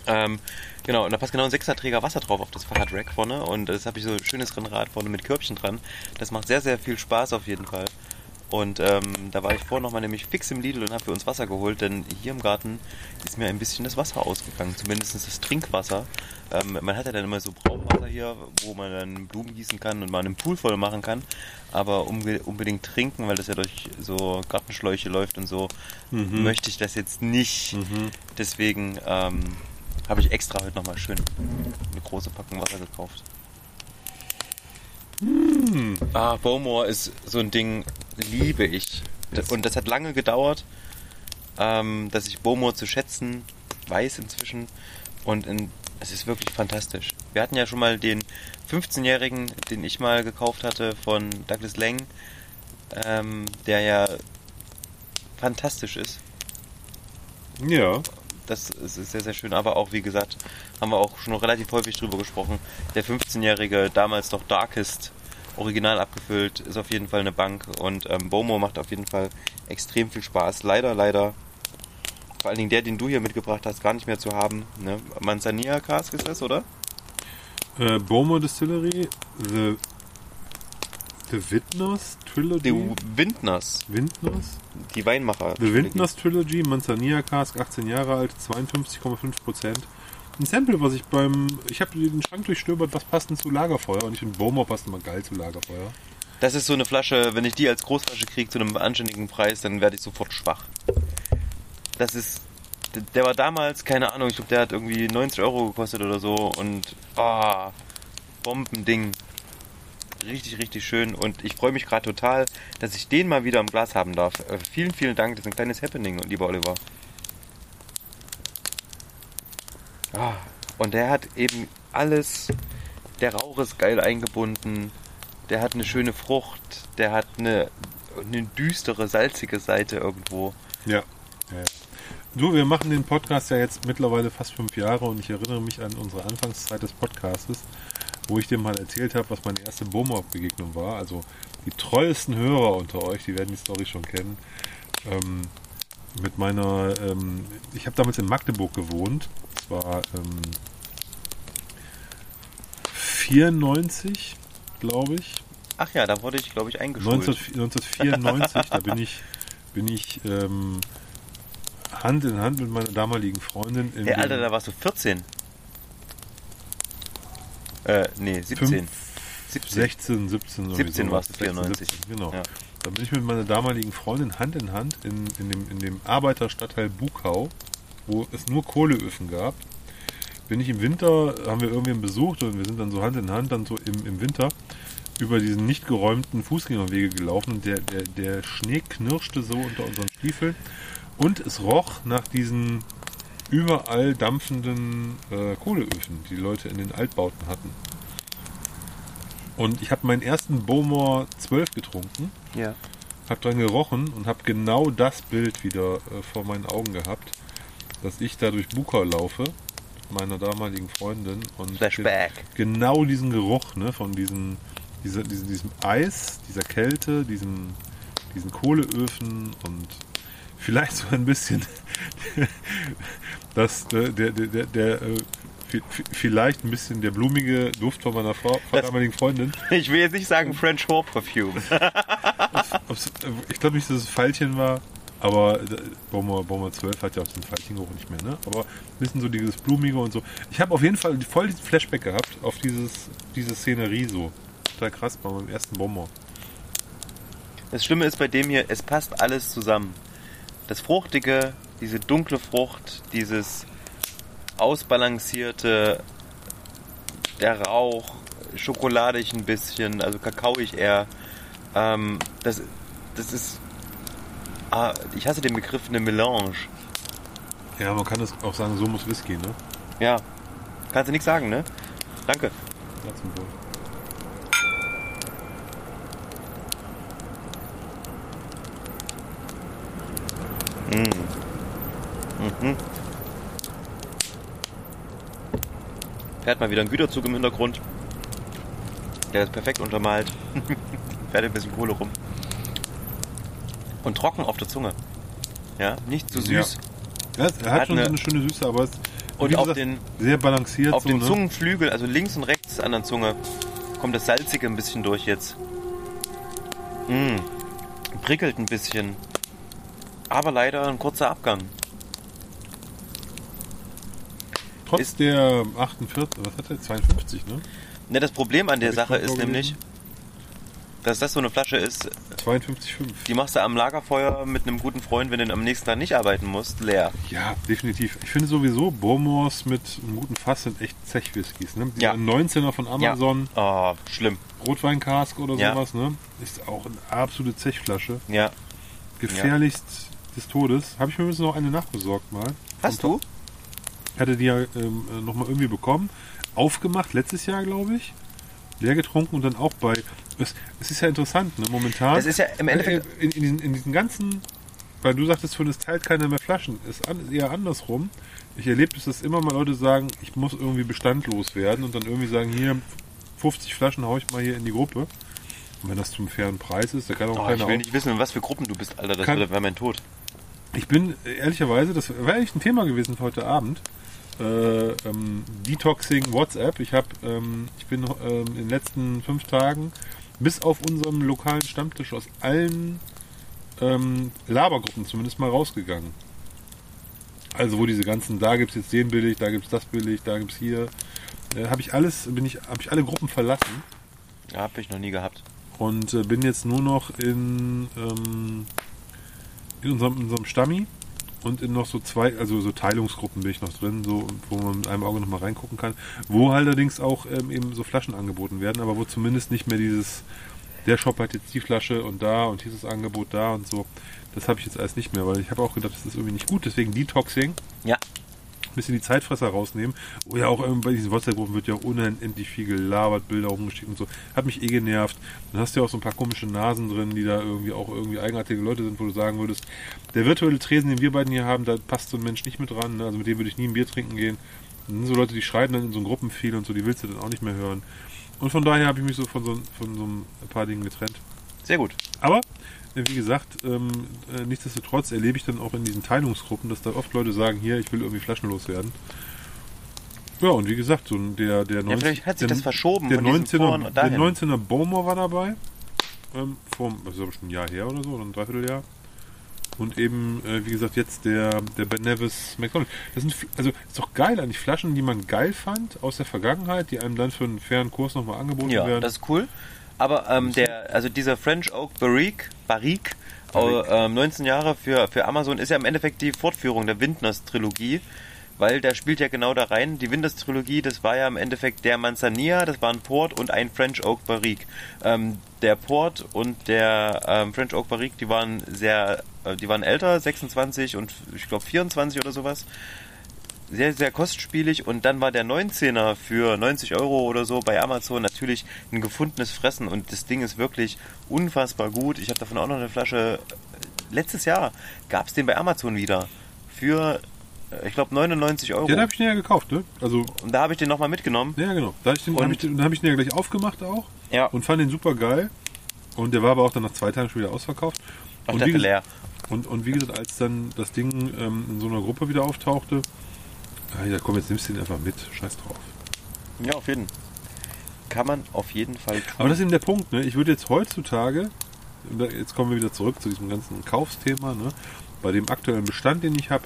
Ähm, genau, und da passt genau ein Sechserträger Wasser drauf auf das Fahrradrack vorne. Und das habe ich so ein schönes Rennrad vorne mit Körbchen dran. Das macht sehr, sehr viel Spaß auf jeden Fall. Und ähm, da war ich vorhin nochmal nämlich fix im Lidl und habe für uns Wasser geholt, denn hier im Garten ist mir ein bisschen das Wasser ausgegangen, zumindest das Trinkwasser. Ähm, man hat ja dann immer so Brauchwasser hier, wo man dann Blumen gießen kann und mal einen Pool voll machen kann, aber unbe unbedingt trinken, weil das ja durch so Gartenschläuche läuft und so, möchte ich das jetzt nicht. Deswegen ähm, habe ich extra heute nochmal schön eine große Packung Wasser gekauft. Ah, Bowmore ist so ein Ding, liebe ich. Yes. Und das hat lange gedauert, ähm, dass ich Bowmore zu schätzen weiß inzwischen. Und in, es ist wirklich fantastisch. Wir hatten ja schon mal den 15-Jährigen, den ich mal gekauft hatte von Douglas Lang, ähm, der ja fantastisch ist. Ja. Das ist sehr, sehr schön. Aber auch, wie gesagt, haben wir auch schon relativ häufig drüber gesprochen. Der 15-jährige, damals noch Darkest, original abgefüllt, ist auf jeden Fall eine Bank. Und ähm, Bomo macht auf jeden Fall extrem viel Spaß. Leider, leider, vor allen Dingen der, den du hier mitgebracht hast, gar nicht mehr zu haben. Ne? Manzanilla Cask ist das, oder? Äh, Bowmore Distillery, The, The Witners Trilogy. Die Windners, Windners? die Weinmacher. The Windners Trilogy, Manzanilla Cask, 18 Jahre alt, 52,5 Prozent. Ein Sample, was ich beim. Ich habe den Schrank durchstöbert, was passt denn zu Lagerfeuer? Und ich finde, Bowmore passt immer geil zu Lagerfeuer. Das ist so eine Flasche, wenn ich die als Großflasche kriege zu einem anständigen Preis, dann werde ich sofort schwach. Das ist. Der war damals, keine Ahnung, ich glaube, der hat irgendwie 90 Euro gekostet oder so und. Ah, Bombending. Richtig, richtig schön und ich freue mich gerade total, dass ich den mal wieder im Glas haben darf. Äh, vielen, vielen Dank, das ist ein kleines Happening, lieber Oliver. Ah, und der hat eben alles. Der Rauch ist geil eingebunden. Der hat eine schöne Frucht. Der hat eine, eine düstere, salzige Seite irgendwo. Ja. ja. Du, wir machen den Podcast ja jetzt mittlerweile fast fünf Jahre und ich erinnere mich an unsere Anfangszeit des Podcastes, wo ich dir mal erzählt habe, was meine erste Bowmore-Begegnung war. Also die treuesten Hörer unter euch, die werden die Story schon kennen. Ähm, mit meiner, ähm, ich habe damals in Magdeburg gewohnt. Das war ähm, 94, glaube ich. Ach ja, da wurde ich, glaube ich, eingeschult. 19, 1994, da bin ich, bin ich ähm, Hand in Hand mit meiner damaligen Freundin in Hey, Alter, da warst du 14. Äh, nee, 17. fünf- 17. 16, 17 oder 17 so. warst du, 16, 94. 17, genau. Ja. Da bin ich mit meiner damaligen Freundin Hand in Hand in, in, dem, in dem Arbeiterstadtteil Bukau, wo es nur Kohleöfen gab. Bin ich im Winter, haben wir irgendwen besucht und wir sind dann so Hand in Hand dann so im, im Winter über diesen nicht geräumten Fußgängerwege gelaufen und der, der, der Schnee knirschte so unter unseren Stiefeln und es roch nach diesen überall dampfenden äh, Kohleöfen, die die Leute in den Altbauten hatten. Und ich habe meinen ersten Bowmore 12 getrunken, Ja. habe dran gerochen und habe genau das Bild wieder äh, vor meinen Augen gehabt, dass ich da durch Bukau laufe meiner damaligen Freundin und ge- genau diesen Geruch ne, von dieser, diesem, diesem Eis, dieser Kälte, diesem, diesen Kohleöfen und vielleicht so ein bisschen das, äh, der, der, der, der äh, vi- vi- vielleicht ein bisschen der blumige Duft von meiner Frau, von damaligen Freundin. Ich will jetzt nicht sagen French Whore Perfume. Äh, ich glaube nicht, dass es Veilchen war, aber Baumer, Baumer 12 hat ja auch den Veilchengeruch nicht mehr, ne? Aber ein bisschen so dieses Blumige und so. Ich habe auf jeden Fall voll diesen Flashback gehabt auf dieses, diese Szenerie so. Total krass bei meinem ersten Bomber. Das Schlimme ist bei dem hier, es passt alles zusammen. Das Fruchtige, diese dunkle Frucht, dieses ausbalancierte, der Rauch, schokoladig ein bisschen, also kakaoig eher. Ähm, das, das ist Ah, ich hasse den Begriff eine Melange. Ja, man kann das auch sagen, so muss Whisky, ne? Ja. Kannst du nichts sagen, ne? Danke. Ja, zum Wohl. Fährt mal wieder ein Güterzug im Hintergrund. Der ist perfekt untermalt. Fährt ein bisschen Kohle rum. Und trocken auf der Zunge. Ja, nicht zu süß. Ja, er hat, Hat schon eine- so eine schöne Süße, aber es ist Und auf gesagt, den- sehr balanciert. Auf so, den ne? Zungenflügel, also links und rechts an der Zunge, kommt das Salzige ein bisschen durch jetzt. Mm. Prickelt ein bisschen. Aber leider ein kurzer Abgang. Trotz ist- der 48, was hat er? 52, ne? Ne, das Problem an der Hab Sache ist nämlich, dass das so eine Flasche ist, 52,5. die machst du am Lagerfeuer mit einem guten Freund, wenn du am nächsten Tag nicht arbeiten musst, leer. Ja, definitiv. Ich finde sowieso, Bowmores mit einem guten Fass sind echt Zech-Whiskys. Ne? Ja. Dieser 19er von Amazon, Oh, schlimm. Rotweinkask oder Ja. sowas, ne? ist auch eine absolute Zechflasche. Ja. Gefährlichst des Todes. Habe ich mir übrigens noch eine nachbesorgt mal. Hast du? Ich hatte die ja ähm, nochmal irgendwie bekommen. Aufgemacht, letztes Jahr, glaube ich. Leer getrunken und dann auch bei. Es, es ist ja interessant, ne? Momentan. Es ist ja im Endeffekt- Äh, In, in, diesen, in diesen ganzen. Weil du sagtest, von es teilt keiner mehr Flaschen. Ist an, eher andersrum. Ich erlebe es, dass immer mal Leute sagen, ich muss irgendwie bestandlos werden und dann irgendwie sagen, hier 50 Flaschen hau ich mal hier in die Gruppe. Und wenn das zum fairen Preis ist, da kann auch Oh, keiner ich will nicht wissen, in was für Gruppen du bist, Alter. Das Kann- wäre mein Tod. Ich bin ehrlicherweise, das wäre eigentlich ein Thema gewesen für heute Abend. Äh, ähm, Detoxing WhatsApp. Ich habe, ähm, ich bin ähm, in den letzten fünf Tagen bis auf unserem lokalen Stammtisch aus allen ähm, Labergruppen zumindest mal rausgegangen. Also wo diese ganzen, da gibt's jetzt den billig, da gibt's das billig, da gibt's hier, äh, habe ich alles, bin ich, habe ich alle Gruppen verlassen Ja, hab ich noch nie gehabt. Und äh, bin jetzt nur noch in, ähm, in unserem, unserem Stammi und in noch so zwei, also so Teilungsgruppen bin ich noch drin, so wo man mit einem Auge noch mal reingucken kann, wo allerdings auch ähm, eben so Flaschen angeboten werden, aber wo zumindest nicht mehr dieses, der Shop hat jetzt die Flasche und da und dieses Angebot da und so. Das habe ich jetzt alles nicht mehr, weil ich habe auch gedacht, das ist irgendwie nicht gut. Deswegen Detoxing, Ja. Ein bisschen die Zeitfresser rausnehmen. Oh ja, auch ähm, bei diesen WhatsApp-Gruppen wird ja unendlich viel gelabert, Bilder rumgeschickt und so. Hat mich eh genervt. Dann hast du ja auch so ein paar komische Nasen drin, die da irgendwie auch irgendwie eigenartige Leute sind, wo du sagen würdest, der virtuelle Tresen, den wir beiden hier haben, da passt so ein Mensch nicht mit dran. ne? Also mit dem würde ich nie ein Bier trinken gehen. Das sind so Leute, die schreien dann in so Gruppen viel und so, die willst du dann auch nicht mehr hören. Und von daher habe ich mich so von so, von so ein paar Dingen getrennt. Sehr gut. Aber, wie gesagt, ähm, äh, nichtsdestotrotz erlebe ich dann auch in diesen Teilungsgruppen, dass da oft Leute sagen, hier, ich will irgendwie flaschenlos werden. Ja, und wie gesagt, so ein- der, der 19, vielleicht hat sich der, das verschoben Der von diesem 19er, Vorn der dahin. 19er Bowmore war dabei. Ähm, vor, das ist aber schon ein Jahr her oder so, oder ein Dreivierteljahr. Und eben, äh, wie gesagt, jetzt der, der Ben Nevis McDonald. Das sind, also, ist doch geil eigentlich. Flaschen, die man geil fand aus der Vergangenheit, die einem dann für einen fairen Kurs nochmal angeboten Ja, werden. das ist cool. Aber ähm, der, also dieser French Oak Barrique, Barrique, Barrique. äh, ähm, 19 Jahre für, für Amazon, ist ja im Endeffekt die Fortführung der Windners-Trilogie. Weil der spielt ja genau da rein. Die Winters-Trilogie, das war ja im Endeffekt der Manzanilla, das war ein Port und ein French Oak Barrique. Ähm, der Port und der ähm, French Oak Barrique, die waren sehr, äh, die waren älter, 26 und ich glaube 24 oder sowas sehr, sehr kostspielig und dann war der 19er für 90 Euro oder so bei Amazon natürlich ein gefundenes Fressen und das Ding ist wirklich unfassbar gut. Ich habe davon auch noch eine Flasche. Letztes Jahr gab es den bei Amazon wieder für, äh, ich glaube, 99 Euro. Den habe ich den ja gekauft, ne? Also, und da habe ich den nochmal mitgenommen. ja, genau. Da hab ich den, Und- hab ich den, habe ich den ja gleich aufgemacht auch. Ja. Und fand den super geil. Und der war aber auch dann nach zwei Tagen schon wieder ausverkauft. Ach, und, der wie, leer. und, und wie gesagt, als dann das Ding ähm, in so einer Gruppe wieder auftauchte, ah, ja komm, jetzt nimmst du den einfach mit. Scheiß drauf. Ja, auf jeden. Kann man auf jeden Fall tun. Aber das ist eben der Punkt, ne? Ich würde jetzt heutzutage, jetzt kommen wir wieder zurück zu diesem ganzen Kaufsthema, ne? Bei dem aktuellen Bestand, den ich habe,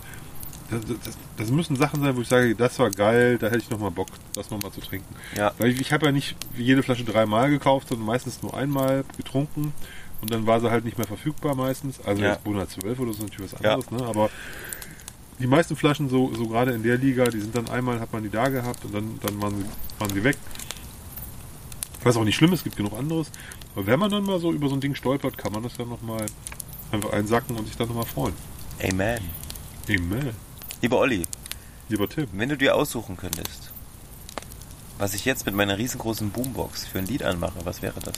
das, das, das müssen Sachen sein, wo ich sage, das war geil, da hätte ich nochmal Bock, das nochmal zu trinken. Ja. Weil ich, ich habe ja nicht jede Flasche dreimal gekauft, sondern meistens nur einmal getrunken und dann war sie halt nicht mehr verfügbar meistens. Also Ja. jetzt Bonat 12 oder so ist natürlich was Ja. anderes, ne? Aber die meisten Flaschen, so, so gerade in der Liga, die sind dann einmal, hat man die da gehabt und dann, dann waren, sie, waren sie weg. Was auch nicht schlimm ist, es gibt genug anderes. Aber wenn man dann mal so über so ein Ding stolpert, kann man das ja nochmal einfach einsacken und sich dann nochmal freuen. Amen. Amen. Lieber Olli, Lieber Tim. wenn du dir aussuchen könntest, was ich jetzt mit meiner riesengroßen Boombox für ein Lied anmache, was wäre das?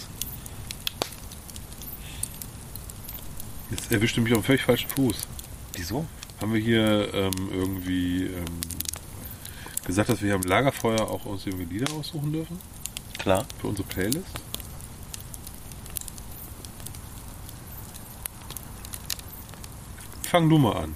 Jetzt erwischt du mich auf dem völlig falschen Fuß. Wieso? Haben wir hier ähm, irgendwie ähm, gesagt, dass wir hier am Lagerfeuer auch uns irgendwie Lieder aussuchen dürfen? Klar. Für unsere Playlist? Fang du mal an.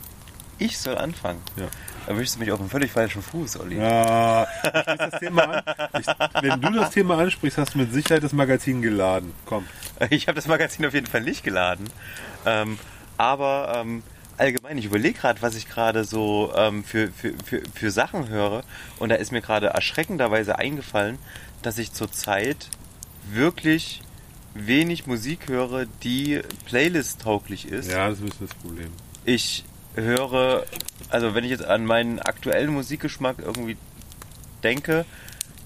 Ich soll anfangen. Ja. Erwischst du mich auf dem völlig falschen Fuß, Olli. Ja, ich das Thema an. Ich, wenn du das Thema ansprichst, hast du mit Sicherheit das Magazin geladen. Komm. Ich habe das Magazin auf jeden Fall nicht geladen. Ähm, aber ähm, allgemein, ich überlege gerade, was ich gerade so ähm, für, für, für, für Sachen höre. Und da ist mir gerade erschreckenderweise eingefallen, dass ich zurzeit wirklich wenig Musik höre, die Playlist-tauglich ist. Ja, das ist das Problem. Ich höre, also wenn ich jetzt an meinen aktuellen Musikgeschmack irgendwie denke,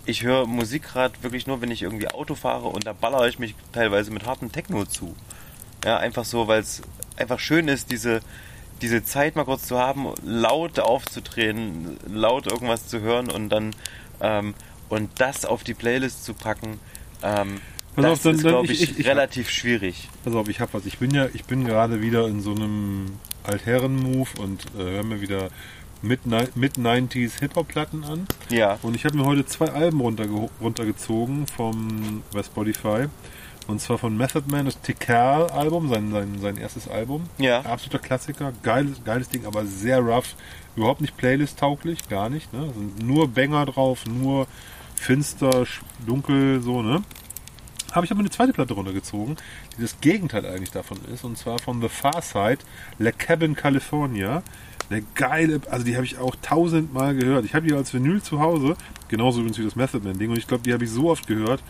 ich höre Musik gerade wirklich nur, wenn ich irgendwie Auto fahre und da ballere ich mich teilweise mit hartem Techno zu. Ja, einfach so, weil es einfach schön ist, diese, diese Zeit mal kurz zu haben, laut aufzudrehen, laut irgendwas zu hören und dann ähm, und das auf die Playlist zu packen. Ähm, Pass das auf, dann- ist, glaube ich- ich, ich- ich- relativ schwierig. Pass auf, ich hab was. Ich bin ja, ich bin gerade wieder in so einem Altherren-Move und äh, höre mir wieder Mid- Mid-90s Hip-Hop-Platten an. Ja. Und ich habe mir heute zwei Alben runterge runtergezogen vom bei Spotify. Und zwar von Method Man, das Tikal-Album, sein, sein, sein erstes Album. Ja. Absoluter Klassiker, geiles, geiles Ding, aber sehr rough. Überhaupt nicht Playlist-tauglich, gar nicht. Ne? Sind nur Banger drauf, nur finster, dunkel, so, ne? Habe ich aber eine zweite Platte runtergezogen, die das Gegenteil eigentlich davon ist, und zwar von The Far Side, La Cabin California. Eine geile, also die habe ich auch tausendmal gehört. Ich habe die als Vinyl zu Hause, genauso übrigens wie das Method Man Ding, und ich glaube, die habe ich so oft gehört,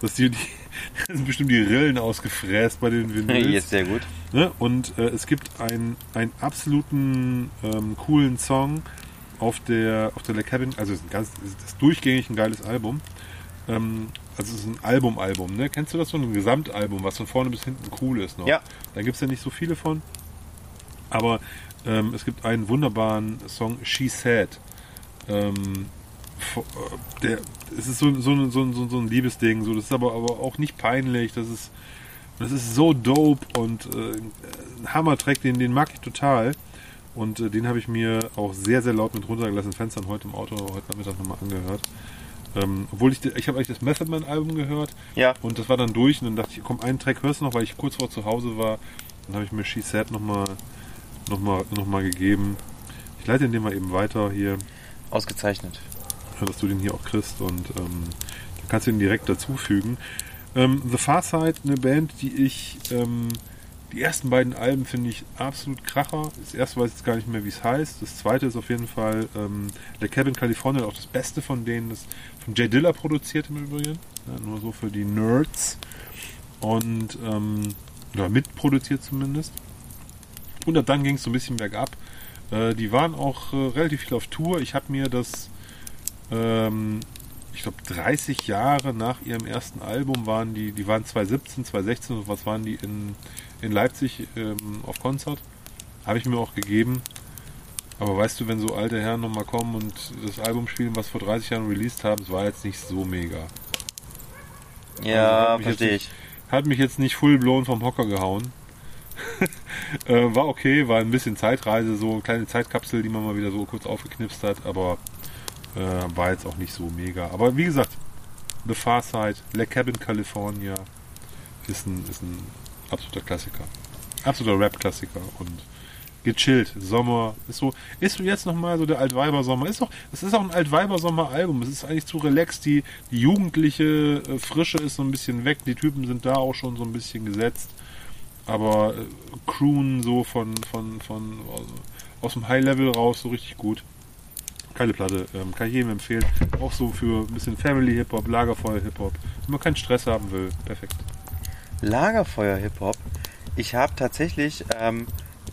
dass die, die sind bestimmt die Rillen ausgefräst bei den Vinyls. Jetzt sehr gut. Ne? Und äh, es gibt ein, einen absoluten ähm, coolen Song auf der auf der Le Cabin, also es ist ein ganz, es ist das durchgängig ein geiles Album. Ähm, also es ist ein Album-Album, ne? Kennst du das so ein Gesamtalbum, was von vorne bis hinten cool ist noch? Ja. Da gibt es ja nicht so viele von. Aber ähm, es gibt einen wunderbaren Song, She Said. Ähm, äh, der, es ist so, so, ein- so, so, so ein Liebesding, so, das ist aber, aber auch nicht peinlich, das ist, das ist so dope und äh, ein Hammer-Track, den, den mag ich total. Und äh, den habe ich mir auch sehr, sehr laut mit runtergelassen, Fenstern heute im Auto, heute Nachmittag nochmal angehört. Ähm, obwohl ich, ich habe eigentlich das Method Man Album gehört Ja. und das war dann durch und dann dachte ich, komm, einen Track hörst du noch, weil ich kurz vor zu Hause war. Dann habe ich mir She Said nochmal noch mal, noch mal gegeben. Ich leite den mal eben weiter hier, Ausgezeichnet. Dass du den hier auch kriegst und ähm, dann kannst du ihn direkt dazufügen. Ähm, The Far Side, eine Band, die ich, ähm, die ersten beiden Alben finde ich absolut kracher. Das erste weiß ich jetzt gar nicht mehr, wie es heißt. Das zweite ist auf jeden Fall ähm, The Cabin California, auch das Beste von denen, das von Jay Dilla produziert im Übrigen. Ja, nur so für die Nerds. Und, ähm, oder mitproduziert zumindest. Und dann ging es so ein bisschen bergab. Äh, die waren auch äh, relativ viel auf Tour. Ich habe mir das, ähm, ich glaube, 30 Jahre nach ihrem ersten Album waren die, die waren 2017, 2016 und was waren die in, in Leipzig ähm, auf Konzert. Habe ich mir auch gegeben. Aber weißt du, wenn so alte Herren nochmal kommen und das Album spielen, was vor 30 Jahren released haben, es war jetzt nicht so mega. Ja, Also, verstehe ich. Hat mich jetzt nicht full blown vom Hocker gehauen. äh, war okay, war ein bisschen Zeitreise, so eine kleine Zeitkapsel, die man mal wieder so kurz aufgeknipst hat, aber äh, war jetzt auch nicht so mega. Aber wie gesagt, The Far Side, Le Cabin California ist ein, ist ein absoluter Klassiker. Absoluter Rap-Klassiker und gechillt. Sommer ist so, ist jetzt nochmal so der Altweiber-Sommer. Ist doch, es ist auch ein Altweiber-Sommer-Album. Es ist eigentlich zu relaxed. Die, die jugendliche äh, Frische ist so ein bisschen weg. Die Typen sind da auch schon so ein bisschen gesetzt. Aber äh, Croon so von, von, von also aus dem High-Level raus so richtig gut. Geile Platte, ähm, kann ich jedem empfehlen. Auch so für ein bisschen Family-Hip-Hop, Lagerfeuer-Hip-Hop. Wenn man keinen Stress haben will, perfekt. Lagerfeuer-Hip-Hop. Ich habe tatsächlich ähm,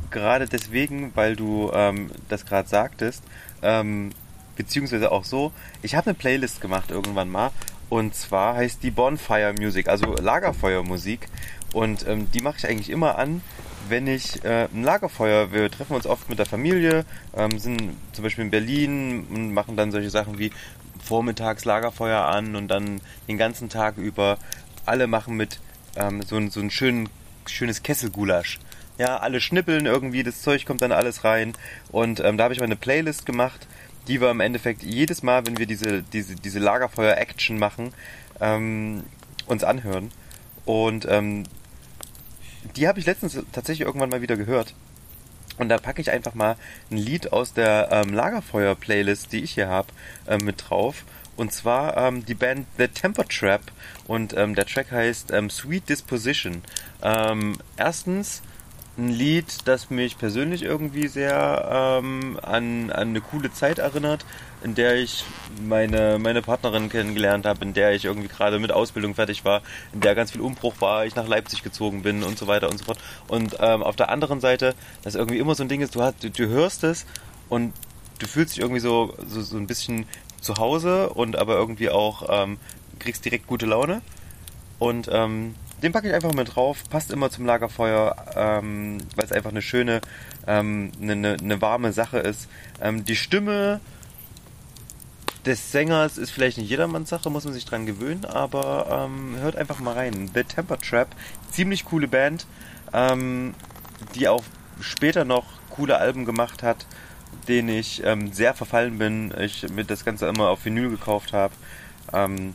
gerade deswegen, weil du ähm, das gerade sagtest, ähm, beziehungsweise auch so, ich habe eine Playlist gemacht irgendwann mal und zwar heißt die Bonfire Music, also Lagerfeuermusik und ähm, die mache ich eigentlich immer an, wenn ich äh, ein Lagerfeuer, wir treffen uns oft mit der Familie, ähm, sind zum Beispiel in Berlin und machen dann solche Sachen wie vormittags Lagerfeuer an und dann den ganzen Tag über alle machen mit ähm, so, ein- so ein schön, schönes Kesselgulasch. Ja, alle schnippeln irgendwie, das Zeug kommt dann alles rein. Und ähm, da habe ich mal eine Playlist gemacht, die wir im Endeffekt jedes Mal, wenn wir diese, diese, diese Lagerfeuer-Action machen, ähm, uns anhören. Und ähm, die habe ich letztens tatsächlich irgendwann mal wieder gehört. Und da packe ich einfach mal ein Lied aus der ähm, Lagerfeuer-Playlist, die ich hier habe, ähm, mit drauf. Und zwar ähm, die Band The Temper Trap. Und ähm, der Track heißt ähm, Sweet Disposition. Ähm, erstens ein Lied, das mich persönlich irgendwie sehr ähm, an, an eine coole Zeit erinnert, in der ich meine, meine Partnerin kennengelernt habe, in der ich irgendwie gerade mit Ausbildung fertig war, in der ganz viel Umbruch war, ich nach Leipzig gezogen bin und so weiter und so fort. Und ähm, auf der anderen Seite, dass irgendwie immer so ein Ding ist, du, hast, du, du hörst es und du fühlst dich irgendwie so, so, so ein bisschen zu Hause und aber irgendwie auch ähm, kriegst direkt gute Laune. Und ähm, den packe ich einfach mit drauf, passt immer zum Lagerfeuer, ähm, weil es einfach eine schöne, ähm, eine, eine, eine warme Sache ist. Ähm, die Stimme des Sängers ist vielleicht nicht jedermanns Sache, muss man sich dran gewöhnen, aber ähm, hört einfach mal rein. The Temper Trap, ziemlich coole Band, ähm, die auch später noch coole Alben gemacht hat, denen ich ähm, sehr verfallen bin. Ich mir das Ganze immer auf Vinyl gekauft habe. Ähm,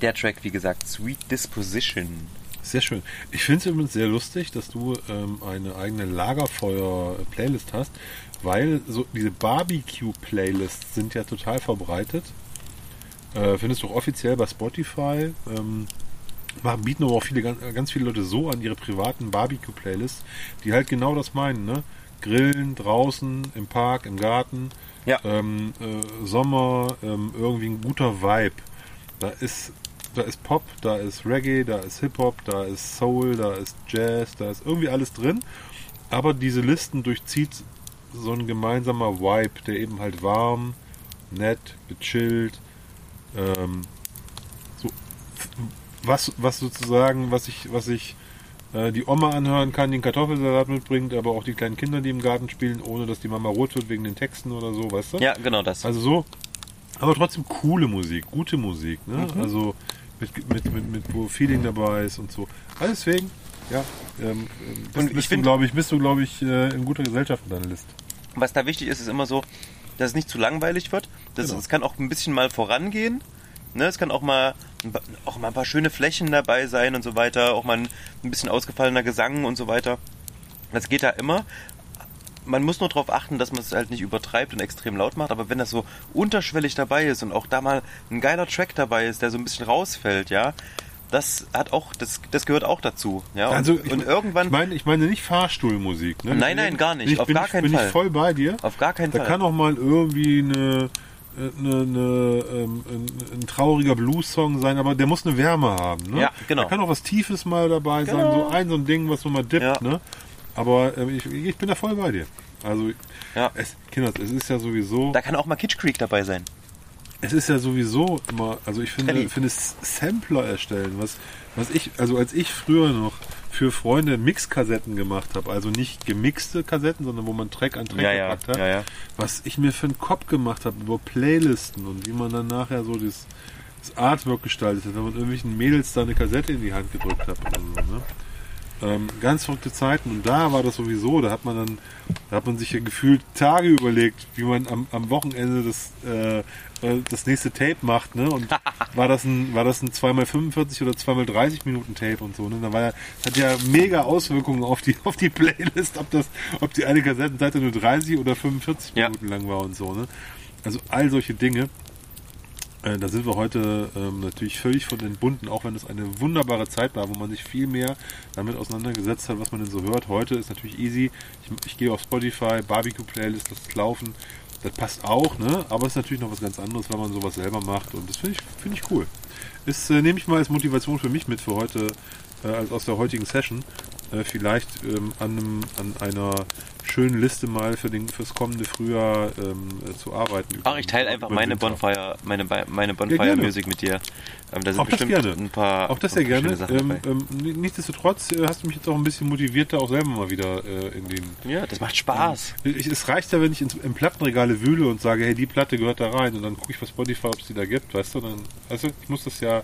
der Track, wie gesagt, Sweet Disposition. Sehr schön. Ich finde es übrigens sehr lustig, dass du ähm, eine eigene Lagerfeuer-Playlist hast, weil so diese Barbecue-Playlists sind ja total verbreitet. Äh, findest du auch offiziell bei Spotify. Ähm, machen, bieten aber auch viele, ganz, ganz viele Leute so an ihre privaten Barbecue-Playlists, die halt genau das meinen, ne? Grillen draußen, im Park, im Garten, Ja. ähm, äh, Sommer, ähm, irgendwie ein guter Vibe. Da ist, da ist Pop, da ist Reggae, da ist Hip-Hop, da ist Soul, da ist Jazz, da ist irgendwie alles drin. Aber diese Listen durchzieht so ein gemeinsamer Vibe, der eben halt warm, nett, gechillt, ähm, so, was, was sozusagen, was ich, was ich äh, die Oma anhören kann, die einen Kartoffelsalat mitbringt, aber auch die kleinen Kinder, die im Garten spielen, ohne dass die Mama rot wird wegen den Texten oder so, weißt du? Ja, genau das. Also so, aber trotzdem coole Musik, gute Musik, ne? Mhm. Also mit, mit, mit, mit wo Feeling dabei ist und so. Also deswegen, ja, ähm, bist, bist du, glaube ich, bist du, glaube ich, äh, in guter Gesellschaft in deiner Liste. Was da wichtig ist, ist immer so, dass es nicht zu langweilig wird. Das, Genau. Es kann auch ein bisschen mal vorangehen. Ne? Es kann auch mal, ein paar- auch mal ein paar schöne Flächen dabei sein und so weiter. Auch mal ein, ein bisschen ausgefallener Gesang und so weiter. Das geht da immer. Man muss nur darauf achten, dass man es halt nicht übertreibt und extrem laut macht. Aber wenn das so unterschwellig dabei ist und auch da mal ein geiler Track dabei ist, der so ein bisschen rausfällt, ja, das hat auch, das, das gehört auch dazu. Ja, und, Also ich, und irgendwann ich meine, ich meine nicht Fahrstuhlmusik. Ne? Nein, nein, gar nicht. Bin ich, Auf bin gar keinen bin Fall. ich voll bei dir. auf gar keinen Da Fall. kann auch mal irgendwie eine, eine, eine, ähm, ein, ein trauriger Blues-Song sein, aber der muss eine Wärme haben. Ne? Ja, genau. Da kann auch was Tiefes mal dabei sein, Genau. so ein so ein Ding, was so mal dippt. Ja. Ne? Aber ähm, ich, ich bin da voll bei dir. Also, Ja. es, Kinder, es ist ja sowieso, Da kann auch mal Kitsch Creek dabei sein. es ist ja sowieso immer, also ich finde, Trendy. finde es Sampler erstellen, was, was ich, also als ich früher noch für Freunde Mixkassetten gemacht habe, also nicht gemixte Kassetten, sondern wo man Track an Track Ja, gepackt hat, ja, ja. was ich mir für einen Kopf gemacht habe über Playlisten und wie man dann nachher so das, das Artwork gestaltet hat, wenn man irgendwelchen Mädels da eine Kassette in die Hand gedrückt hat oder so, ne? Ähm, ganz verrückte Zeiten und da war das sowieso, da hat man dann, da hat man sich ja gefühlt Tage überlegt, wie man am, am Wochenende das, äh, äh, das nächste Tape macht, ne? Und war das ein, war das ein 2x45 oder 2x30 Minuten Tape und so, ne? Da war ja, das hat ja mega Auswirkungen auf die, auf die Playlist, ob das, ob die eine Kassettenseite nur 30 oder 45 Ja. Minuten lang war und so, ne? Also all solche Dinge. Äh, Da sind wir heute ähm, natürlich völlig von entbunden, auch wenn es eine wunderbare Zeit war, wo man sich viel mehr damit auseinandergesetzt hat, was man denn so hört. Heute ist natürlich easy. Ich, ich gehe auf Spotify, Barbecue-Playlist, das laufen. Das passt auch, ne? Aber es ist natürlich noch was ganz anderes, wenn man sowas selber macht. Und das finde ich, finde ich cool. Ist, äh, nehme ich mal als Motivation für mich mit für heute, äh, als aus der heutigen Session. äh, vielleicht ähm, an, einem, an einer schönen Liste mal für den, fürs kommende Frühjahr ähm, äh, zu arbeiten. Ach, ich teile einfach meine Winter. Bonfire, meine, meine. Bonfire Music mit dir. Ähm, da sind Auch das bestimmt gerne. ein paar, Auch das sehr gerne. Ähm, ähm, nichtsdestotrotz äh, hast du mich jetzt auch ein bisschen motiviert, da auch selber mal wieder äh, in den ja, das macht Spaß. Ich, es reicht ja, wenn ich ins, im Plattenregale wühle und sage, hey, die Platte gehört da rein und dann gucke ich bei Spotify, ob es die da gibt, weißt du? Dann, also ich muss das ja,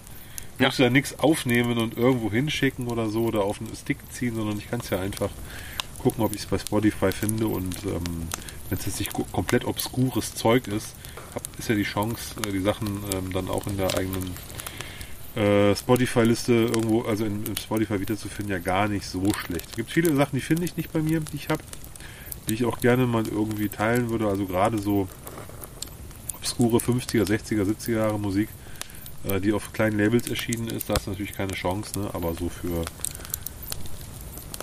ich Ja. muss ja nichts aufnehmen und irgendwo hinschicken oder so oder auf einen Stick ziehen, sondern ich kann es ja einfach gucken, ob ich es bei Spotify finde und ähm, wenn es jetzt nicht ko- komplett obskures Zeug ist, hab, ist ja die Chance, äh, die Sachen ähm, dann auch in der eigenen äh, Spotify-Liste irgendwo, also in, im Spotify wiederzufinden, ja gar nicht so schlecht. Es gibt viele Sachen, die finde ich nicht bei mir, die ich habe die ich auch gerne mal irgendwie teilen würde. Also gerade so obskure 50er, 60er, 70er Jahre Musik, äh, die auf kleinen Labels erschienen ist, da ist natürlich keine Chance, ne? aber so für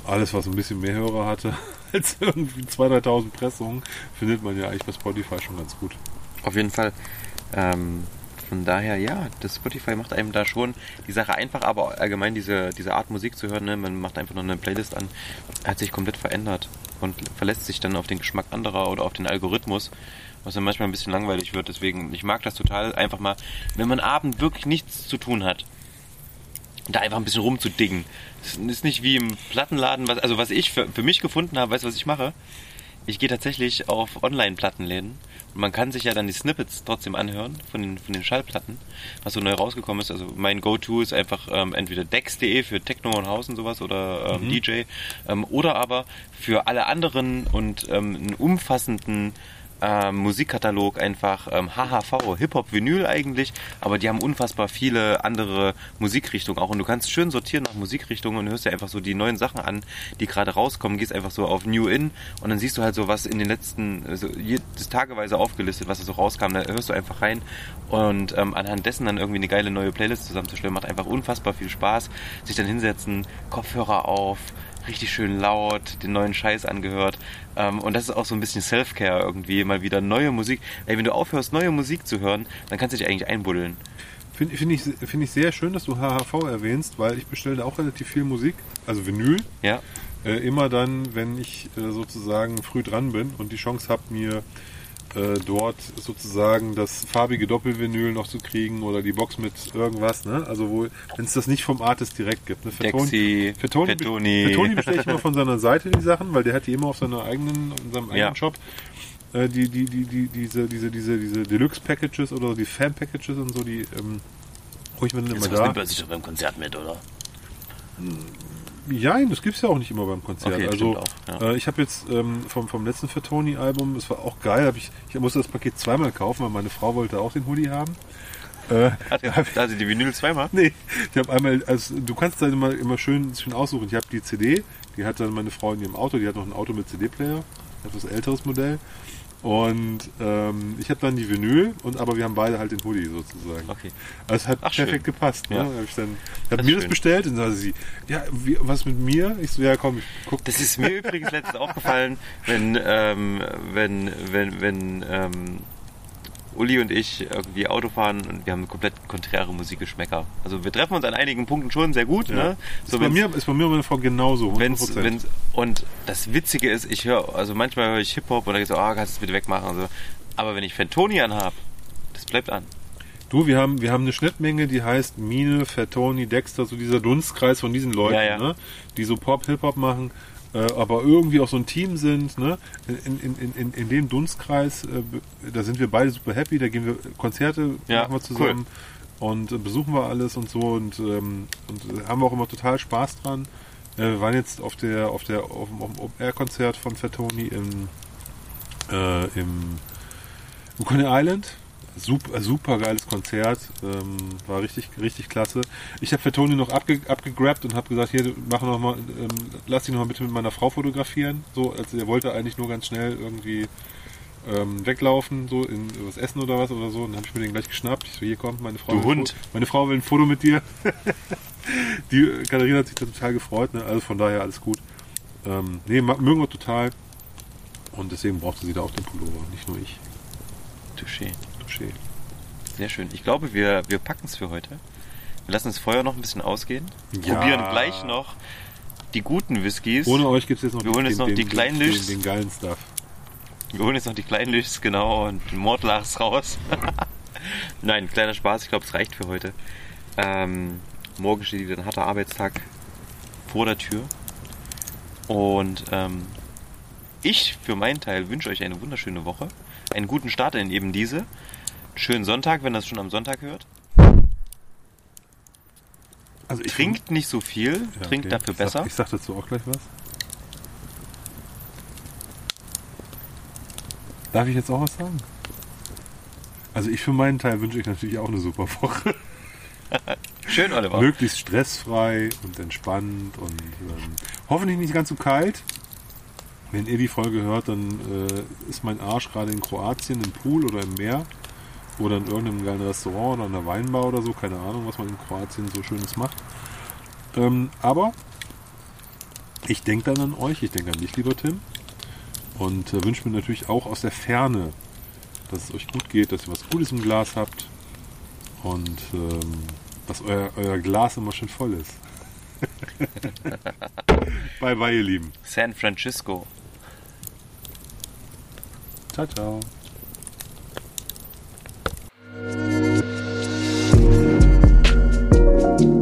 alles, was ein bisschen mehr Hörer hatte als irgendwie 2.000, 3.000 Pressungen, findet man ja eigentlich bei Spotify schon ganz gut. Auf jeden Fall. Ähm, von daher, ja, das Spotify macht einem da schon die Sache einfach, aber allgemein diese, diese Art Musik zu hören, ne, man macht einfach noch eine Playlist an, hat sich komplett verändert und verlässt sich dann auf den Geschmack anderer oder auf den Algorithmus, was dann manchmal ein bisschen langweilig wird. Deswegen, ich mag das total einfach mal, wenn man abend wirklich nichts zu tun hat, da einfach ein bisschen rumzudingen. Das ist nicht wie im Plattenladen, was, also was ich für, für mich gefunden habe, weißt du, was ich mache? Ich gehe tatsächlich auf Online-Plattenläden und man kann sich ja dann die Snippets trotzdem anhören von den, von den Schallplatten, was so neu rausgekommen ist. Also mein Go-To ist einfach ähm, entweder Dex.de für Techno und House und sowas oder ähm, DJ ähm, oder aber für alle anderen und ähm, einen umfassenden ähm, Musikkatalog einfach ähm, HHV, Hip-Hop, Vinyl eigentlich, aber die haben unfassbar viele andere Musikrichtungen auch. Und du kannst schön sortieren nach Musikrichtungen und hörst dir einfach so die neuen Sachen an, die gerade rauskommen, gehst einfach so auf New In und dann siehst du halt so, was in den letzten, also jedes tageweise aufgelistet, was da so rauskam, da hörst du einfach rein und ähm, anhand dessen dann irgendwie eine geile neue Playlist zusammenzustellen, macht einfach unfassbar viel Spaß, sich dann hinsetzen, Kopfhörer auf, richtig schön laut, den neuen Scheiß angehört. Ähm, und das ist auch so ein bisschen Self-Care irgendwie, mal wieder neue Musik. Ey, wenn du aufhörst, neue Musik zu hören, dann kannst du dich eigentlich einbuddeln. Finde find ich, find ich sehr schön, dass du HHV erwähnst, weil ich bestelle da auch relativ viel Musik, also Vinyl. Ja? Äh, immer dann, wenn ich äh, sozusagen früh dran bin und die Chance habe, mir äh, dort sozusagen das farbige Doppelvinyl noch zu kriegen oder die Box mit irgendwas, ne? Also wo, wenn es das nicht vom Artist direkt gibt. Ne? Für Toni, Fettoni. für Toni bestelle ich immer von seiner Seite die Sachen, weil der hat die immer auf seiner eigenen, in seinem eigenen Ja. Shop. Äh, die, die, die, die, diese, diese, diese, diese Deluxe-Packages oder die Fan-Packages und so, die ähm, hol ich mir dann immer da. nimmt man sich doch beim Konzert mit, oder? Ja, das gibt's ja auch nicht immer beim Konzert. Okay, also auch, ja. äh, ich habe jetzt ähm, vom, vom letzten Fatoni-Album, das war auch geil, hab ich, ich musste das Paket zweimal kaufen, weil meine Frau wollte auch den Hoodie haben. Äh, Hat er also die Vinyl zweimal? nee, ich habe einmal, also du kannst dann immer, immer schön, schön aussuchen. Ich habe die CD, die hat dann meine Frau in ihrem Auto, die hat noch ein Auto mit CD-Player, etwas älteres Modell. Und ähm, ich habe dann die Vinyl, und aber wir haben beide halt den Hoodie sozusagen. Okay. Also es hat Ach, perfekt schön. gepasst. Ne? Ja. Hab ich dann, hab mir ist das schön. bestellt und dann sagte sie, ja, wie, was mit mir? Ich so, ja komm, ich guck. Das ist mir übrigens letztens aufgefallen, wenn, ähm, wenn, wenn, wenn ähm, Uli und ich irgendwie Auto fahren und wir haben komplett konträre Musikgeschmäcker. Also wir treffen uns an einigen Punkten schon sehr gut, Ja. ne? ist, So bei wenn's- mir, ist bei mir und meiner Frau genauso. 100%. wenn's, wenn's, und das Witzige ist, ich höre, also manchmal höre ich Hip-Hop und dann so, ah, kannst du das bitte wegmachen so. Aber wenn ich Fantoni anhab, das bleibt an. Du, wir haben, wir haben eine Schnittmenge, die heißt Mine, Fettoni, Dexter, so dieser Dunstkreis von diesen Leuten, Ja, ja. Ne? die so Pop, Hip-Hop machen, äh, aber irgendwie auch so ein Team sind. Ne? In, in, in, in, dem Dunstkreis, äh, da sind wir beide super happy, da gehen wir Konzerte, Ja, machen wir zusammen und äh, besuchen wir alles und so und, ähm, und äh, haben wir auch immer total Spaß dran. Äh, wir waren jetzt auf der auf der auf dem, Open-Air-Konzert von Fettoni im, äh, im im Coney Island. Super, super geiles Konzert. Ähm, war richtig, richtig klasse. Ich habe für Toni noch abge, abgegrabt und habe gesagt, hier, mach noch mal, ähm, lass dich noch mal bitte mit meiner Frau fotografieren. So, also er wollte eigentlich nur ganz schnell irgendwie ähm, weglaufen, so in was essen oder was oder so. Und dann habe ich mir den gleich geschnappt. Ich so, hier kommt meine Frau. Du Hund. Foto- Meine Frau will ein Foto mit dir. Die Katharina hat sich da total gefreut, ne? Also von daher alles gut. Ähm, nee, mögen wir total. Und deswegen brauchte sie da auch den Pullover, nicht nur ich. Touché. Touché. Sehr schön. Ich glaube, wir, wir packen es für heute. Wir lassen das Feuer noch ein bisschen ausgehen. Ja. Probieren gleich noch die guten Whiskys. Ohne euch gibt es jetzt noch, Wir holen jetzt noch die kleinen den, Lichts. den, den geilen Stuff. Wir holen jetzt noch die kleinen Lichts, genau, und den Mordlachs raus. Nein, kleiner Spaß, ich glaube, es reicht für heute. Ähm, morgen steht wieder ein harter Arbeitstag vor der Tür. Und ähm, ich für meinen Teil wünsche euch eine wunderschöne Woche. Einen guten Start in eben diese. Schönen Sonntag, wenn das schon am Sonntag hört. Also Trinkt nicht so viel, Ja, trinkt okay. dafür ich sag, besser. Ich sag dazu auch gleich was. Darf ich jetzt auch was sagen? Also ich für meinen Teil wünsche euch natürlich auch eine super Woche. Schön, Oliver. Möglichst stressfrei und entspannt und ähm, hoffentlich nicht ganz so kalt. Wenn ihr die Folge hört, dann äh, ist mein Arsch gerade in Kroatien im Pool oder im Meer oder in irgendeinem geilen Restaurant oder in einer Weinbar oder so. Keine Ahnung, was man in Kroatien so Schönes macht. Ähm, aber ich denke dann an euch, ich denke an dich, lieber Tim. Und äh, wünsche mir natürlich auch aus der Ferne, dass es euch gut geht, dass ihr was Gutes im Glas habt und ähm, dass euer, euer Glas immer schön voll ist. bye bye, ihr Lieben. San Francisco. Ciao, ciao. thank you.